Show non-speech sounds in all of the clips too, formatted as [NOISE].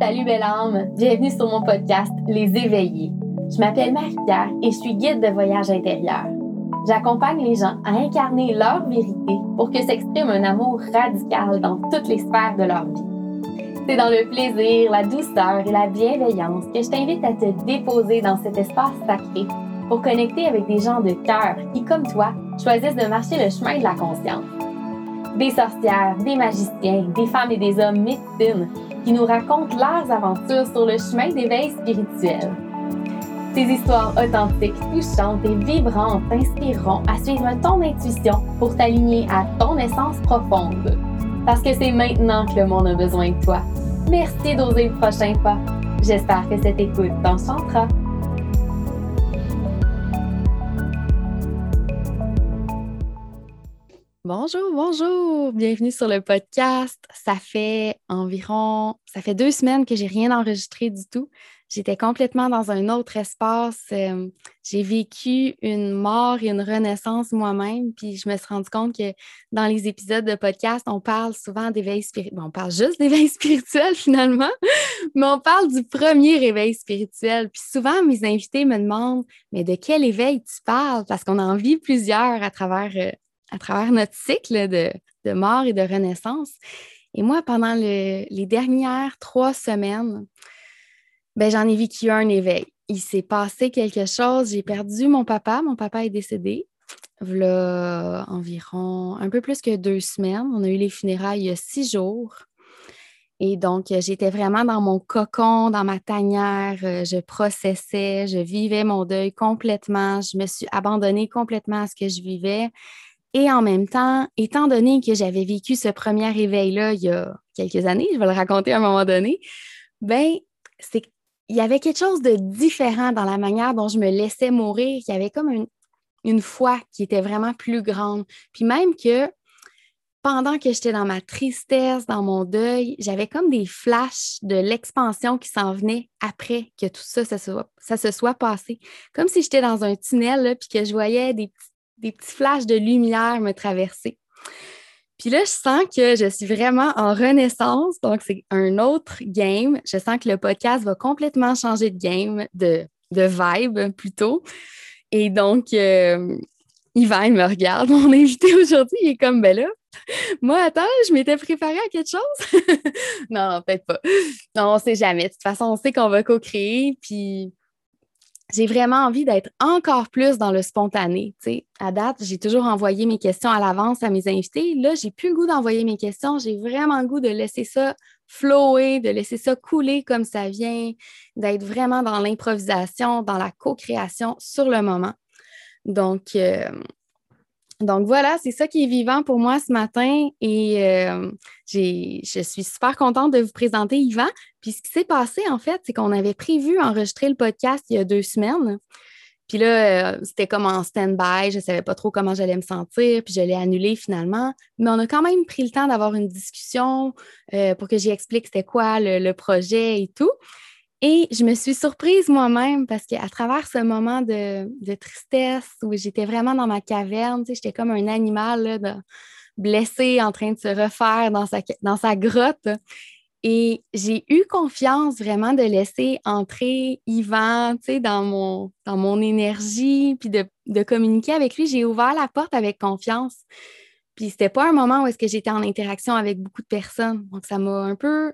Salut belle âme, bienvenue sur mon podcast Les Éveillés. Je m'appelle Marie-Pierre et je suis guide de voyage intérieur. J'accompagne les gens à incarner leur vérité pour que s'exprime un amour radical dans toutes les sphères de leur vie. C'est dans le plaisir, la douceur et la bienveillance que je t'invite à te déposer dans cet espace sacré pour connecter avec des gens de cœur qui, comme toi, choisissent de marcher le chemin de la conscience. Des sorcières, des magiciens, des femmes et des hommes médecines qui nous racontent leurs aventures sur le chemin d'éveil spirituel. Ces histoires authentiques, touchantes et vibrantes t'inspireront à suivre ton intuition pour t'aligner à ton essence profonde. Parce que c'est maintenant que le monde a besoin de toi. Merci d'oser le prochain pas. J'espère que cette écoute t'enchantera. Bonjour, bonjour, bienvenue sur le podcast. Ça fait environ, ça fait deux semaines que j'ai rien enregistré du tout. J'étais complètement dans un autre espace. Euh, j'ai vécu une mort et une renaissance moi-même, puis je me suis rendu compte que dans les épisodes de podcast, on parle souvent d'éveil spirituel. on parle juste d'éveil [LAUGHS] spirituel finalement, mais on parle du premier éveil spirituel. Puis souvent, mes invités me demandent, mais de quel éveil tu parles? Parce qu'on en vit plusieurs à travers euh, à travers notre cycle de, mort et de renaissance. Et moi, pendant les dernières trois semaines, ben, j'en ai vécu un éveil. Il s'est passé quelque chose. J'ai perdu mon papa. Mon papa est décédé. A environ un peu plus que deux semaines. On a eu les funérailles il y a six jours. Et donc, j'étais vraiment dans mon cocon, dans ma tanière. Je processais, je vivais mon deuil complètement. Je me suis abandonnée complètement à ce que je vivais. Et en même temps, étant donné que j'avais vécu ce premier réveil-là il y a quelques années, je vais le raconter à un moment donné, ben c'est il y avait quelque chose de différent dans la manière dont je me laissais mourir. Il y avait comme une, foi qui était vraiment plus grande. Puis même que pendant que j'étais dans ma tristesse, dans mon deuil, j'avais comme des flashs de l'expansion qui s'en venait après que tout ça, ça, se soit passé. Comme si j'étais dans un tunnel, puis que je voyais des petits des petits flashs de lumière me traverser. Puis là, je sens que je suis vraiment en renaissance. Donc, c'est un autre game. Je sens que le podcast va complètement changer de game, de, de vibe plutôt. Et donc, euh, Yvan, il me regarde. [LAUGHS] Mon invité aujourd'hui, il est comme, ben là, moi, attends, je m'étais préparée à quelque chose. [LAUGHS] non, peut-être pas. Non, on sait jamais. De toute façon, on sait qu'on va co-créer. Puis, j'ai vraiment envie d'être encore plus dans le spontané. À date, j'ai toujours envoyé mes questions à l'avance à mes invités. Là, j'ai plus le goût d'envoyer mes questions. J'ai vraiment goût de laisser ça flower, de laisser ça couler comme ça vient, d'être vraiment dans l'improvisation, dans la co-création sur le moment. Donc, euh, donc voilà, c'est ça qui est vivant pour moi ce matin et euh, je suis super contente de vous présenter Yvan. Puis ce qui s'est passé en fait, c'est qu'on avait prévu enregistrer le podcast il y a deux semaines. Puis là, euh, c'était comme en stand-by, je ne savais pas trop comment j'allais me sentir, puis je l'ai annulé finalement. Mais on a quand même pris le temps d'avoir une discussion euh, pour que j'y explique c'était quoi le, projet et tout. Et je me suis surprise moi-même parce qu'à travers ce moment de, tristesse où j'étais vraiment dans ma caverne, j'étais comme un animal blessé en train de se refaire dans sa, dans sa grotte. Et j'ai eu confiance vraiment de laisser entrer Yvan dans mon, dans mon énergie, puis de, de communiquer avec lui. J'ai ouvert la porte avec confiance. Puis c'était pas un moment où est-ce que j'étais en interaction avec beaucoup de personnes. Donc ça m'a un peu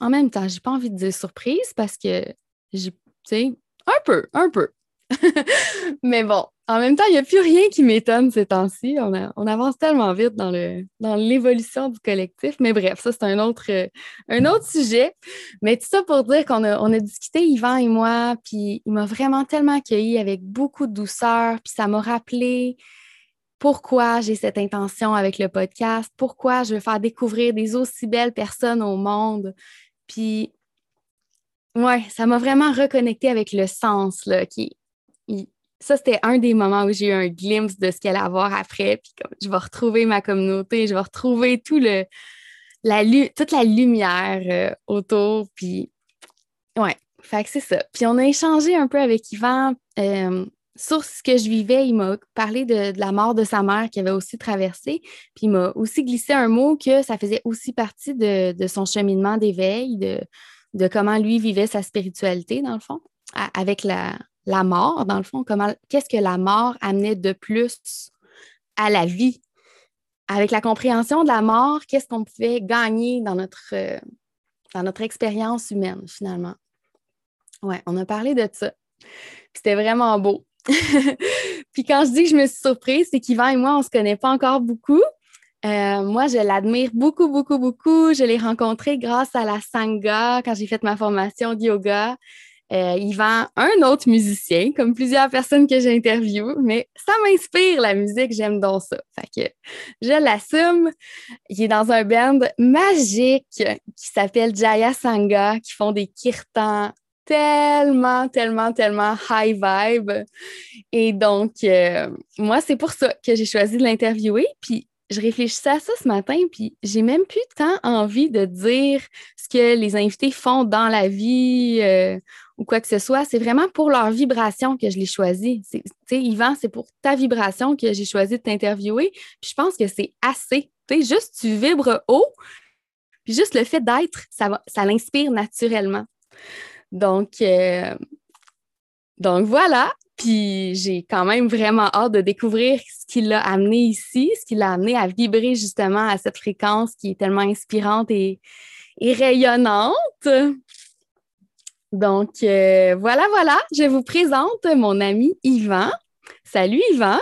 en même temps, j'ai pas envie de dire surprise parce que, tu sais, un peu, un peu. [LAUGHS] Mais bon, en même temps, il n'y a plus rien qui m'étonne ces temps-ci. On, avance tellement vite dans, le, dans l'évolution du collectif. Mais bref, ça, c'est un autre, un autre sujet. Mais tout ça pour dire qu'on a, on a discuté, Yvan et moi, puis il m'a vraiment tellement accueilli avec beaucoup de douceur. Puis ça m'a rappelé pourquoi j'ai cette intention avec le podcast, pourquoi je veux faire découvrir des aussi belles personnes au monde. Puis, ouais, ça m'a vraiment reconnecté avec le sens, là, qui, ça, c'était un des moments où j'ai eu un glimpse de ce qu'elle allait avoir après. Puis, je vais retrouver ma communauté, je vais retrouver tout le, la, toute la lumière euh, autour. Puis, ouais, fait que c'est ça. Puis, on a échangé un peu avec Yvan. Euh, sur ce que je vivais, il m'a parlé de, la mort de sa mère qui avait aussi traversé. Puis il m'a aussi glissé un mot que ça faisait aussi partie de, son cheminement d'éveil, de, comment lui vivait sa spiritualité, dans le fond, avec la, la, mort, dans le fond. Comment, qu'est-ce que la mort amenait de plus à la vie? Avec la compréhension de la mort, qu'est-ce qu'on pouvait gagner dans notre, euh, dans notre expérience humaine, finalement? Ouais, on a parlé de ça. C'était vraiment beau. [LAUGHS] Puis quand je dis que je me suis surprise, c'est qu'Yvan et moi, on ne se connaît pas encore beaucoup. Euh, moi, je l'admire beaucoup, beaucoup, beaucoup. Je l'ai rencontré grâce à la Sangha quand j'ai fait ma formation de yoga. Euh, Yvan, un autre musicien, comme plusieurs personnes que j'ai interviewées, mais ça m'inspire la musique, j'aime donc ça. Fait que je l'assume. Il est dans un band magique qui s'appelle Jaya Sangha, qui font des kirtans tellement, tellement, tellement high vibe. Et donc, euh, moi, c'est pour ça que j'ai choisi de l'interviewer. Puis, je réfléchissais à ça ce matin, puis j'ai même plus tant envie de dire ce que les invités font dans la vie euh, ou quoi que ce soit. C'est vraiment pour leur vibration que je l'ai choisi. Tu sais, Yvan, c'est pour ta vibration que j'ai choisi de t'interviewer. Puis je pense que c'est assez. Tu sais, juste tu vibres haut, puis juste le fait d'être, ça, ça l'inspire naturellement. Donc, euh, donc voilà. Puis j'ai quand même vraiment hâte de découvrir ce qui l'a amené ici, ce qui l'a amené à vibrer justement à cette fréquence qui est tellement inspirante et, rayonnante. Donc euh, voilà, voilà, je vous présente mon ami Yvan. Salut Yvan.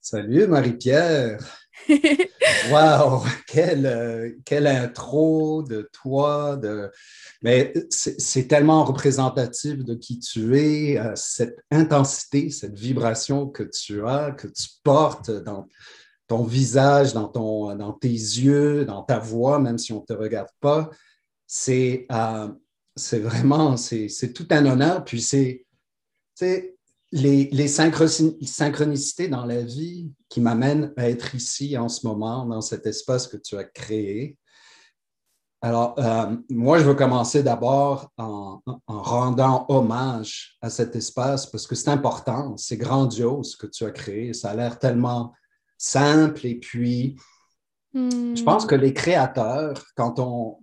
Salut Marie-Pierre. Wow, quelle, euh, quelle intro de toi, mais c'est tellement représentatif de qui tu es, euh, cette intensité, cette vibration que tu as, que tu portes dans ton visage, dans tes yeux, dans ta voix, même si on ne te regarde pas. C'est euh, vraiment, c'est tout un honneur. Puis c'est les, les synchronicités dans la vie qui m'amènent à être ici en ce moment, dans cet espace que tu as créé. Alors, euh, moi, je veux commencer d'abord en, rendant hommage à cet espace parce que c'est important, c'est grandiose ce que tu as créé. Ça a l'air tellement simple et puis je pense hmm. que les créateurs, quand on,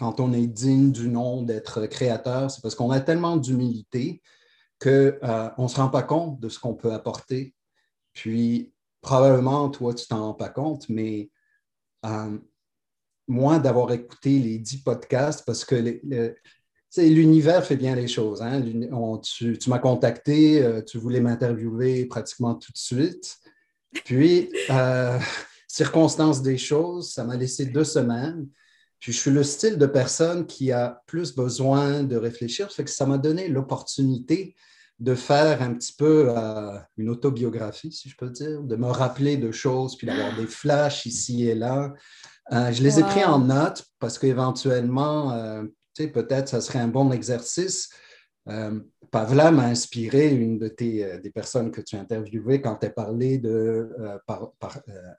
quand on est digne du nom d'être créateur, c'est parce qu'on a tellement d'humilité qu'on euh, ne se rend pas compte de ce qu'on peut apporter. Puis, probablement, toi, tu t'en rends pas compte, mais euh, moi, d'avoir écouté les dix podcasts parce que l'univers fait bien les choses. Hein. tu, m'as contacté, euh, tu voulais m'interviewer pratiquement tout de suite. Puis, [LAUGHS] circonstance des choses, ça m'a laissé deux semaines. Puis, je suis le style de personne qui a plus besoin de réfléchir. Fait que ça m'a donné l'opportunité de faire un petit peu euh, une autobiographie, si je peux dire, de me rappeler de choses, puis d'avoir des flashs ici et là. Euh, je les ai pris en note parce qu'éventuellement, euh, peut-être ça serait un bon exercice. Euh, Pavla m'a inspiré, une de tes des personnes que tu as interviewées, quand tu as parlé de par,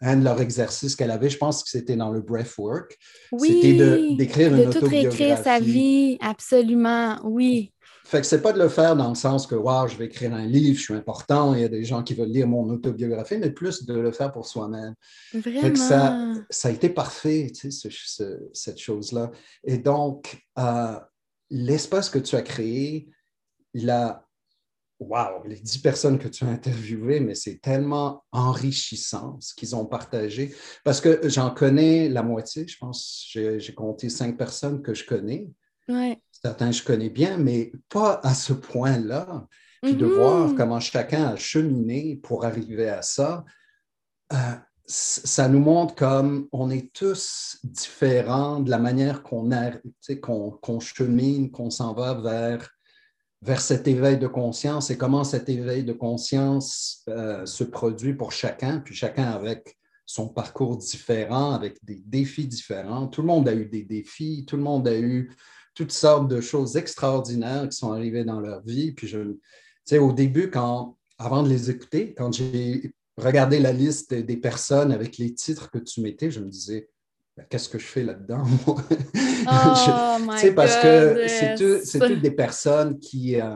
un de leurs exercices qu'elle avait, je pense que c'était dans le breathwork. Oui, c'était d'écrire une de tout réécrire sa vie, absolument, oui. Fait que c'est pas de le faire dans le sens que, wow, je vais écrire un livre, je suis important, il y a des gens qui veulent lire mon autobiographie, mais plus de le faire pour soi-même. Vraiment. ça, ça a été parfait, tu sais, cette chose-là. Et donc, euh, l'espace que tu as créé, il a, wow, les dix personnes que tu as interviewées, mais c'est tellement enrichissant ce qu'ils ont partagé. Parce que j'en connais la moitié, je pense, j'ai compté cinq personnes que je connais. Ouais certains je connais bien, mais pas à ce point-là. Puis de voir mm-hmm. comment chacun a cheminé pour arriver à ça, euh, ça nous montre comme on est tous différents de la manière qu'on qu'on chemine, qu'on s'en va vers, vers cet éveil de conscience et comment cet éveil de conscience euh, se produit pour chacun, puis chacun avec son parcours différent, avec des défis différents. Tout le monde a eu des défis, tout le monde a eu toutes sortes de choses extraordinaires qui sont arrivées dans leur vie. Puis, je, au début, quand, avant de les écouter, quand j'ai regardé la liste des personnes avec les titres que tu mettais, je me disais, ben, qu'est-ce que je fais là-dedans? [LAUGHS] Oh parce que c'est toutes des personnes qui, euh,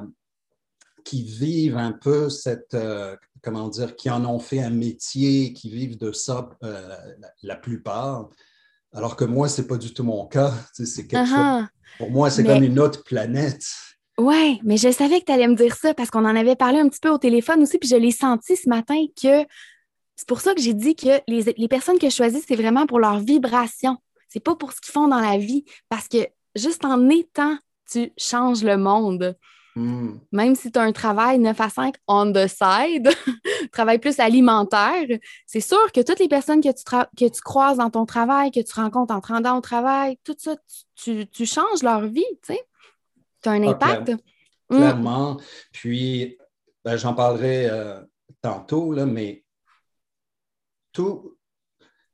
qui vivent un peu cette, euh, comment dire, qui en ont fait un métier, qui vivent de ça euh, la, plupart. Alors que moi, c'est pas du tout mon cas. C'est quelque chose. Pour moi, c'est comme une autre planète. Oui, mais je savais que tu allais me dire ça parce qu'on en avait parlé un petit peu au téléphone aussi, puis je l'ai senti ce matin que c'est pour ça que j'ai dit que les, les, personnes que je choisis, c'est vraiment pour leur vibration. C'est pas pour ce qu'ils font dans la vie. Parce que juste en étant, tu changes le monde. Hmm. Même si tu as un travail 9 à 5 on the side, [LAUGHS] travail plus alimentaire, c'est sûr que toutes les personnes que tu, que tu croises dans ton travail, que tu rencontres en te rendant au travail, tout ça, tu, changes leur vie, tu sais. Tu as un ah, impact. Hmm. Clairement. Puis, ben, j'en parlerai euh, tantôt, là, mais tout,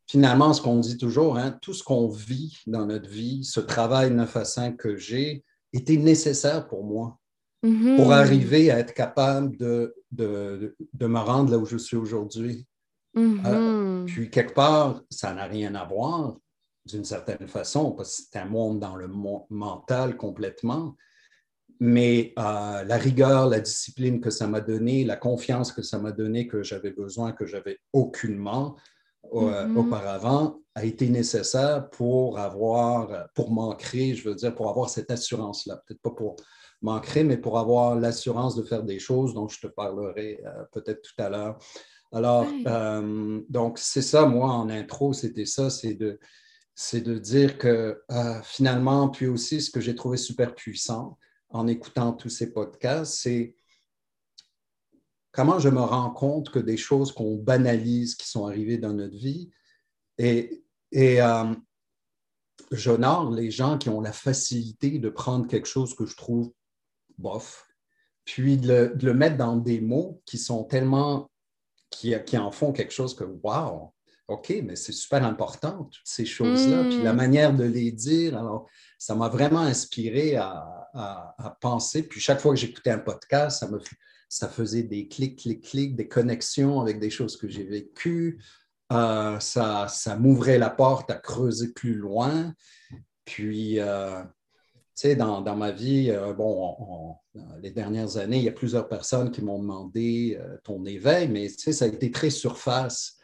finalement, ce qu'on dit toujours, hein, tout ce qu'on vit dans notre vie, ce travail 9 à 5 que j'ai, était nécessaire pour moi. Mm-hmm. pour arriver à être capable de, de, de, me rendre là où je suis aujourd'hui. Mm-hmm. Euh, puis quelque part, ça n'a rien à voir d'une certaine façon, parce que c'est un monde dans le mental complètement. Mais euh, la rigueur, la discipline que ça m'a donné, la confiance que ça m'a donné, que j'avais besoin, que j'avais aucunement euh, mm-hmm. auparavant, a été nécessaire pour avoir, pour m'ancrer, je veux dire, pour avoir cette assurance-là. Peut-être pas pour manquerait, mais pour avoir l'assurance de faire des choses dont je te parlerai euh, peut-être tout à l'heure. Alors, donc, c'est ça, moi, en intro, c'était ça, c'est de, c'est de dire que finalement, puis aussi, ce que j'ai trouvé super puissant en écoutant tous ces podcasts, c'est comment je me rends compte que des choses qu'on banalise, qui sont arrivées dans notre vie, et, et j'honore les gens qui ont la facilité de prendre quelque chose que je trouve bof, puis de le, mettre dans des mots qui sont tellement, qui, qui en font quelque chose que, wow, OK, mais c'est super important, toutes ces choses-là. Puis la hmm. manière de les dire, alors, ça m'a vraiment inspiré à, penser. Puis chaque fois que j'écoutais un podcast, ça, me, ça faisait des clics, clics, clics, des connexions avec des choses que j'ai vécues. Euh, ça, ça m'ouvrait la porte à creuser plus loin. Puis, euh, sais, dans, ma vie, euh, bon, les dernières années, il y a plusieurs personnes qui m'ont demandé ton éveil, mais tu sais, ça a été très surface.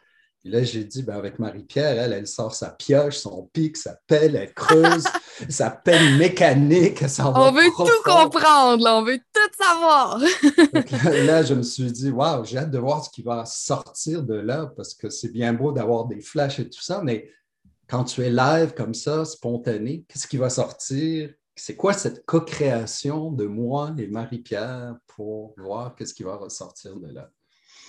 Et là, j'ai dit, ben, avec Marie-Pierre, elle, elle sort sa pioche, son pic, sa pelle, elle creuse, [LAUGHS] sa pelle mécanique. on veut tout comprendre, on veut tout savoir. [LAUGHS] là, je me suis dit, waouh, j'ai hâte de voir ce qui va sortir de là, parce que c'est bien beau d'avoir des flashs et tout ça, mais quand tu es live comme ça, spontané, qu'est-ce qui va sortir? c'est quoi cette co-création de moi et Marie-Pierre pour voir qu'est-ce qui va ressortir de là?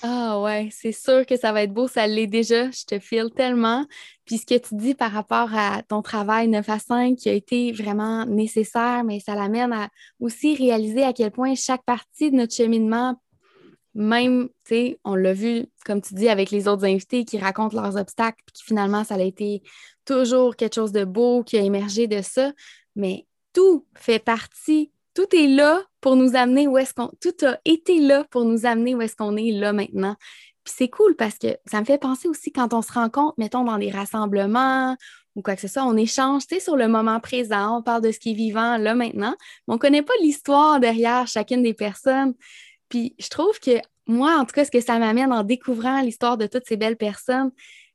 Ah ouais, c'est sûr que ça va être beau, ça l'est déjà, je te file tellement. Puis ce que tu dis par rapport à ton travail 9 à 5 qui a été vraiment nécessaire, mais ça l'amène à aussi réaliser à quel point chaque partie de notre cheminement, même, tu sais, on l'a vu, comme tu dis, avec les autres invités qui racontent leurs obstacles, puis finalement, ça a été toujours quelque chose de beau qui a émergé de ça. Mais tout fait partie, tout est là pour nous amener où est-ce qu'on. Tout a été là pour nous amener où est-ce qu'on est là maintenant. Puis c'est cool parce que ça me fait penser aussi quand on se rencontre, mettons, dans des rassemblements ou quoi que ce soit, on échange, sur le moment présent, on parle de ce qui est vivant là maintenant, mais on ne connaît pas l'histoire derrière chacune des personnes. Puis je trouve que moi, en tout cas, ce que ça m'amène en découvrant l'histoire de toutes ces belles personnes,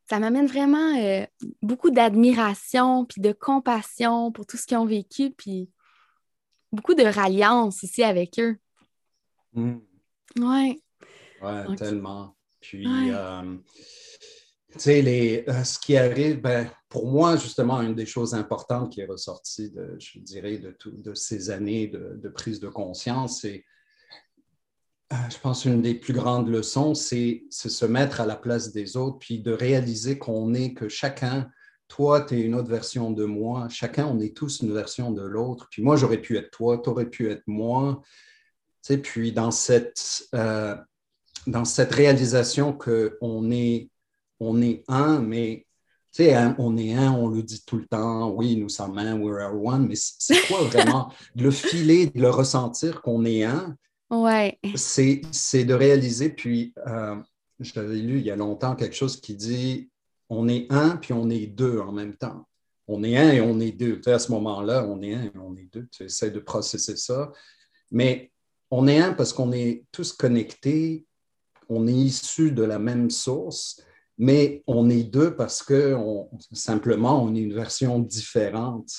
ça m'amène vraiment euh, beaucoup d'admiration, puis de compassion pour tout ce qu'ils ont vécu, puis beaucoup de ralliance aussi avec eux. Mm. Oui. Oui, tellement. Puis, euh, tu sais, euh, ce qui arrive, ben, pour moi, justement, une des choses importantes qui est ressortie, de, je dirais, de, de ces années de, de prise de conscience, c'est euh, je pense une des plus grandes leçons, c'est se mettre à la place des autres, puis de réaliser qu'on est, que chacun, toi, tu es une autre version de moi, chacun, on est tous une version de l'autre. Puis moi, j'aurais pu être toi, tu aurais pu être moi. Tu sais, puis dans cette, euh, dans cette réalisation qu'on est, on est un, mais tu sais, on est un, on le dit tout le temps, oui, nous sommes un, we are one, mais c'est quoi [LAUGHS] vraiment le filer, de le ressentir qu'on est un, Ouais. C'est, de réaliser, puis euh, je t'avais lu il y a longtemps quelque chose qui dit on est un puis on est deux en même temps. On est un et on est deux. à ce moment-là, on est un et on est deux. Tu essaies de processer ça. Mais on est un parce qu'on est tous connectés, on est issus de la même source, mais on est deux parce que simplement, on est une version différente.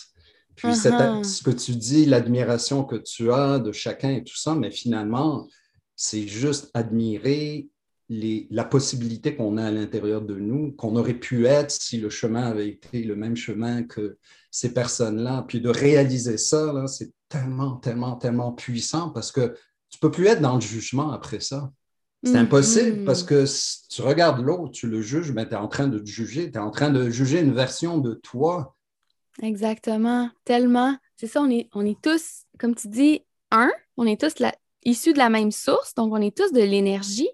Puis uh-huh. ce que tu dis, l'admiration que tu as de chacun et tout ça, mais finalement, c'est juste admirer la possibilité qu'on a à l'intérieur de nous, qu'on aurait pu être si le chemin avait été le même chemin que ces personnes-là. Puis de réaliser ça, c'est tellement, tellement, tellement puissant parce que tu ne peux plus être dans le jugement après ça. C'est impossible mm-hmm. parce que si tu regardes l'autre, tu le juges, mais tu es en train de te juger, tu es en train de juger une version de toi. Exactement, tellement. C'est ça, on est, on est tous, comme tu dis, un, on est tous issus de la même source, donc on est tous de l'énergie,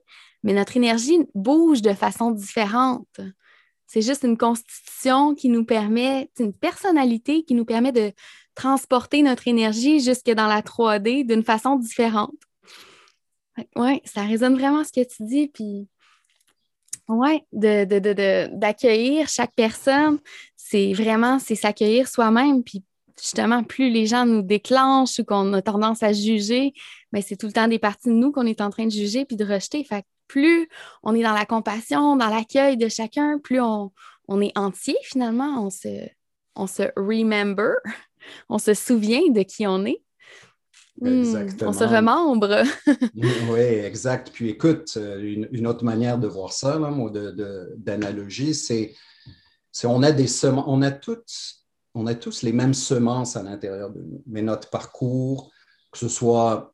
mais notre énergie bouge de façon différente. C'est juste une constitution qui nous permet, une personnalité qui nous permet de transporter notre énergie jusque dans la 3D d'une façon différente. Oui, ça résonne vraiment ce que tu dis. Puis, oui, d'accueillir de, chaque personne, c'est vraiment, s'accueillir soi-même. Puis, justement, plus les gens nous déclenchent ou qu'on a tendance à juger, mais ben, c'est tout le temps des parties de nous qu'on est en train de juger puis de rejeter. Fait plus on est dans la compassion, dans l'accueil de chacun, plus on, est entier finalement, on se, on se remember, [LAUGHS] on se souvient de qui on est. Exactement. Hmm, on se remembre. [LAUGHS] [LAUGHS] oui, exact. Puis écoute, une, autre manière de voir ça, d'analogie, c'est on a des on a toutes, on a tous les mêmes semences à l'intérieur de nous, mais notre parcours, que ce soit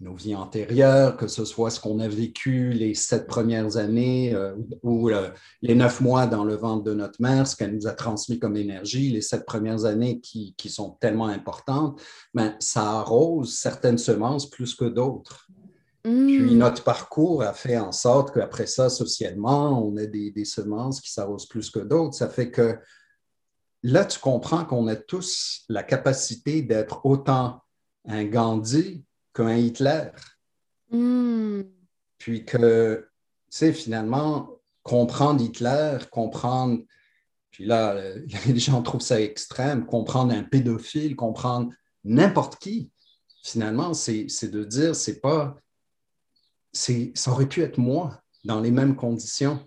nos vies antérieures, que ce soit ce qu'on a vécu les sept premières années euh, ou euh, les neuf mois dans le ventre de notre mère, ce qu'elle nous a transmis comme énergie, les sept premières années qui, sont tellement importantes, ben, ça arrose certaines semences plus que d'autres. Puis mm. notre parcours a fait en sorte qu'après ça, socialement, on a des, des semences qui s'arrosent plus que d'autres. Ça fait que là, tu comprends qu'on a tous la capacité d'être autant un Gandhi qu'un Hitler. Hmm. Puis que, tu sais, finalement, comprendre Hitler, comprendre, puis là, [LAUGHS] les gens trouvent ça extrême, comprendre un pédophile, comprendre n'importe qui, finalement, c'est de dire, c'est pas, ça aurait pu être moi dans les mêmes conditions.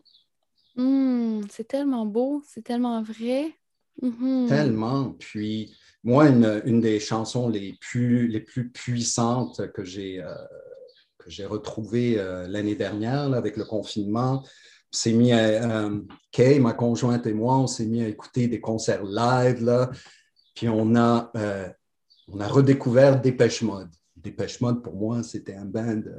Hmm, c'est tellement beau, c'est tellement vrai. Mm-hmm. Tellement. Puis, moi, une, des chansons les plus, les plus puissantes que j'ai euh, j'ai euh, l'année dernière avec le confinement, c'est mis à, euh, Kay, ma conjointe et moi, on s'est mis à écouter des concerts live, là, puis on a, on a redécouvert Dépêche Mode. Dépêche Mode, pour moi, c'était un band, tu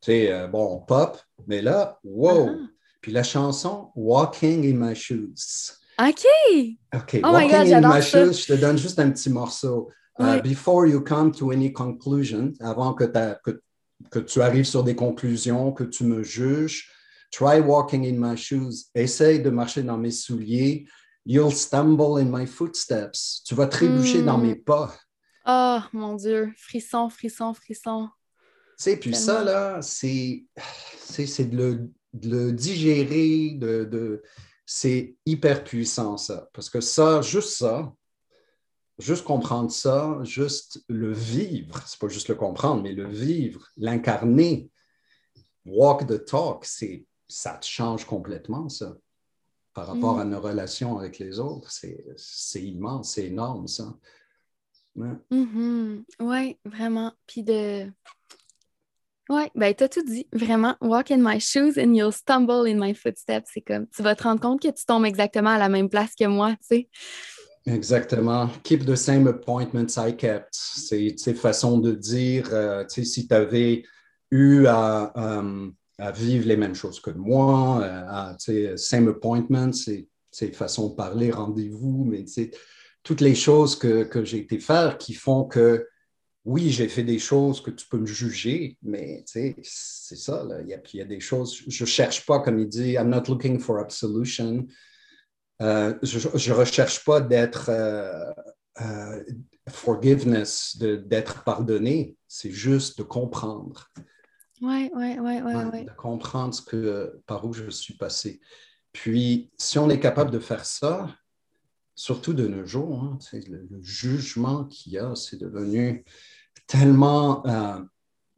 sais, bon, pop, mais là, wow! Ah. Puis la chanson Walking in My Shoes. OK. OK. Oh Walking my God, in my shoes, je te donne juste un petit morceau. Uh, before you come to any conclusion, avant que, que, que, tu arrives sur des conclusions, que tu me juges, try walking in my shoes. Essaye de marcher dans mes souliers. You'll stumble in my footsteps. Tu vas trébucher dans hmm. mes pas. Oh, mon Dieu. Frisson, frisson, frisson. Tu sais, puis ça, là, c'est de le, de le digérer, de, de c'est hyper puissant, ça. Parce que ça, juste ça, juste comprendre ça, juste le vivre, c'est pas juste le comprendre, mais le vivre, l'incarner, walk the talk, c'est, ça te change complètement, ça. Par rapport à mm. nos relations avec les autres, c'est, immense, c'est énorme, ça. Oui, mm-hmm. ouais, vraiment. Puis de, oui, ben, tu as tout dit. Vraiment, walk in my shoes and you'll stumble in my footsteps. C'est comme, tu vas te rendre compte que tu tombes exactement à la même place que moi, tu sais. Exactement. Keep the same appointments I kept. C'est une façon de dire, euh, tu sais, si tu avais eu à, euh, à, vivre les mêmes choses que moi, euh, à, same appointments, c'est façon de parler, rendez-vous, mais toutes les choses que, que j'ai été faire qui font que oui, j'ai fait des choses que tu peux me juger, mais c'est ça, il, y a, des choses, je ne cherche pas, comme il dit, I'm not looking for absolution. Euh, je ne recherche pas d'être euh, euh, forgiveness, d'être pardonné, c'est juste de comprendre. Oui, oui, oui, oui. De comprendre ce que, par où je suis passé. Puis, si on est capable de faire ça, surtout de nos jours, hein, le, le, jugement qu'il y a, c'est devenu tellement, euh,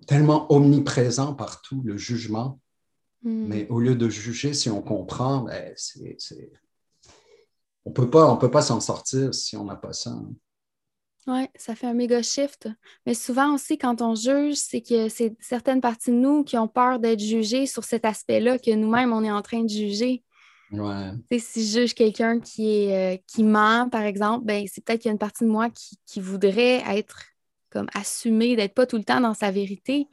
tellement omniprésent partout, le jugement. Hmm. Mais au lieu de juger, si on comprend, ben, c'est, c'est- on on peut pas s'en sortir si on n'a pas ça. hein. Oui, ça fait un méga shift. Mais souvent aussi, quand on juge, c'est que c'est certaines parties de nous qui ont peur d'être jugées sur cet aspect-là que nous-mêmes, on est en train de juger. Ouais. Si je juge quelqu'un qui, est, euh, qui ment, par exemple, ben, c'est peut-être qu'il y a une partie de moi qui, qui voudrait être comme assumée, d'être pas tout le temps dans sa vérité,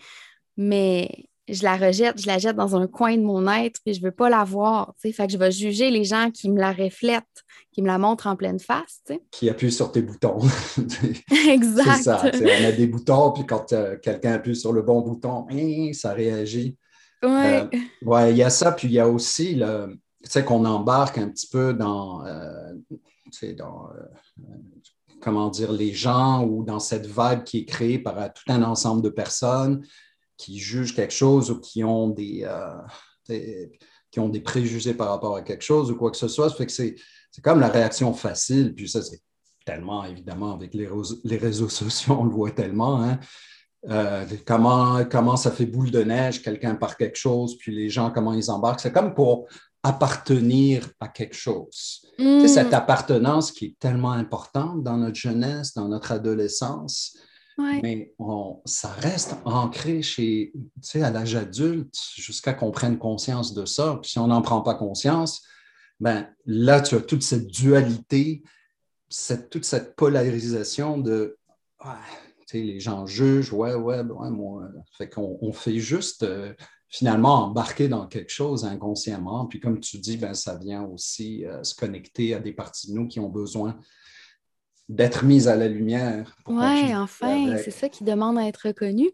mais je la rejette, je la jette dans un coin de mon être, puis je veux pas la voir. Fait que je vais juger les gens qui me la reflètent, qui me la montrent en pleine face. Qui appuie sur tes boutons. [LAUGHS] exact. c'est ça. On a des boutons, puis quand euh, quelqu'un appuie sur le bon bouton, hein, ça réagit. Ouais. Euh, ouais, il y a ça, puis il y a aussi le, tu sais, qu'on embarque un petit peu dans, euh, tu sais, dans comment dire, les gens ou dans cette vague qui est créée par euh, tout un ensemble de personnes qui jugent quelque chose ou qui ont des, euh, sais, qui ont des préjugés par rapport à quelque chose ou quoi que ce soit. Ça fait que c'est, comme la réaction facile, puis ça, c'est tellement, évidemment, avec les, les réseaux [LAUGHS] sociaux, on le voit tellement, hein. Euh, comment, comment ça fait boule de neige, quelqu'un par quelque chose, puis les gens, comment ils embarquent. C'est comme pour appartenir à quelque chose. Tu sais, Mm. cette appartenance qui est tellement importante dans notre jeunesse, dans notre adolescence, Ouais. mais on- ça reste ancré chez, tu sais, à l'âge adulte jusqu'à qu'on prenne conscience de ça. Puis si on n'en prend pas conscience, ben là, tu as toute cette dualité, cette, toute cette polarisation de ouais, les gens jugent, ouais, ouais, ben ouais, moi. Fait qu'on on fait juste euh, finalement embarquer dans quelque chose inconsciemment. Puis comme tu dis, ben, ça vient aussi euh, se connecter à des parties de nous qui ont besoin d'être mises à la lumière. Oui, enfin, c'est ça qui demande à être reconnu.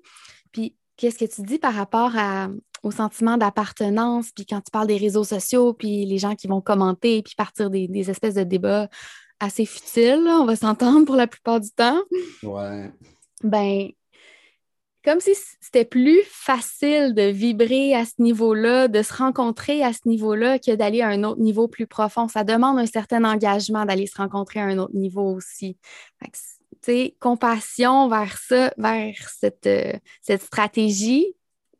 Puis, qu'est-ce que tu dis par rapport à- au sentiment d'appartenance, puis quand tu parles des réseaux sociaux, puis les gens qui vont commenter, puis partir des, des espèces de débats assez futiles, là, on va s'entendre pour la plupart du temps, Ouais. Ben, comme si c'était plus facile de vibrer à ce niveau-là, de se rencontrer à ce niveau-là que d'aller à un autre niveau plus profond. Ça demande un certain engagement d'aller se rencontrer à un autre niveau aussi. Fait que, compassion vers ça, vers cette, euh, cette stratégie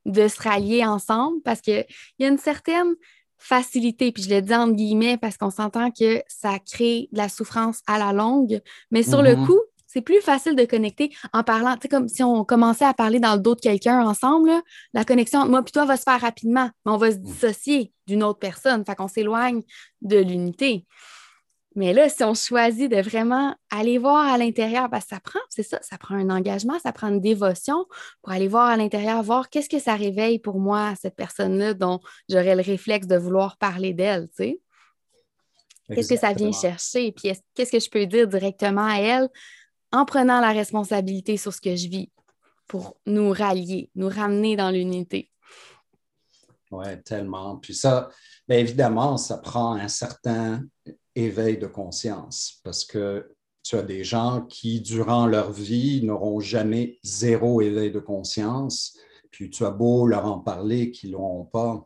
de se rallier ensemble parce qu'il y a une certaine facilité, puis je le dis entre guillemets parce qu'on s'entend que ça crée de la souffrance à la longue, mais sur le Mhm. coup, c'est plus facile de connecter en parlant, tu sais, comme si on commençait à parler dans le dos de quelqu'un ensemble, là, la connexion entre moi et toi va se faire rapidement, mais on va se dissocier d'une autre personne, fait qu'on s'éloigne de l'unité. Mais là, si on choisit de vraiment aller voir à l'intérieur, parce que ça prend, c'est ça, ça prend un engagement, ça prend une dévotion pour aller voir à l'intérieur, voir qu'est-ce que ça réveille pour moi, cette personne-là dont j'aurais le réflexe de vouloir parler d'elle, tu sais. Qu'est-ce que ça vient chercher? Puis est-ce- qu'est-ce que je peux dire directement à elle? En prenant la responsabilité sur ce que je vis pour nous rallier, nous ramener dans l'unité. Oui, tellement. Puis ça, bien évidemment, ça prend un certain éveil de conscience parce que tu as des gens qui, durant leur vie, n'auront jamais zéro éveil de conscience. Puis tu as beau leur en parler, qu'ils ne l'auront pas.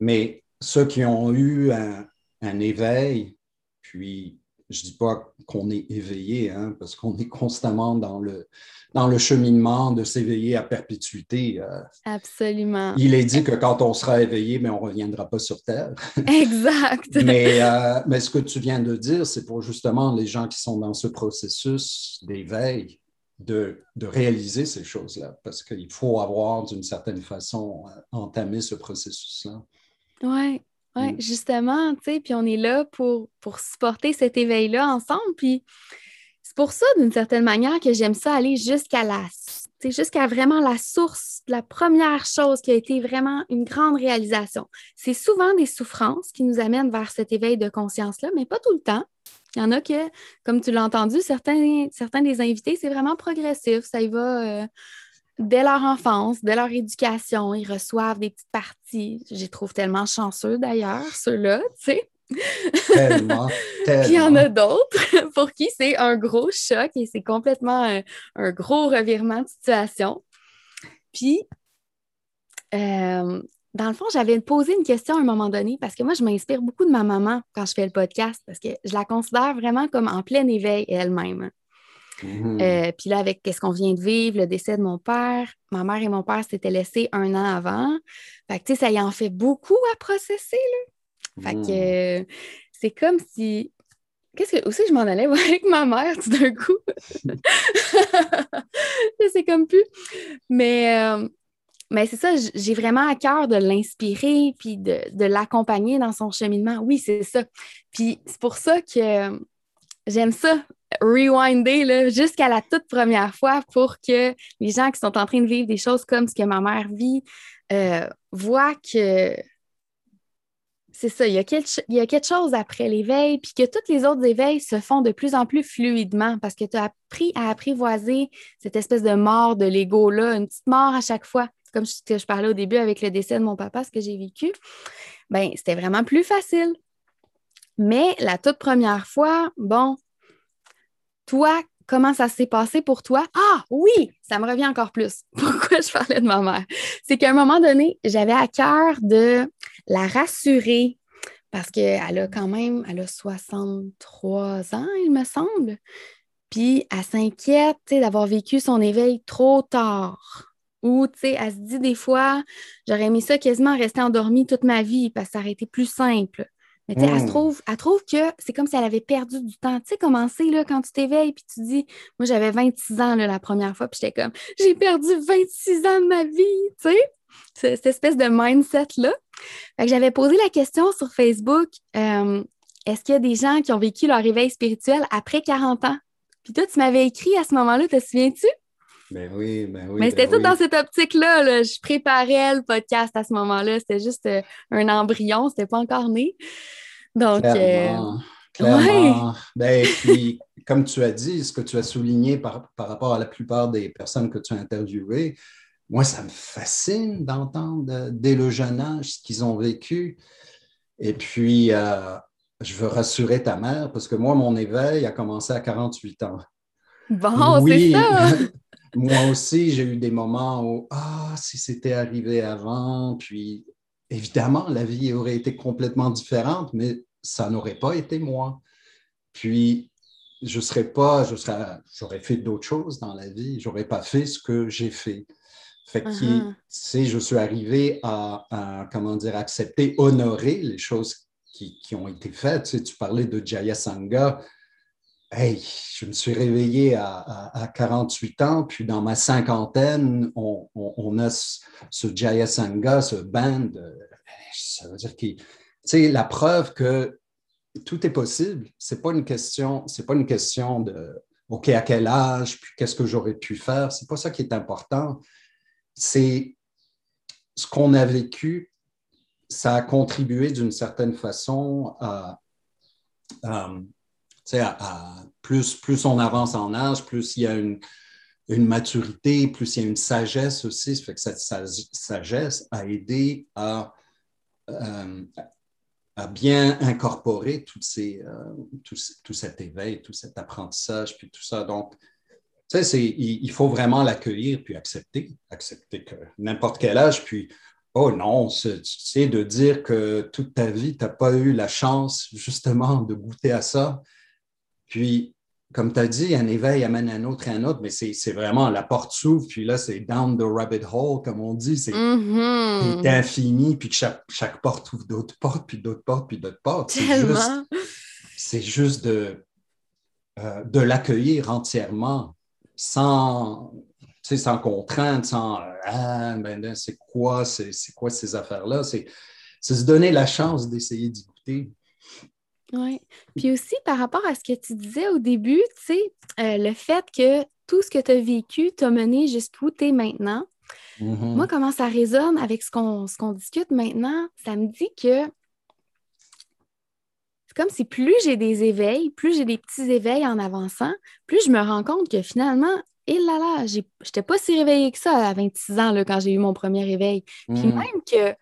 Mais ceux qui ont eu un, un éveil, puis je ne dis pas qu'on est éveillé, hein, parce qu'on est constamment dans le, dans le cheminement de s'éveiller à perpétuité. euh, Absolument. il est dit que quand on sera éveillé, mais on ne reviendra pas sur Terre. [LAUGHS] Exact. [LAUGHS] mais, euh, mais ce que tu viens de dire, c'est pour justement les gens qui sont dans ce processus d'éveil, de, de réaliser ces choses-là, parce qu'il faut avoir d'une certaine façon euh, entamé ce processus-là. Oui, Mm. justement, tu sais, puis on est là pour, pour supporter cet éveil-là ensemble. Puis c'est pour ça, d'une certaine manière, que j'aime ça aller jusqu'à la, jusqu'à vraiment la source, la première chose qui a été vraiment une grande réalisation. C'est souvent des souffrances qui nous amènent vers cet éveil de conscience-là, mais pas tout le temps. Il y en a que, comme tu l'as entendu, certains, certains des invités, c'est vraiment progressif. Ça y va euh, dès leur enfance, dès leur éducation. Ils reçoivent des petites parties. Je les trouve tellement chanceux d'ailleurs, ceux-là, tu sais. Tellement, tellement. [LAUGHS] Puis il y en a d'autres [LAUGHS] pour qui c'est un gros choc et c'est complètement un, un gros revirement de situation. Puis, euh, dans le fond, j'avais posé une question à un moment donné parce que moi, je m'inspire beaucoup de ma maman quand je fais le podcast parce que je la considère vraiment comme en plein éveil elle-même. Mhm. Euh, puis là, avec qu'est-ce qu'on vient de vivre, le décès de mon père, ma mère et mon père s'étaient laissés un an avant. Fait que, tu sais, ça y en fait beaucoup à processer, là. Fait que Mhm. euh, c'est comme si. Qu'est-ce que. Aussi, je m'en allais [LAUGHS] voir avec ma mère tout d'un coup. [LAUGHS] je sais comme plus. Mais. euh, mais c'est ça, j'ai vraiment à cœur de l'inspirer puis de, de l'accompagner dans son cheminement. Oui, c'est ça. Puis c'est pour ça que j'aime ça, rewinder jusqu'à la toute première fois pour que les gens qui sont en train de vivre des choses comme ce que ma mère vit euh, voient que c'est ça, il y, a quelque, y a quelque chose après l'éveil, puis que tous les autres éveils se font de plus en plus fluidement parce que tu as appris à apprivoiser cette espèce de mort de l'ego-là, une petite mort à chaque fois. Comme que je parlais au début avec le décès de mon papa, ce que j'ai vécu. Ben, c'était vraiment plus facile. Mais la toute première fois, bon, toi, comment ça s'est passé pour toi? Ah oui, ça me revient encore plus. [LAUGHS] Pourquoi je parlais de ma mère? C'est qu'à un moment donné, j'avais à cœur de la rassurer parce qu'elle a quand même, elle a 63 ans, il me semble. Puis elle s'inquiète d'avoir vécu son éveil trop tard. Ou, tu sais, elle se dit des fois, j'aurais aimé ça quasiment rester endormie toute ma vie parce que ça aurait été plus simple. Mais tu sais, elle, se Mm. trouve, elle trouve que c'est comme si elle avait perdu du temps. Tu sais, comment c'est là, quand tu t'éveilles puis tu dis, moi j'avais 26 ans là, la première fois, puis j'étais comme, j'ai perdu 26 ans de ma vie, tu sais, Ce- cette espèce de mindset-là. Fait que j'avais posé la question sur Facebook, euh, est-ce qu'il y a des gens qui ont vécu leur éveil spirituel après 40 ans? Puis toi, tu m'avais écrit à ce moment-là, te souviens-tu? Ben oui, ben oui. Mais c'était ben tout oui. dans cette optique-là. là. Je préparais le podcast à ce moment-là. C'était juste euh, un embryon, c'était pas encore né. Donc, euh, Clairement. Clairement. Ben, puis, comme tu as dit, ce que tu as souligné par, par rapport à la plupart des personnes que tu as interviewées, moi, ça me fascine d'entendre euh, dès le jeune âge ce qu'ils ont vécu. Et puis, euh, je veux rassurer ta mère parce que moi, mon éveil a commencé à 48 ans. bon, Oui, c'est ça. [LAUGHS] moi aussi, j'ai eu des moments où, ah, si c'était arrivé avant, puis évidemment, la vie aurait été complètement différente, mais ça n'aurait pas été moi. Puis, je serais pas, je serais, j'aurais fait d'autres choses dans la vie, j'aurais pas fait ce que j'ai fait. Fait que, Uh-huh. tu sais, je suis arrivé à, à, comment dire, accepter, honorer les choses qui, qui ont été faites. Tu, sais, tu parlais de Jaya Sangha. Hey, je me suis réveillé à, à, à 48 ans, puis dans ma cinquantaine, on, on, a ce, Jaya Sangha, ce band. euh, Ça veut dire que, tu sais, la preuve que tout est possible. C'est pas une question, c'est pas une question de OK, à quel âge, puis qu'est-ce que j'aurais pu faire. C'est pas ça qui est important. C'est ce qu'on a vécu, ça a contribué d'une certaine façon à, plus, on avance en âge, plus il y a une, maturité, plus il y a une sagesse aussi. Ça fait que cette sagesse a aidé à, euh, bien incorporer euh, tout, cet éveil, tout cet apprentissage, puis tout ça. Donc, tu sais, il, il, faut vraiment l'accueillir puis accepter, accepter que n'importe quel âge, puis oh non, tu sais, de dire que toute ta vie, tu n'as pas eu la chance justement de goûter à ça. Puis, comme tu as dit, un éveil amène un autre et un autre, mais c'est vraiment la porte s'ouvre, puis là, c'est down the rabbit hole, comme on dit. C'est mm -hmm. infini, puis que chaque, chaque porte ouvre d'autres portes, puis d'autres portes, puis d'autres portes. C'est juste, juste, de, euh, de l'accueillir entièrement, sans, sans contrainte, sans ah, ben, c'est quoi, c'est quoi ces affaires-là? C'est se donner la chance d'essayer d'y goûter. Oui. Puis aussi, par rapport à ce que tu disais au début, tu sais, euh, le fait que tout ce que tu as vécu t'a mené jusqu'où tu es maintenant. Mm -hmm. Moi, comment ça résonne avec ce qu'on qu discute maintenant, ça me dit que c'est comme si plus j'ai des éveils, plus j'ai des petits éveils en avançant, plus je me rends compte que finalement, et là là, je n'étais pas si réveillée que ça à 26 ans là, quand j'ai eu mon premier réveil. Mm Puis même que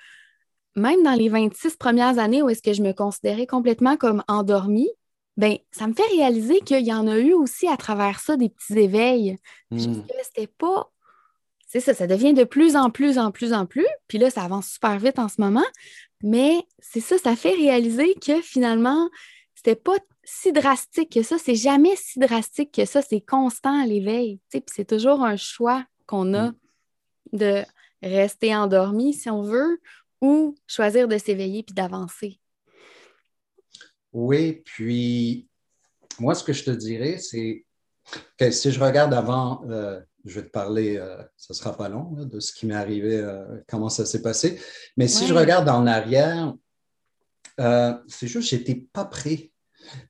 même dans les 26 premières années où est-ce que je me considérais complètement comme endormie, ben ça me fait réaliser qu'il y en a eu aussi à travers ça des petits éveils. Je que c'était pas. C'est ça, ça devient de plus en plus, en plus, en plus. Puis là, ça avance super vite en ce moment. Mais c'est ça, ça fait réaliser que finalement, c'était pas. si drastique que ça. C'est jamais si drastique que ça. C'est constant l'éveil. Puis c'est toujours un choix qu'on a mm. de rester endormi si on veut ou choisir de s'éveiller puis d'avancer? Oui, puis moi, ce que je te dirais, c'est que si je regarde avant, euh, je vais te parler, euh, ce ne sera pas long, de ce qui m'est arrivé, euh, comment ça s'est passé. Mais si je regarde en arrière, c'est juste que je n'étais pas prêt.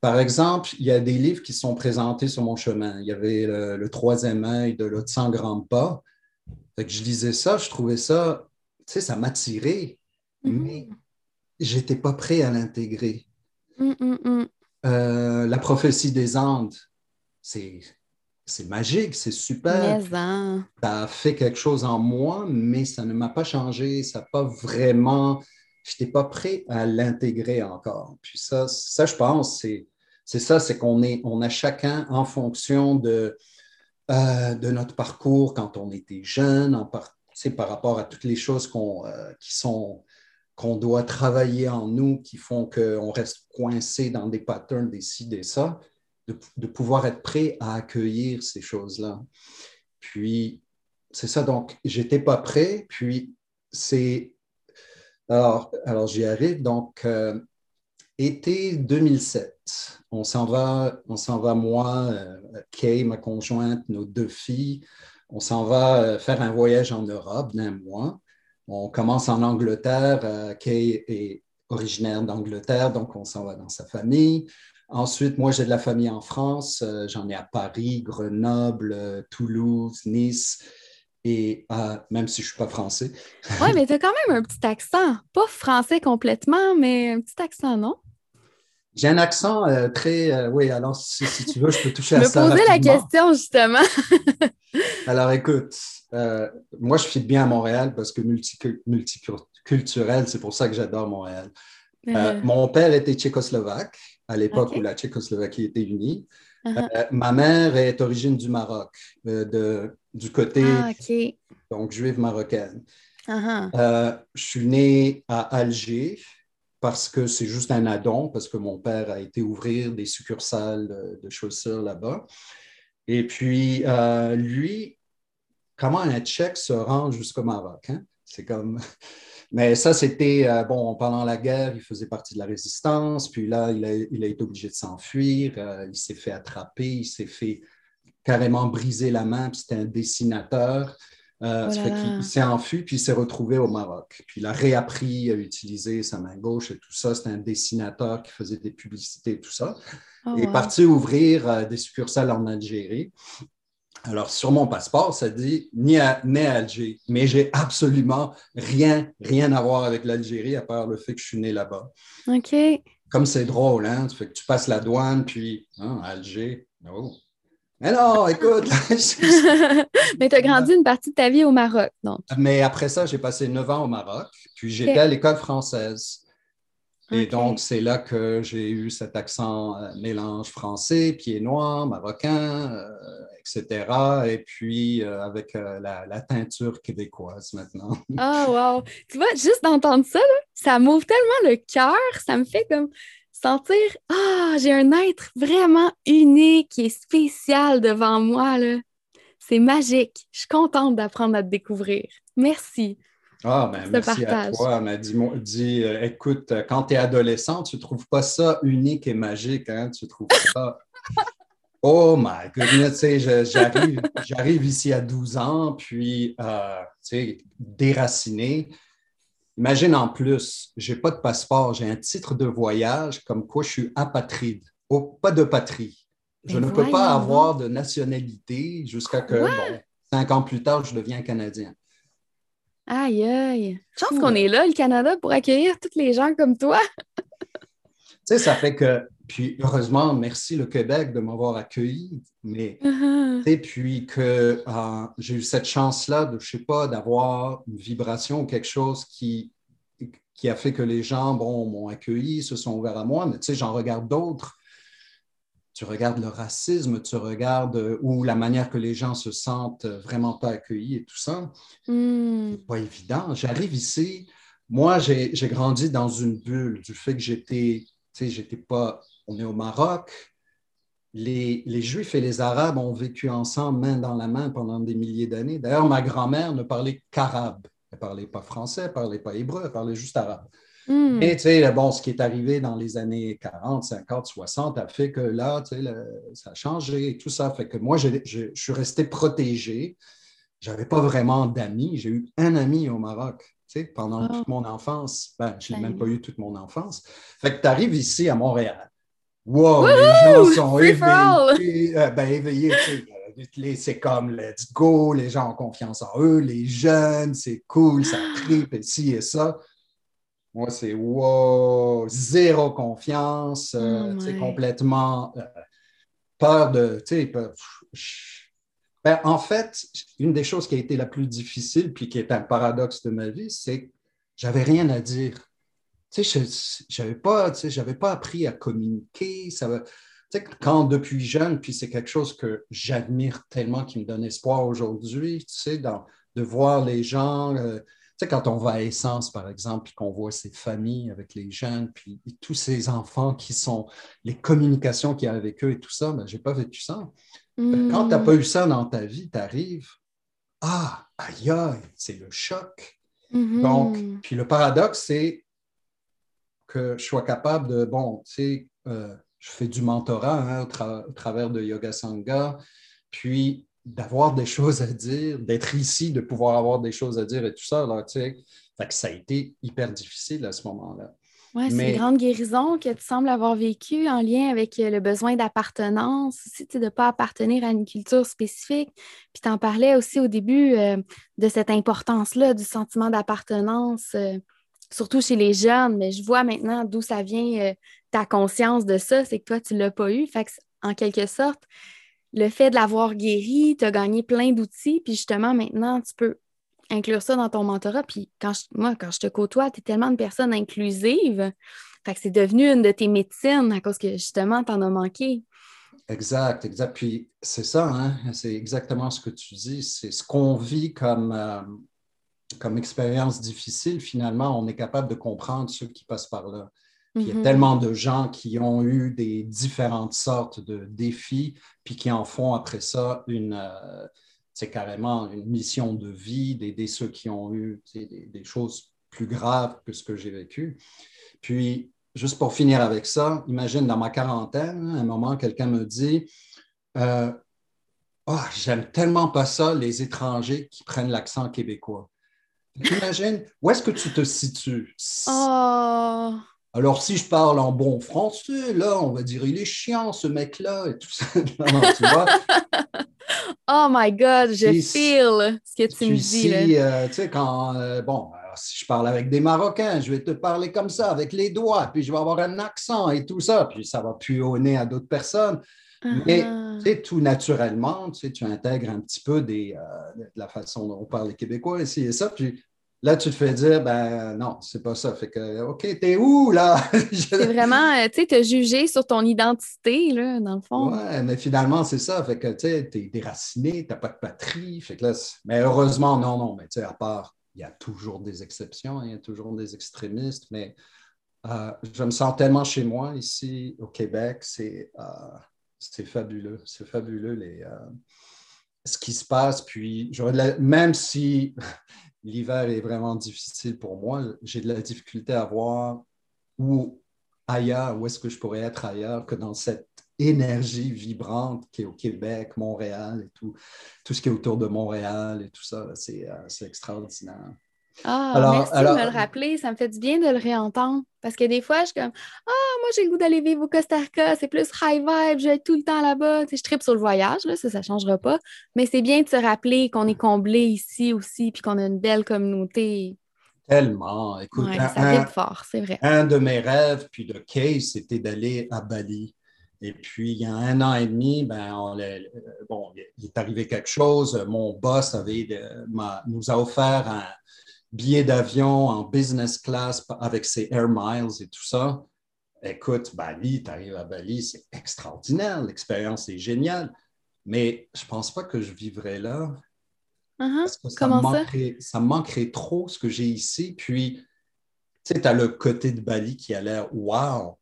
Par exemple, il y a des livres qui sont présentés sur mon chemin. Il y avait le, troisième œil de l'autre 100 grands pas. je lisais ça, je trouvais ça, sais, ça m'attirait, mm-hmm. mais je n'étais pas prêt à l'intégrer. Mm, mm, euh, la prophétie des Andes, c'est magique, c'est super. Ça a fait quelque chose en moi, mais ça ne m'a pas changé, ça n'a pas vraiment. Je n'étais pas prêt à l'intégrer encore. Puis ça, ça je pense, c'est ça, c'est qu'on est, on a chacun en fonction de, euh, de notre parcours quand on était jeune, en par, par rapport à toutes les choses euh, qui sont qu'on doit travailler en nous, qui font qu'on reste coincé dans des patterns, des ci, des ça, de, pouvoir être prêt à accueillir ces choses-là. Puis, c'est ça, donc, j'étais pas prêt, puis c'est... Alors, alors j'y arrive, donc, euh, été 2007, on s'en va, on s'en va, moi, euh, Kay, ma conjointe, nos deux filles, on s'en va euh, faire un voyage en Europe d'un mois. On commence en Angleterre. Euh, Kay est originaire d'Angleterre, donc on s'en va dans sa famille. Ensuite, moi, j'ai de la famille en France. Euh, j'en ai à Paris, Grenoble, Toulouse, Nice. Et même si je ne suis pas français. oui, mais tu as quand même un petit accent. Pas français complètement, mais un petit accent, non? J'ai un accent très. oui, alors si, tu veux, je peux toucher à ça. Je me posais la question, justement. [LAUGHS] alors écoute, euh, moi, je suis bien à Montréal parce que multiculturel, c'est pour ça que j'adore Montréal. Euh, mon père était tchécoslovaque à l'époque où la Tchécoslovaquie était unie. Uh-huh. Euh, ma mère est origine du Maroc, de, du côté ah, donc juive marocaine. Uh-huh. je suis né à Alger parce que c'est juste un addon, parce que mon père a été ouvrir des succursales de, chaussures là-bas. Et puis, lui, comment un Tchèque se rend jusqu'au Maroc. Hein? C'est comme. [LAUGHS] Mais ça, c'était, euh, bon, pendant la guerre, il faisait partie de la résistance, puis là, il a, il a été obligé de s'enfuir, euh, il s'est fait attraper, il s'est fait carrément briser la main, puis c'était un dessinateur. Euh, il s'est enfui, puis il s'est retrouvé au Maroc. Puis il a réappris à utiliser sa main gauche et tout ça. C'était un dessinateur qui faisait des publicités et tout ça. Oh, il est parti ouvrir des succursales en Algérie. Alors, sur mon passeport, ça dit ni à, né à Alger, mais j'ai absolument rien, rien à voir avec l'Algérie à part le fait que je suis né là-bas. OK. Comme c'est drôle, hein? Que tu passes la douane, puis hein, Alger. Oh. Mais non, écoute. [LAUGHS] [LAUGHS] [LAUGHS] mais tu as grandi une partie de ta vie au Maroc, donc. Mais après ça, j'ai passé neuf ans au Maroc, puis j'étais à l'école française. Et donc, c'est là que j'ai eu cet accent euh, mélange français, pied noir, marocain, euh, etc. Et puis, euh, avec la, teinture québécoise maintenant. Ah, wow! Tu vois, juste d'entendre ça, ça m'ouvre tellement le cœur, ça me fait comme sentir Ah, j'ai un être vraiment unique et spécial devant moi. C'est magique. Je suis contente d'apprendre à te découvrir. Merci. Ah, ben, merci à toi. Elle dit, dit euh, écoute, quand tu es adolescent, tu ne trouves pas ça unique et magique, hein? Tu trouves ça. [LAUGHS] Oh my goodness, j'arrive, j'arrive ici à 12 ans, puis, euh, tu sais, déraciné. Imagine en plus, je n'ai pas de passeport, j'ai un titre de voyage comme quoi je suis apatride, oh, pas de patrie. Je ne peux pas avoir de nationalité jusqu'à que, bon, cinq ans plus tard, je deviens canadien. Aïe, aïe. Je pense qu'on est là, le Canada, pour accueillir tous les gens comme toi. [LAUGHS] tu sais, ça fait que, puis heureusement, merci le Québec de m'avoir accueilli, mais, [LAUGHS] sais, puis que euh, j'ai eu cette chance-là de, je sais pas, d'avoir une vibration ou quelque chose qui, qui a fait que les gens, bon, m'ont accueilli, se sont ouverts à moi, mais tu sais, j'en regarde d'autres tu regardes le racisme, tu regardes euh, ou la manière que les gens se sentent vraiment pas accueillis et tout ça. C'est pas évident. J'arrive ici, moi, j'ai grandi dans une bulle du fait que j'étais sais, j'étais pas. On est au Maroc. Les, les, Juifs et les Arabes ont vécu ensemble main dans la main pendant des milliers d'années. D'ailleurs, ma grand-mère ne parlait qu'arabe. Elle ne parlait pas français, elle ne parlait pas hébreu, elle parlait juste arabe. Mm. Et tu sais, bon, ce qui est arrivé dans les années 40, 50, 60 a fait que là, tu sais, ça a changé et tout ça. Fait que moi, je, je, suis resté protégé. Je n'avais pas vraiment d'amis. J'ai eu un ami au Maroc, tu sais, pendant ah. toute mon enfance. Ben, je n'ai même pas eu toute mon enfance. Fait que tu arrives ici à Montréal. Wow, les gens sont éveillés. Euh, ben, éveillés, tu sais, c'est comme let's go, les gens ont confiance en eux, les jeunes, c'est cool, ça [GASPS] tripe et ci et ça. Moi, c'est wow, zéro confiance, euh, oh complètement euh, peur de. Ben, en fait, une des choses qui a été la plus difficile, puis qui est un paradoxe de ma vie, c'est que j'avais rien à dire. Tu sais, je n'avais pas, pas appris à communiquer. Ça, quand depuis jeune, puis c'est quelque chose que j'admire tellement, qui me donne espoir aujourd'hui, tu sais, de voir les gens. Euh, sais, quand on va à Essence, par exemple, puis qu'on voit ces familles avec les jeunes, puis tous ces enfants qui sont, les communications qu'il y a avec eux et tout ça, ben, je n'ai pas vécu ça. Quand tu n'as pas eu ça dans ta vie, tu arrives, ah, aïe, aïe, c'est le choc. Mm-hmm. Donc, puis le paradoxe, c'est que je sois capable de, bon, tu sais, euh, je fais du mentorat hein, au, travers de Yoga Sangha, puis d'avoir des choses à dire, d'être ici, de pouvoir avoir des choses à dire et tout ça. Là, tu sais. fait que ça a été hyper difficile à ce moment-là. Oui, c'est une grande guérison que tu sembles avoir vécue en lien avec euh, le besoin d'appartenance, aussi, de ne pas appartenir à une culture spécifique. Puis tu en parlais aussi au début euh, de cette importance-là, du sentiment d'appartenance, euh, surtout chez les jeunes. Mais je vois maintenant d'où ça vient, ta conscience de ça, c'est que toi, tu ne l'as pas eu. En quelque sorte, le fait de l'avoir guéri, tu as gagné plein d'outils, puis justement, maintenant, tu peux inclure ça dans ton mentorat. Puis quand moi, quand je te côtoie, tu es tellement une personne inclusive. Fait que c'est devenu une de tes médecines à cause que justement, tu en as manqué. Exact, exact. Puis c'est ça, hein? c'est exactement ce que tu dis. C'est ce qu'on vit comme, euh, comme expérience difficile. Finalement, on est capable de comprendre ceux qui passent par là. Il y a mm-hmm. tellement de gens qui ont eu des différentes sortes de défis, puis qui en font après ça une, c'est euh, carrément une mission de vie, d'aider ceux qui ont eu des, choses plus graves que ce que j'ai vécu. Puis, juste pour finir avec ça, imagine dans ma quarantaine, à un moment, quelqu'un me dit euh, oh, J'aime tellement pas ça, les étrangers qui prennent l'accent québécois. Imagine, où est-ce que tu te situes? Oh. Alors, si je parle en bon français, là, on va dire, il est chiant, ce mec-là, et tout ça. [LAUGHS] tu vois? [LAUGHS] oh my God, je feel ce que tu, me dis. Euh, tu sais, quand, euh, bon, si je parle avec des Marocains, je vais te parler comme ça, avec les doigts, puis je vais avoir un accent et tout ça, puis ça va nez à d'autres personnes. Mais uh-huh. tu sais, tout naturellement, tu, sais, tu intègres un petit peu des, euh, de la façon dont on parle les Québécois ici et ça, puis Là, tu te fais dire, ben non, c'est pas ça. Fait que, OK, t'es où, là? [LAUGHS] c'est vraiment, euh, tu sais, te juger sur ton identité, là, dans le fond. Oui, mais finalement, c'est ça. Fait que, tu sais, t'es déraciné, t'as pas de patrie. Fait que là, mais heureusement, non, non. Mais tu sais, à part, il y a toujours des exceptions, il y a toujours des extrémistes, mais euh, je me sens tellement chez moi ici au Québec. C'est euh, fabuleux. C'est fabuleux, les, ce qui se passe. Puis, même si l'hiver est vraiment difficile pour moi. J'ai de la difficulté à voir où ailleurs, où est-ce que je pourrais être ailleurs que dans cette énergie vibrante qui est au Québec, Montréal et tout, tout ce qui est autour de Montréal et tout ça. C'est euh, extraordinaire. Ah, merci de me le rappeler. Ça me fait du bien de le réentendre. Parce que des fois, je suis comme Ah, moi, j'ai le goût d'aller vivre au Costa Rica. C'est plus high vibe. Je vais être tout le temps là-bas. je tripe sur le voyage. Là, ça, ça ne changera pas. Mais c'est bien de se rappeler qu'on est comblé ici aussi puis qu'on a une belle communauté. Tellement. Écoute, ça vibre fort, c'est vrai. Un de mes rêves, puis de case, c'était d'aller à Bali. Et puis, il y a un an et demi, ben, bon, il est arrivé quelque chose. Mon boss avait, nous a offert un, billets d'avion en business class avec ses air miles et tout ça. Écoute, Bali, tu arrives à Bali, c'est extraordinaire, l'expérience est géniale, mais je ne pense pas que je vivrais là. Uh-huh. Parce que ça, me manquerait, ça? manquerait trop ce que j'ai ici. Puis, tu sais, tu as le côté de Bali qui a l'air wow,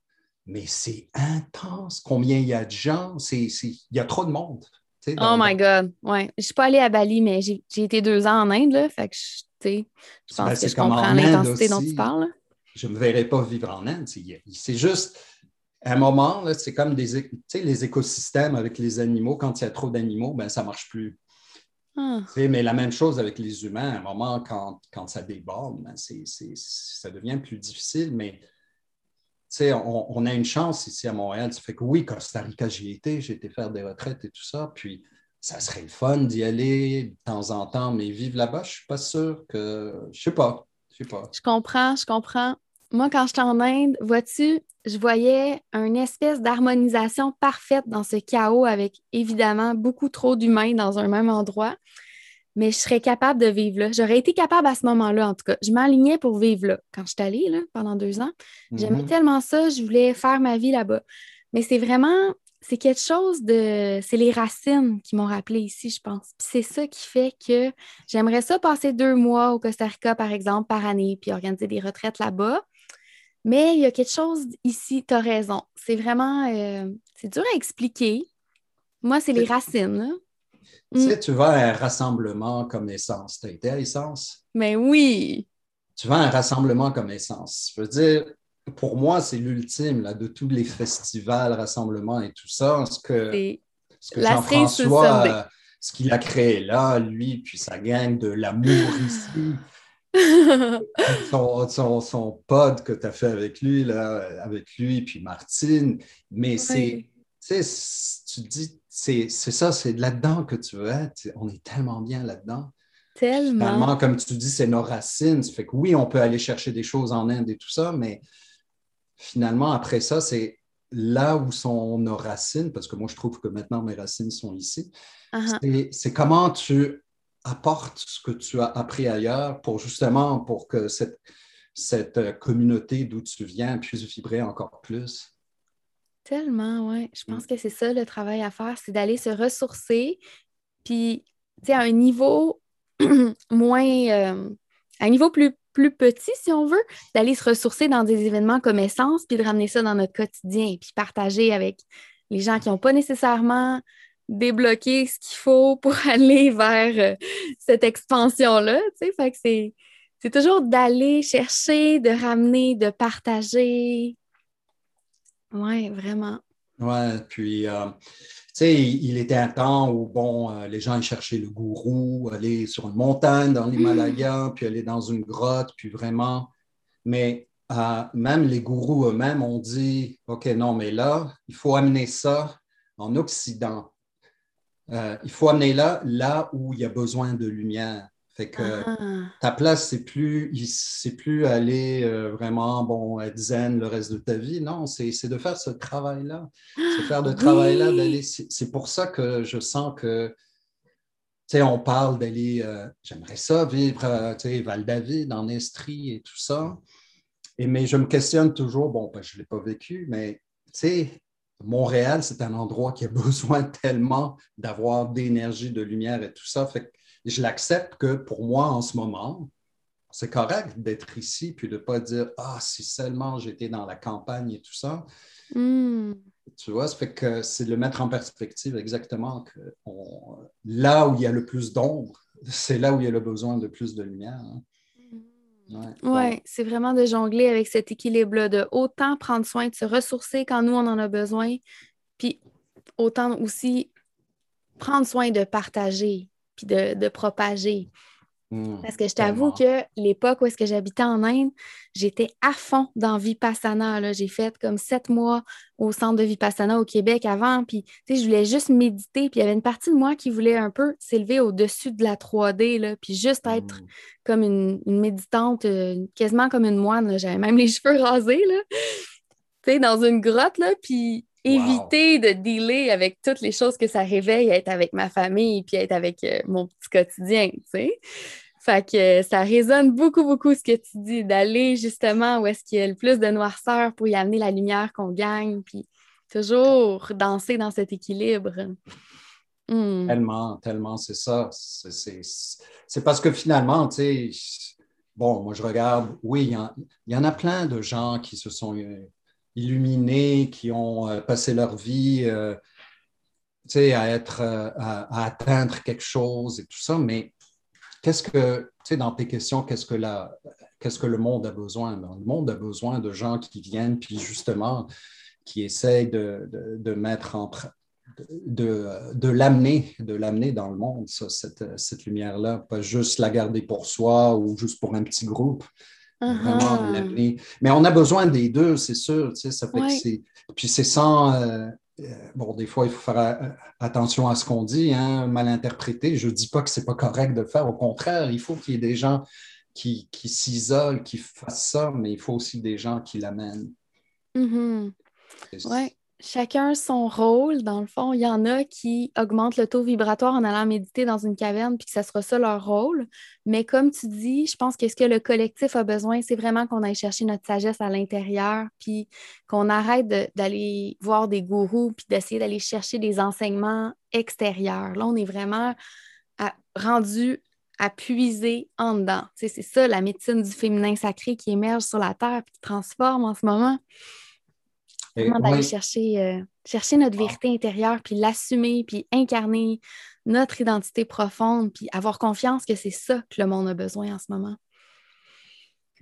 mais c'est intense. Combien il y a de gens? il y a trop de monde. oh my God. Ouais. Je ne suis pas allée à Bali, mais j'ai été deux ans en Inde. Là, fait que je, je pense ben, que je comprends l'intensité dont tu parles. Je ne me verrais pas vivre en Inde. C'est juste, à un moment, c'est comme des, les écosystèmes avec les animaux. Quand il y a trop d'animaux, ben, ça ne marche plus. Ah. Mais la même chose avec les humains. À un moment, quand, quand ça déborde, ben, ça devient plus difficile. Mais on, on, a une chance ici à Montréal. Ça fait que oui, Costa Rica, j'y étais, j'ai été faire des retraites et tout ça. Puis ça serait le fun d'y aller de temps en temps, mais vivre là-bas, je ne suis pas sûr que. Je sais pas. Je sais pas. Je comprends, je comprends. Moi, quand j'étais en Inde, vois-tu, je voyais une espèce d'harmonisation parfaite dans ce chaos avec évidemment beaucoup trop d'humains dans un même endroit mais je serais capable de vivre là. J'aurais été capable à ce moment-là, en tout cas. Je m'alignais pour vivre là. Quand je suis allée là, pendant deux ans, j'aimais mhm. tellement ça, je voulais faire ma vie là-bas. Mais c'est vraiment, c'est quelque chose de. C'est les racines qui m'ont rappelé ici, je pense. Puis c'est ça qui fait que j'aimerais ça passer deux mois au Costa Rica, par exemple, par année, puis organiser des retraites là-bas. Mais il y a quelque chose ici, tu as raison. C'est vraiment. Euh, c'est dur à expliquer. Moi, c'est les racines. Là. Tu sais, mm. tu vas à un rassemblement comme Essence? Tu as été à Essence? Mais oui! Tu vas à un rassemblement comme Essence. Je veux dire, pour moi, c'est l'ultime de tous les festivals, rassemblements et tout ça. Ce que, ce que Jean-François, euh, ce qu'il a créé là, lui, puis sa gang de l'amour ici. [LAUGHS] son, son, pod que tu as fait avec lui, là, avec lui, puis Martine. Mais c'est, tu dis, c'est ça, c'est là-dedans que tu veux être. On est tellement bien là-dedans. Tellement. comme tu dis, c'est nos racines. Ça fait que oui, on peut aller chercher des choses en Inde et tout ça, mais finalement, après ça, c'est là où sont nos racines, parce que moi, je trouve que maintenant, mes racines sont ici. Uh-huh. C'est comment tu apportes ce que tu as appris ailleurs pour justement, pour que cette, cette communauté d'où tu viens puisse vibrer encore plus. Tellement, oui. Je pense mm. que c'est ça le travail à faire, c'est d'aller se ressourcer, puis, tu sais, à un niveau [CLEARS THROAT] moins, euh, à un niveau plus, plus petit, si on veut, d'aller se ressourcer dans des événements comme Essence, puis de ramener ça dans notre quotidien, puis partager avec les gens qui n'ont pas nécessairement débloqué ce qu'il faut pour [LAUGHS] aller vers euh, cette expansion-là, c'est, toujours d'aller chercher, de ramener, de partager, oui, vraiment. Oui, puis, euh, sais, il était un temps où, bon, euh, les gens cherchaient le gourou, aller sur une montagne dans l'Himalaya, puis aller dans une grotte, puis vraiment. Mais euh, même les gourous eux-mêmes ont dit OK, non, mais là, il faut amener ça en Occident. il faut amener là, là où il y a besoin de lumière. Fait que ah. ta place, c'est plus, c'est plus aller euh, vraiment bon, être zen le reste de ta vie. Non, c'est, de faire ce travail-là. C'est faire ce ah, travail-là, d'aller. C'est, pour ça que je sens que, tu sais, on parle d'aller, euh, j'aimerais ça, vivre, euh, tu sais, Val-David, en Estrie et tout ça. Et, mais je me questionne toujours, bon, ben, je ne l'ai pas vécu, mais tu sais, Montréal, c'est un endroit qui a [LAUGHS] besoin tellement d'avoir d'énergie, de lumière et tout ça. Fait que je l'accepte que pour moi, en ce moment, c'est correct d'être ici puis de ne pas dire Ah, si seulement j'étais dans la campagne et tout ça. Hmm. Tu vois, ça fait que c'est de le mettre en perspective exactement que là où il y a le plus d'ombre, c'est là où il y a le besoin de plus de lumière. Hein. Hmm. Ouais, c'est vraiment de jongler avec cet équilibre-là, de autant prendre soin de se ressourcer quand nous, on en a besoin, puis autant aussi prendre soin de partager puis de, propager. Hmm, Parce que je t'avoue que l'époque où est-ce que j'habitais en Inde, j'étais à fond dans Vipassana. J'ai fait comme sept mois au centre de Vipassana au Québec avant. Puis, je voulais juste méditer. Puis, il y avait une partie de moi qui voulait un peu s'élever au-dessus de la 3D, là, puis juste être hmm. comme une, méditante, euh, quasiment comme une moine. J'avais même les [LAUGHS] cheveux rasés, là. dans une grotte, là, puis éviter de dealer avec toutes les choses que ça réveille, être avec ma famille puis être avec euh, mon petit quotidien, tu sais. Fait que ça résonne beaucoup, beaucoup ce que tu dis, d'aller justement où est-ce qu'il y a le plus de noirceur pour y amener la lumière qu'on gagne, puis toujours danser dans cet équilibre. Hmm. Tellement, tellement, c'est ça. C'est parce que finalement, tu sais, bon, moi je regarde, oui, il y, en a plein de gens qui se sont illuminés, qui ont passé leur vie à, être, à, atteindre quelque chose et tout ça, mais qu'est-ce que, dans tes questions, qu'est-ce que, la, qu'est-ce que le monde a besoin? Ben, le monde a besoin de gens qui viennent, puis justement, qui essayent de, de, mettre en, de, de l'amener, de l'amener dans le monde, cette, cette lumière-là, pas juste la garder pour soi ou juste pour un petit groupe. Vraiment l'amener. Mais on a besoin des deux, c'est sûr. Tu sais, ça fait que c'est... Puis c'est sans. Euh, euh, bon, des fois, il faut faire euh, attention à ce qu'on dit, hein, mal interpréter. Je ne dis pas que ce n'est pas correct de le faire. Au contraire, il faut qu'il y ait des gens qui, qui s'isolent, qui fassent ça, mais il faut aussi des gens qui l'amènent. Mm Oui chacun son rôle, dans le fond. Il y en a qui augmentent le taux vibratoire en allant méditer dans une caverne, puis que ça sera ça leur rôle. Mais comme tu dis, je pense que ce que le collectif a besoin, c'est vraiment qu'on aille chercher notre sagesse à l'intérieur, puis qu'on arrête d'aller voir des gourous, puis d'essayer d'aller chercher des enseignements extérieurs. Là, on est vraiment rendu à puiser en dedans. c'est ça la médecine du féminin sacré qui émerge sur la Terre, puis qui transforme en ce moment. Vraiment d'aller chercher, euh, chercher notre vérité intérieure, puis l'assumer, puis incarner notre identité profonde, puis avoir confiance que c'est ça que le monde a besoin en ce moment.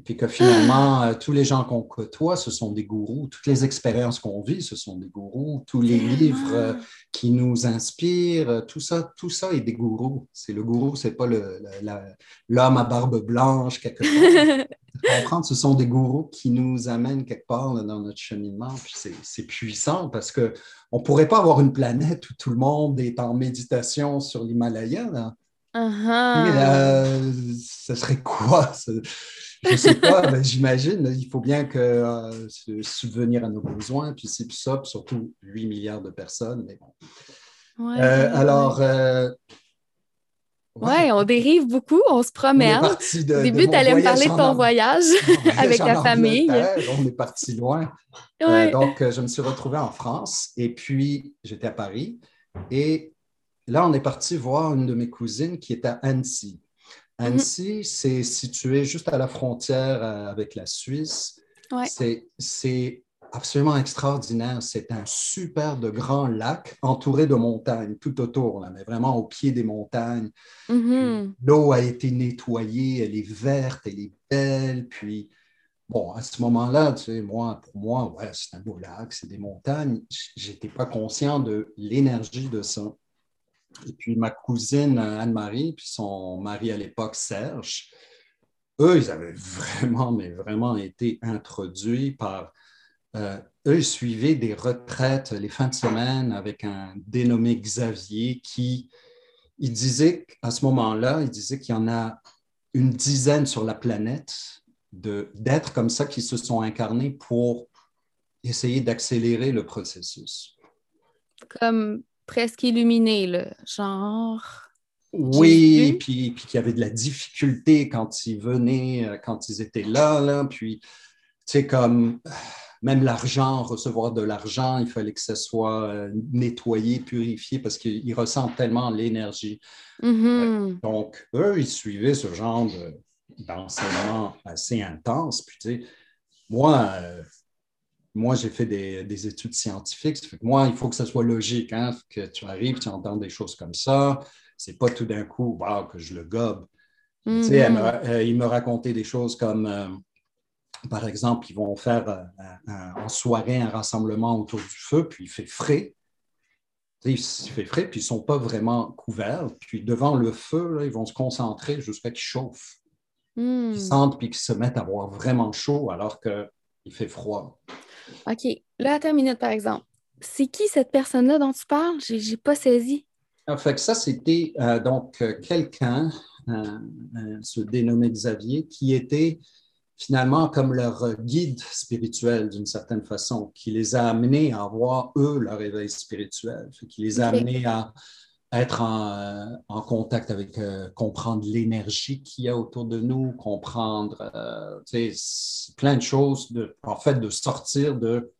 Puis que finalement, euh, tous les gens qu'on côtoie, ce sont des gourous. Toutes les expériences qu'on vit, ce sont des gourous. Tous les livres euh, qui nous inspirent, tout ça, tout ça est des gourous. C'est le gourou, c'est pas l'homme à barbe blanche quelque part. [LAUGHS] comprendre, ce sont des gourous qui nous amènent quelque part dans notre cheminement. c'est puissant parce qu'on ne pourrait pas avoir une planète où tout le monde est en méditation sur l'Himalaya. Euh, ce serait quoi? Je ne sais pas, j'imagine. Il faut bien que euh, subvenir à nos besoins, puis c'est ça, surtout 8 milliards de personnes. Mais bon. Euh, alors, oui, on dérive beaucoup, on se promène. Au début, tu allais me parler de ton [LAUGHS] voyage avec ta famille. On est parti loin. Euh, donc, euh, je me suis retrouvé en France et puis j'étais à Paris. Et là, on est parti voir une de mes cousines qui est à Annecy. Mhm. Annecy, c'est situé juste à la frontière euh, avec la Suisse. Ouais. C'est absolument extraordinaire. C'est un super de grand lac entouré de montagnes tout autour, là, mais vraiment au pied des montagnes. Mm-hmm. L'eau a été nettoyée, elle est verte, elle est belle. Puis, bon, à ce moment-là, tu sais, moi, pour moi, ouais, c'est un beau lac, c'est des montagnes. J'étais pas conscient de l'énergie de ça. Et puis, ma cousine Anne-Marie, puis son mari à l'époque, Serge, eux, ils avaient [LAUGHS] vraiment, mais vraiment été introduits par euh, eux, suivaient des retraites les fins de semaine avec un dénommé Xavier qui, il disait qu'à ce moment-là, il disait qu'il y en a une dizaine sur la planète d'êtres comme ça qui se sont incarnés pour essayer d'accélérer le processus. Comme presque illuminé, le genre. Oui, puis, puis qu'il y avait de la difficulté quand ils venaient, euh, quand ils étaient là, là puis, tu sais, comme même l'argent, recevoir de l'argent, il fallait que ce soit euh, nettoyé, purifié, parce qu'ils ressentent tellement l'énergie. Mm-hmm. Donc, eux, ils suivaient ce genre d'enseignement assez intense. Puis, tu sais, moi, euh, moi, j'ai fait des, études scientifiques. moi, il faut que ce soit logique, hein, que tu arrives, tu entends des choses comme ça. C'est pas tout d'un coup, que je le gobe. Tu sais, mm-hmm. euh, il me racontait des choses comme par exemple, ils vont faire euh, en soirée un rassemblement autour du feu, puis il fait frais. Il fait frais, puis ils ne sont pas vraiment couverts. Puis devant le feu, ils vont se concentrer jusqu'à qu'il chauffe. Hmm. Ils sentent, puis qu'ils se mettent à avoir vraiment chaud alors qu'il fait froid. OK. Là, attends une minute, par exemple. C'est qui cette personne-là dont tu parles? Je n'ai pas saisi. En fait, ça, c'était euh, donc euh, quelqu'un, ce dénommé Xavier, qui était finalement comme leur guide spirituel d'une certaine façon, qui les a amenés à avoir, eux, leur éveil spirituel, qui les a amenés à être en, contact avec, euh, comprendre l'énergie qu'il y a autour de nous, comprendre euh, plein de choses, de, en fait, de sortir de,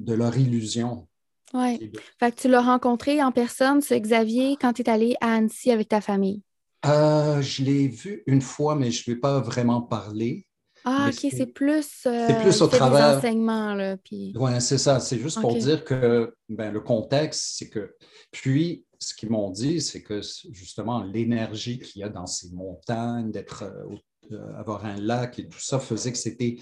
de leur illusion. Oui. Fait que tu l'as rencontré en personne, ce Xavier, quand tu es allé à Annecy avec ta famille? Euh, je l'ai vu une fois, mais je ne vais pas vraiment parler. Ah, OK, c'est plus, c'est plus au travers. Puis... Oui, c'est ça. C'est juste pour dire que ben, le contexte, c'est que. Puis, ce qu'ils m'ont dit, c'est que justement, l'énergie qu'il y a dans ces montagnes, d'être, euh, avoir un lac et tout ça faisait que c'était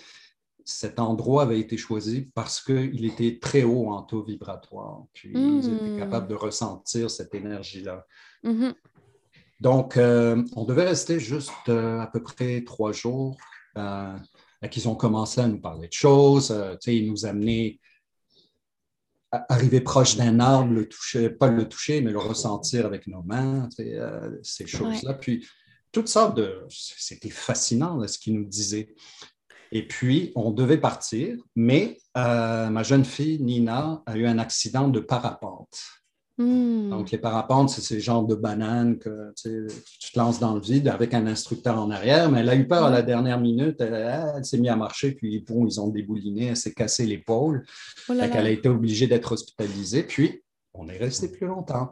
cet endroit avait été choisi parce qu'il était très haut en taux vibratoire. Puis ils étaient hmm. capables de ressentir cette énergie-là. Mm-hmm. Donc, euh, on devait rester juste euh, à peu près trois jours. Euh, qu'ils ont commencé à nous parler de choses. ils nous amenaient arriver proche d'un arbre, le toucher, pas le toucher, mais le ressentir avec nos mains, ces choses-là. Puis, toutes sortes de. C'était fascinant ce qu'ils nous disaient. Et puis, on devait partir, mais euh, ma jeune fille, Nina, a eu un accident de parapente. Hmm. Donc, les parapentes, c'est ces genres de bananes que tu, te lances dans le vide avec un instructeur en arrière, mais elle a eu peur à la dernière minute. Elle, s'est mise à marcher, puis bon, ils ont débouliné, elle s'est cassé l'épaule. Oh elle a été obligée d'être hospitalisée. Puis, on est resté plus longtemps.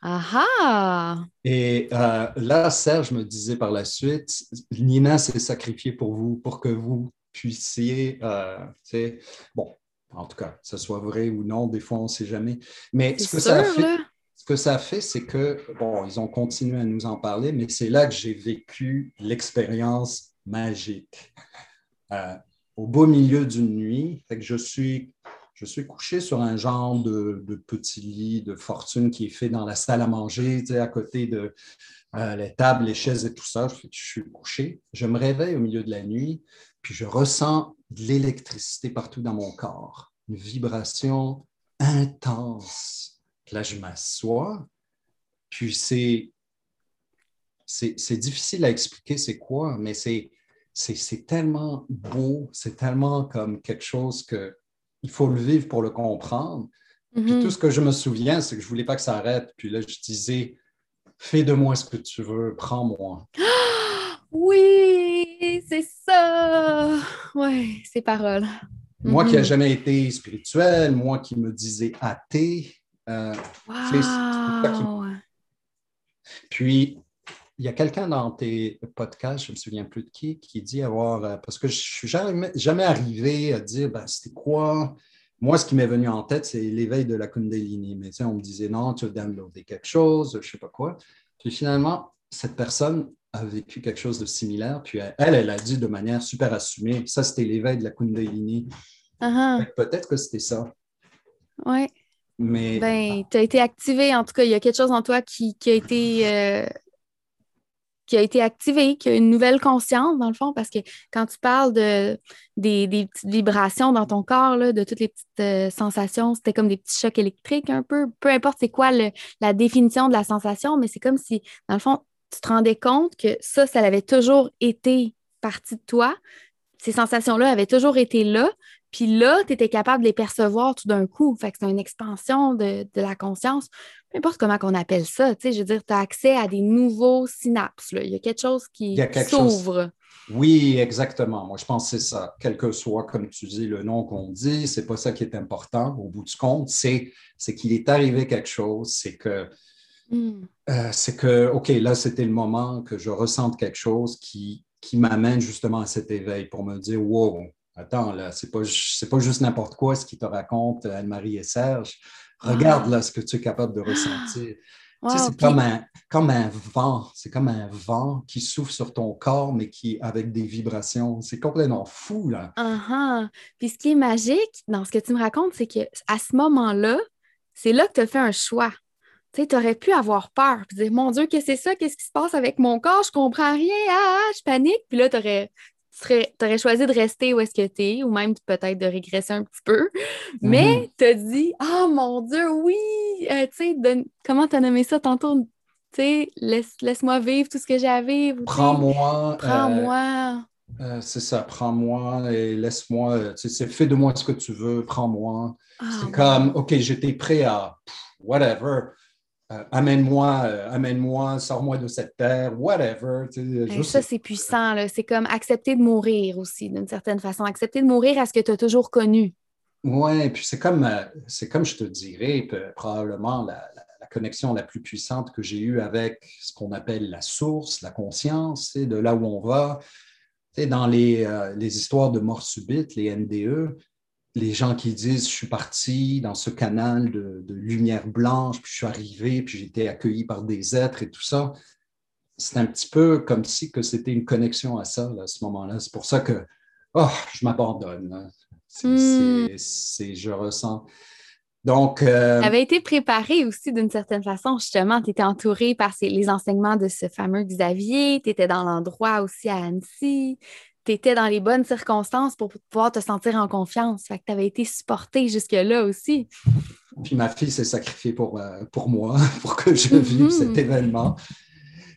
Ah Et euh, là, Serge me disait par la suite, Nina s'est sacrifiée pour vous, pour que vous puissiez, euh, bon, en tout cas, que ce soit vrai ou non, des fois, on ne sait jamais. Mais ce que, ça fait, ce que ça a fait, c'est que, bon, ils ont continué à nous en parler, mais c'est là que j'ai vécu l'expérience magique. Euh, au beau milieu d'une nuit, fait que je suis je suis couché sur un genre de, petit lit de fortune qui est fait dans la salle à manger, à côté de euh, les tables, les chaises et tout ça. Je, suis couché. Je me réveille au milieu de la nuit, puis je ressens de l'électricité partout dans mon corps, une vibration intense. Là, je m'assois, puis c'est, c'est, difficile à expliquer c'est quoi, mais c'est, c'est tellement beau, c'est tellement comme quelque chose que il faut le vivre pour le comprendre. Puis mhm. tout ce que je me souviens, c'est que je ne voulais pas que ça arrête. Puis là, je disais, fais de moi ce que tu veux, prends-moi. [GASPS] oui, c'est ça. Oui, ces paroles. Moi qui n'ai mhm. jamais été spirituel, moi qui me disais athée. Euh, Puis, il y a quelqu'un dans tes podcasts, je ne me souviens plus de qui, qui dit avoir, euh, parce que je ne suis jamais, jamais, arrivé à dire, ben, c'était quoi? Moi, ce qui m'est venu en tête, c'est l'éveil de la Kundalini. Mais on me disait, non, tu as downloadé quelque chose, je ne sais pas quoi. Puis finalement, cette personne a vécu quelque chose de similaire. Puis elle, elle a dit de manière super assumée, ça, c'était l'éveil de la Kundalini. Uh-huh. Peut-être que c'était ça. Oui. Mais. Ben, tu as été activé. En tout cas, il y a quelque chose en toi qui, a été. Euh, qui a été activé, qui a une nouvelle conscience, dans le fond, parce que quand tu parles de, des, petites vibrations dans ton corps, de toutes les petites euh, sensations, c'était comme des petits chocs électriques un peu. Peu importe c'est quoi la définition de la sensation, mais c'est comme si, dans le fond, tu te rendais compte que ça, ça avait toujours été partie de toi. Ces sensations-là avaient toujours été là, puis là, tu étais capable de les percevoir tout d'un coup. Fait que c'est une expansion de, la conscience. Peu importe comment on appelle ça, tu sais, je veux dire, tu as accès à des nouveaux synapses. Là. Il y a quelque chose qui, s'ouvre. Oui, exactement. Moi, je pense que c'est ça. Quel que soit, comme tu dis, le nom qu'on dit, c'est pas ça qui est important au bout du compte. C'est, c'est qu'il est arrivé quelque chose. C'est que, hmm. euh, c'est que, OK, là, c'était le moment que je ressente quelque chose qui, qui m'amène justement à cet éveil pour me dire, wow, attends, là, c'est pas, pas juste n'importe quoi ce qui te raconte Anne-Marie et Serge. Regarde là ce que tu es capable de ressentir. c'est comme, un, comme un vent, c'est comme un vent qui souffle sur ton corps, mais qui avec des vibrations. C'est complètement fou, là. Uh Puis ce qui est magique dans ce que tu me racontes, c'est qu'à ce moment-là, c'est là que tu as fait un choix. Tu aurais pu avoir peur, puis dire Mon Dieu, qu'est-ce que c'est ça? Qu'est-ce qui se passe avec mon corps? Je comprends rien, ah, ah je panique. Puis là, tu aurais choisi de rester où est-ce que tu es, ou même peut-être de régresser un petit peu. Mais mm-hmm. tu as dit Oh mon Dieu, oui! Euh, tu sais, comment tu as nommé ça tantôt? Tu sais, laisse, moi vivre tout ce que j'ai à vivre. Prends-moi. Prends-moi. Euh, euh, c'est ça, prends-moi et laisse-moi. Sais, fais de moi ce que tu veux, prends-moi. Ah, c'est comme, OK, j'étais prêt à whatever. Euh, amène-moi, euh, amène-moi, sors-moi de cette terre, whatever. Ça, c'est puissant. C'est comme accepter de mourir aussi, d'une certaine façon. Accepter de mourir à ce que tu as toujours connu. Oui, puis c'est comme, euh, c'est comme je te dirais, probablement la, connexion la plus puissante que j'ai eue avec ce qu'on appelle la source, la conscience, c'est de là où on va. dans les, euh, les, histoires de mort subite, les NDE, les gens qui disent je suis parti dans ce canal de, lumière blanche, puis je suis arrivé, puis j'ai été accueilli par des êtres et tout ça. C'est un petit peu comme si que c'était une connexion à ça à ce moment-là. C'est pour ça que oh, je m'abandonne. Hmm. C'est, je ressens. Donc. Euh, tu avais été préparé aussi d'une certaine façon, justement. Tu étais entouré par les enseignements de ce fameux Xavier. Tu étais dans l'endroit aussi à Annecy. Tu étais dans les bonnes circonstances pour pouvoir te sentir en confiance. Fait que tu avais été supporté jusque-là aussi. Puis ma fille s'est sacrifiée pour, euh, pour moi, [LAUGHS] pour que je vive cet événement.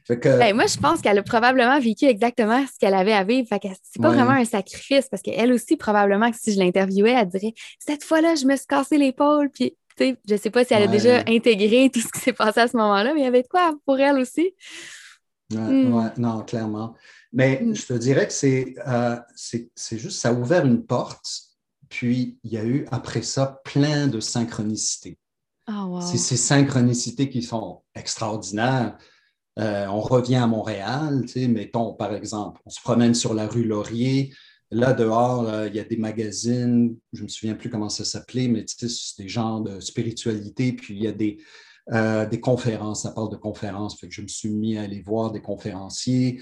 Ben, moi, je pense qu'elle a probablement vécu exactement ce qu'elle avait à vivre. Fait que c'est pas vraiment un sacrifice parce qu'elle aussi, probablement, que si je l'interviewais, elle dirait Cette fois-là, je me suis cassé l'épaule. Puis, tu sais, je sais pas si elle a déjà intégré tout ce qui s'est passé à ce moment-là, mais il y avait de quoi pour elle aussi. Hmm. non, clairement. Mais hmm. je te dirais que euh, c'est c'est juste, ça a ouvert une porte, puis il y a eu après ça plein de synchronicités. Oh, C'est ces synchronicités qui sont extraordinaires. Euh, on revient à Montréal, mettons par exemple, on se promène sur la rue Laurier. Là, dehors, il y a des magazines, je ne me souviens plus comment ça s'appelait, mais c'est des genres de spiritualité, puis il y a des, euh, des conférences, ça parle de conférences, fait que je me suis mis à aller voir des conférenciers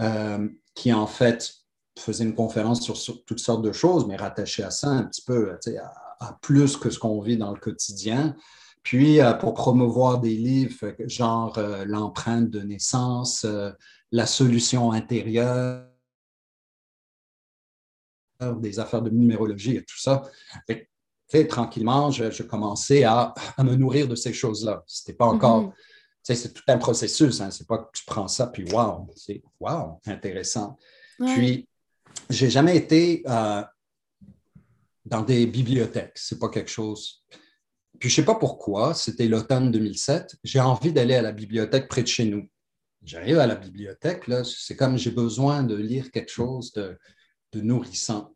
euh, qui, en fait, faisaient une conférence sur, toutes sortes de choses, mais rattachées à ça un petit peu, à, à plus que ce qu'on vit dans le quotidien. Puis, euh, pour promouvoir des livres genre euh, L'empreinte de naissance, La solution intérieure, des affaires de numérologie et tout ça. tranquillement, je, commençais à, me nourrir de ces choses-là. Ce n'était pas encore. C'est tout un processus. Hein. C'est pas que tu prends ça, puis wow, c'est wow, intéressant. Puis, j'ai jamais été dans des bibliothèques. C'est pas quelque chose. Puis je ne sais pas pourquoi, c'était l'automne 2007, j'ai envie d'aller à la bibliothèque près de chez nous. J'arrive à la bibliothèque, là, c'est comme j'ai besoin de lire quelque chose de, nourrissant.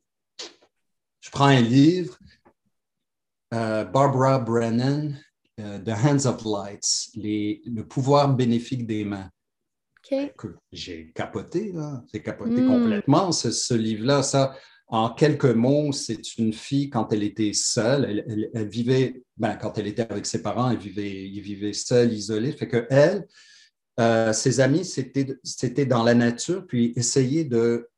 Je prends un livre, euh, Barbara Brennan, euh, The Hands of Lights, le pouvoir bénéfique des mains. J'ai capoté, là. J'ai capoté hmm. complètement ce, ce livre-là. Ça, en quelques mots, c'est une fille, quand elle était seule, elle, vivait, ben, quand elle était avec ses parents, elle vivait, il vivait seule, isolée. Fait que elle, euh, ses amis, c'était dans la nature, puis essayer de,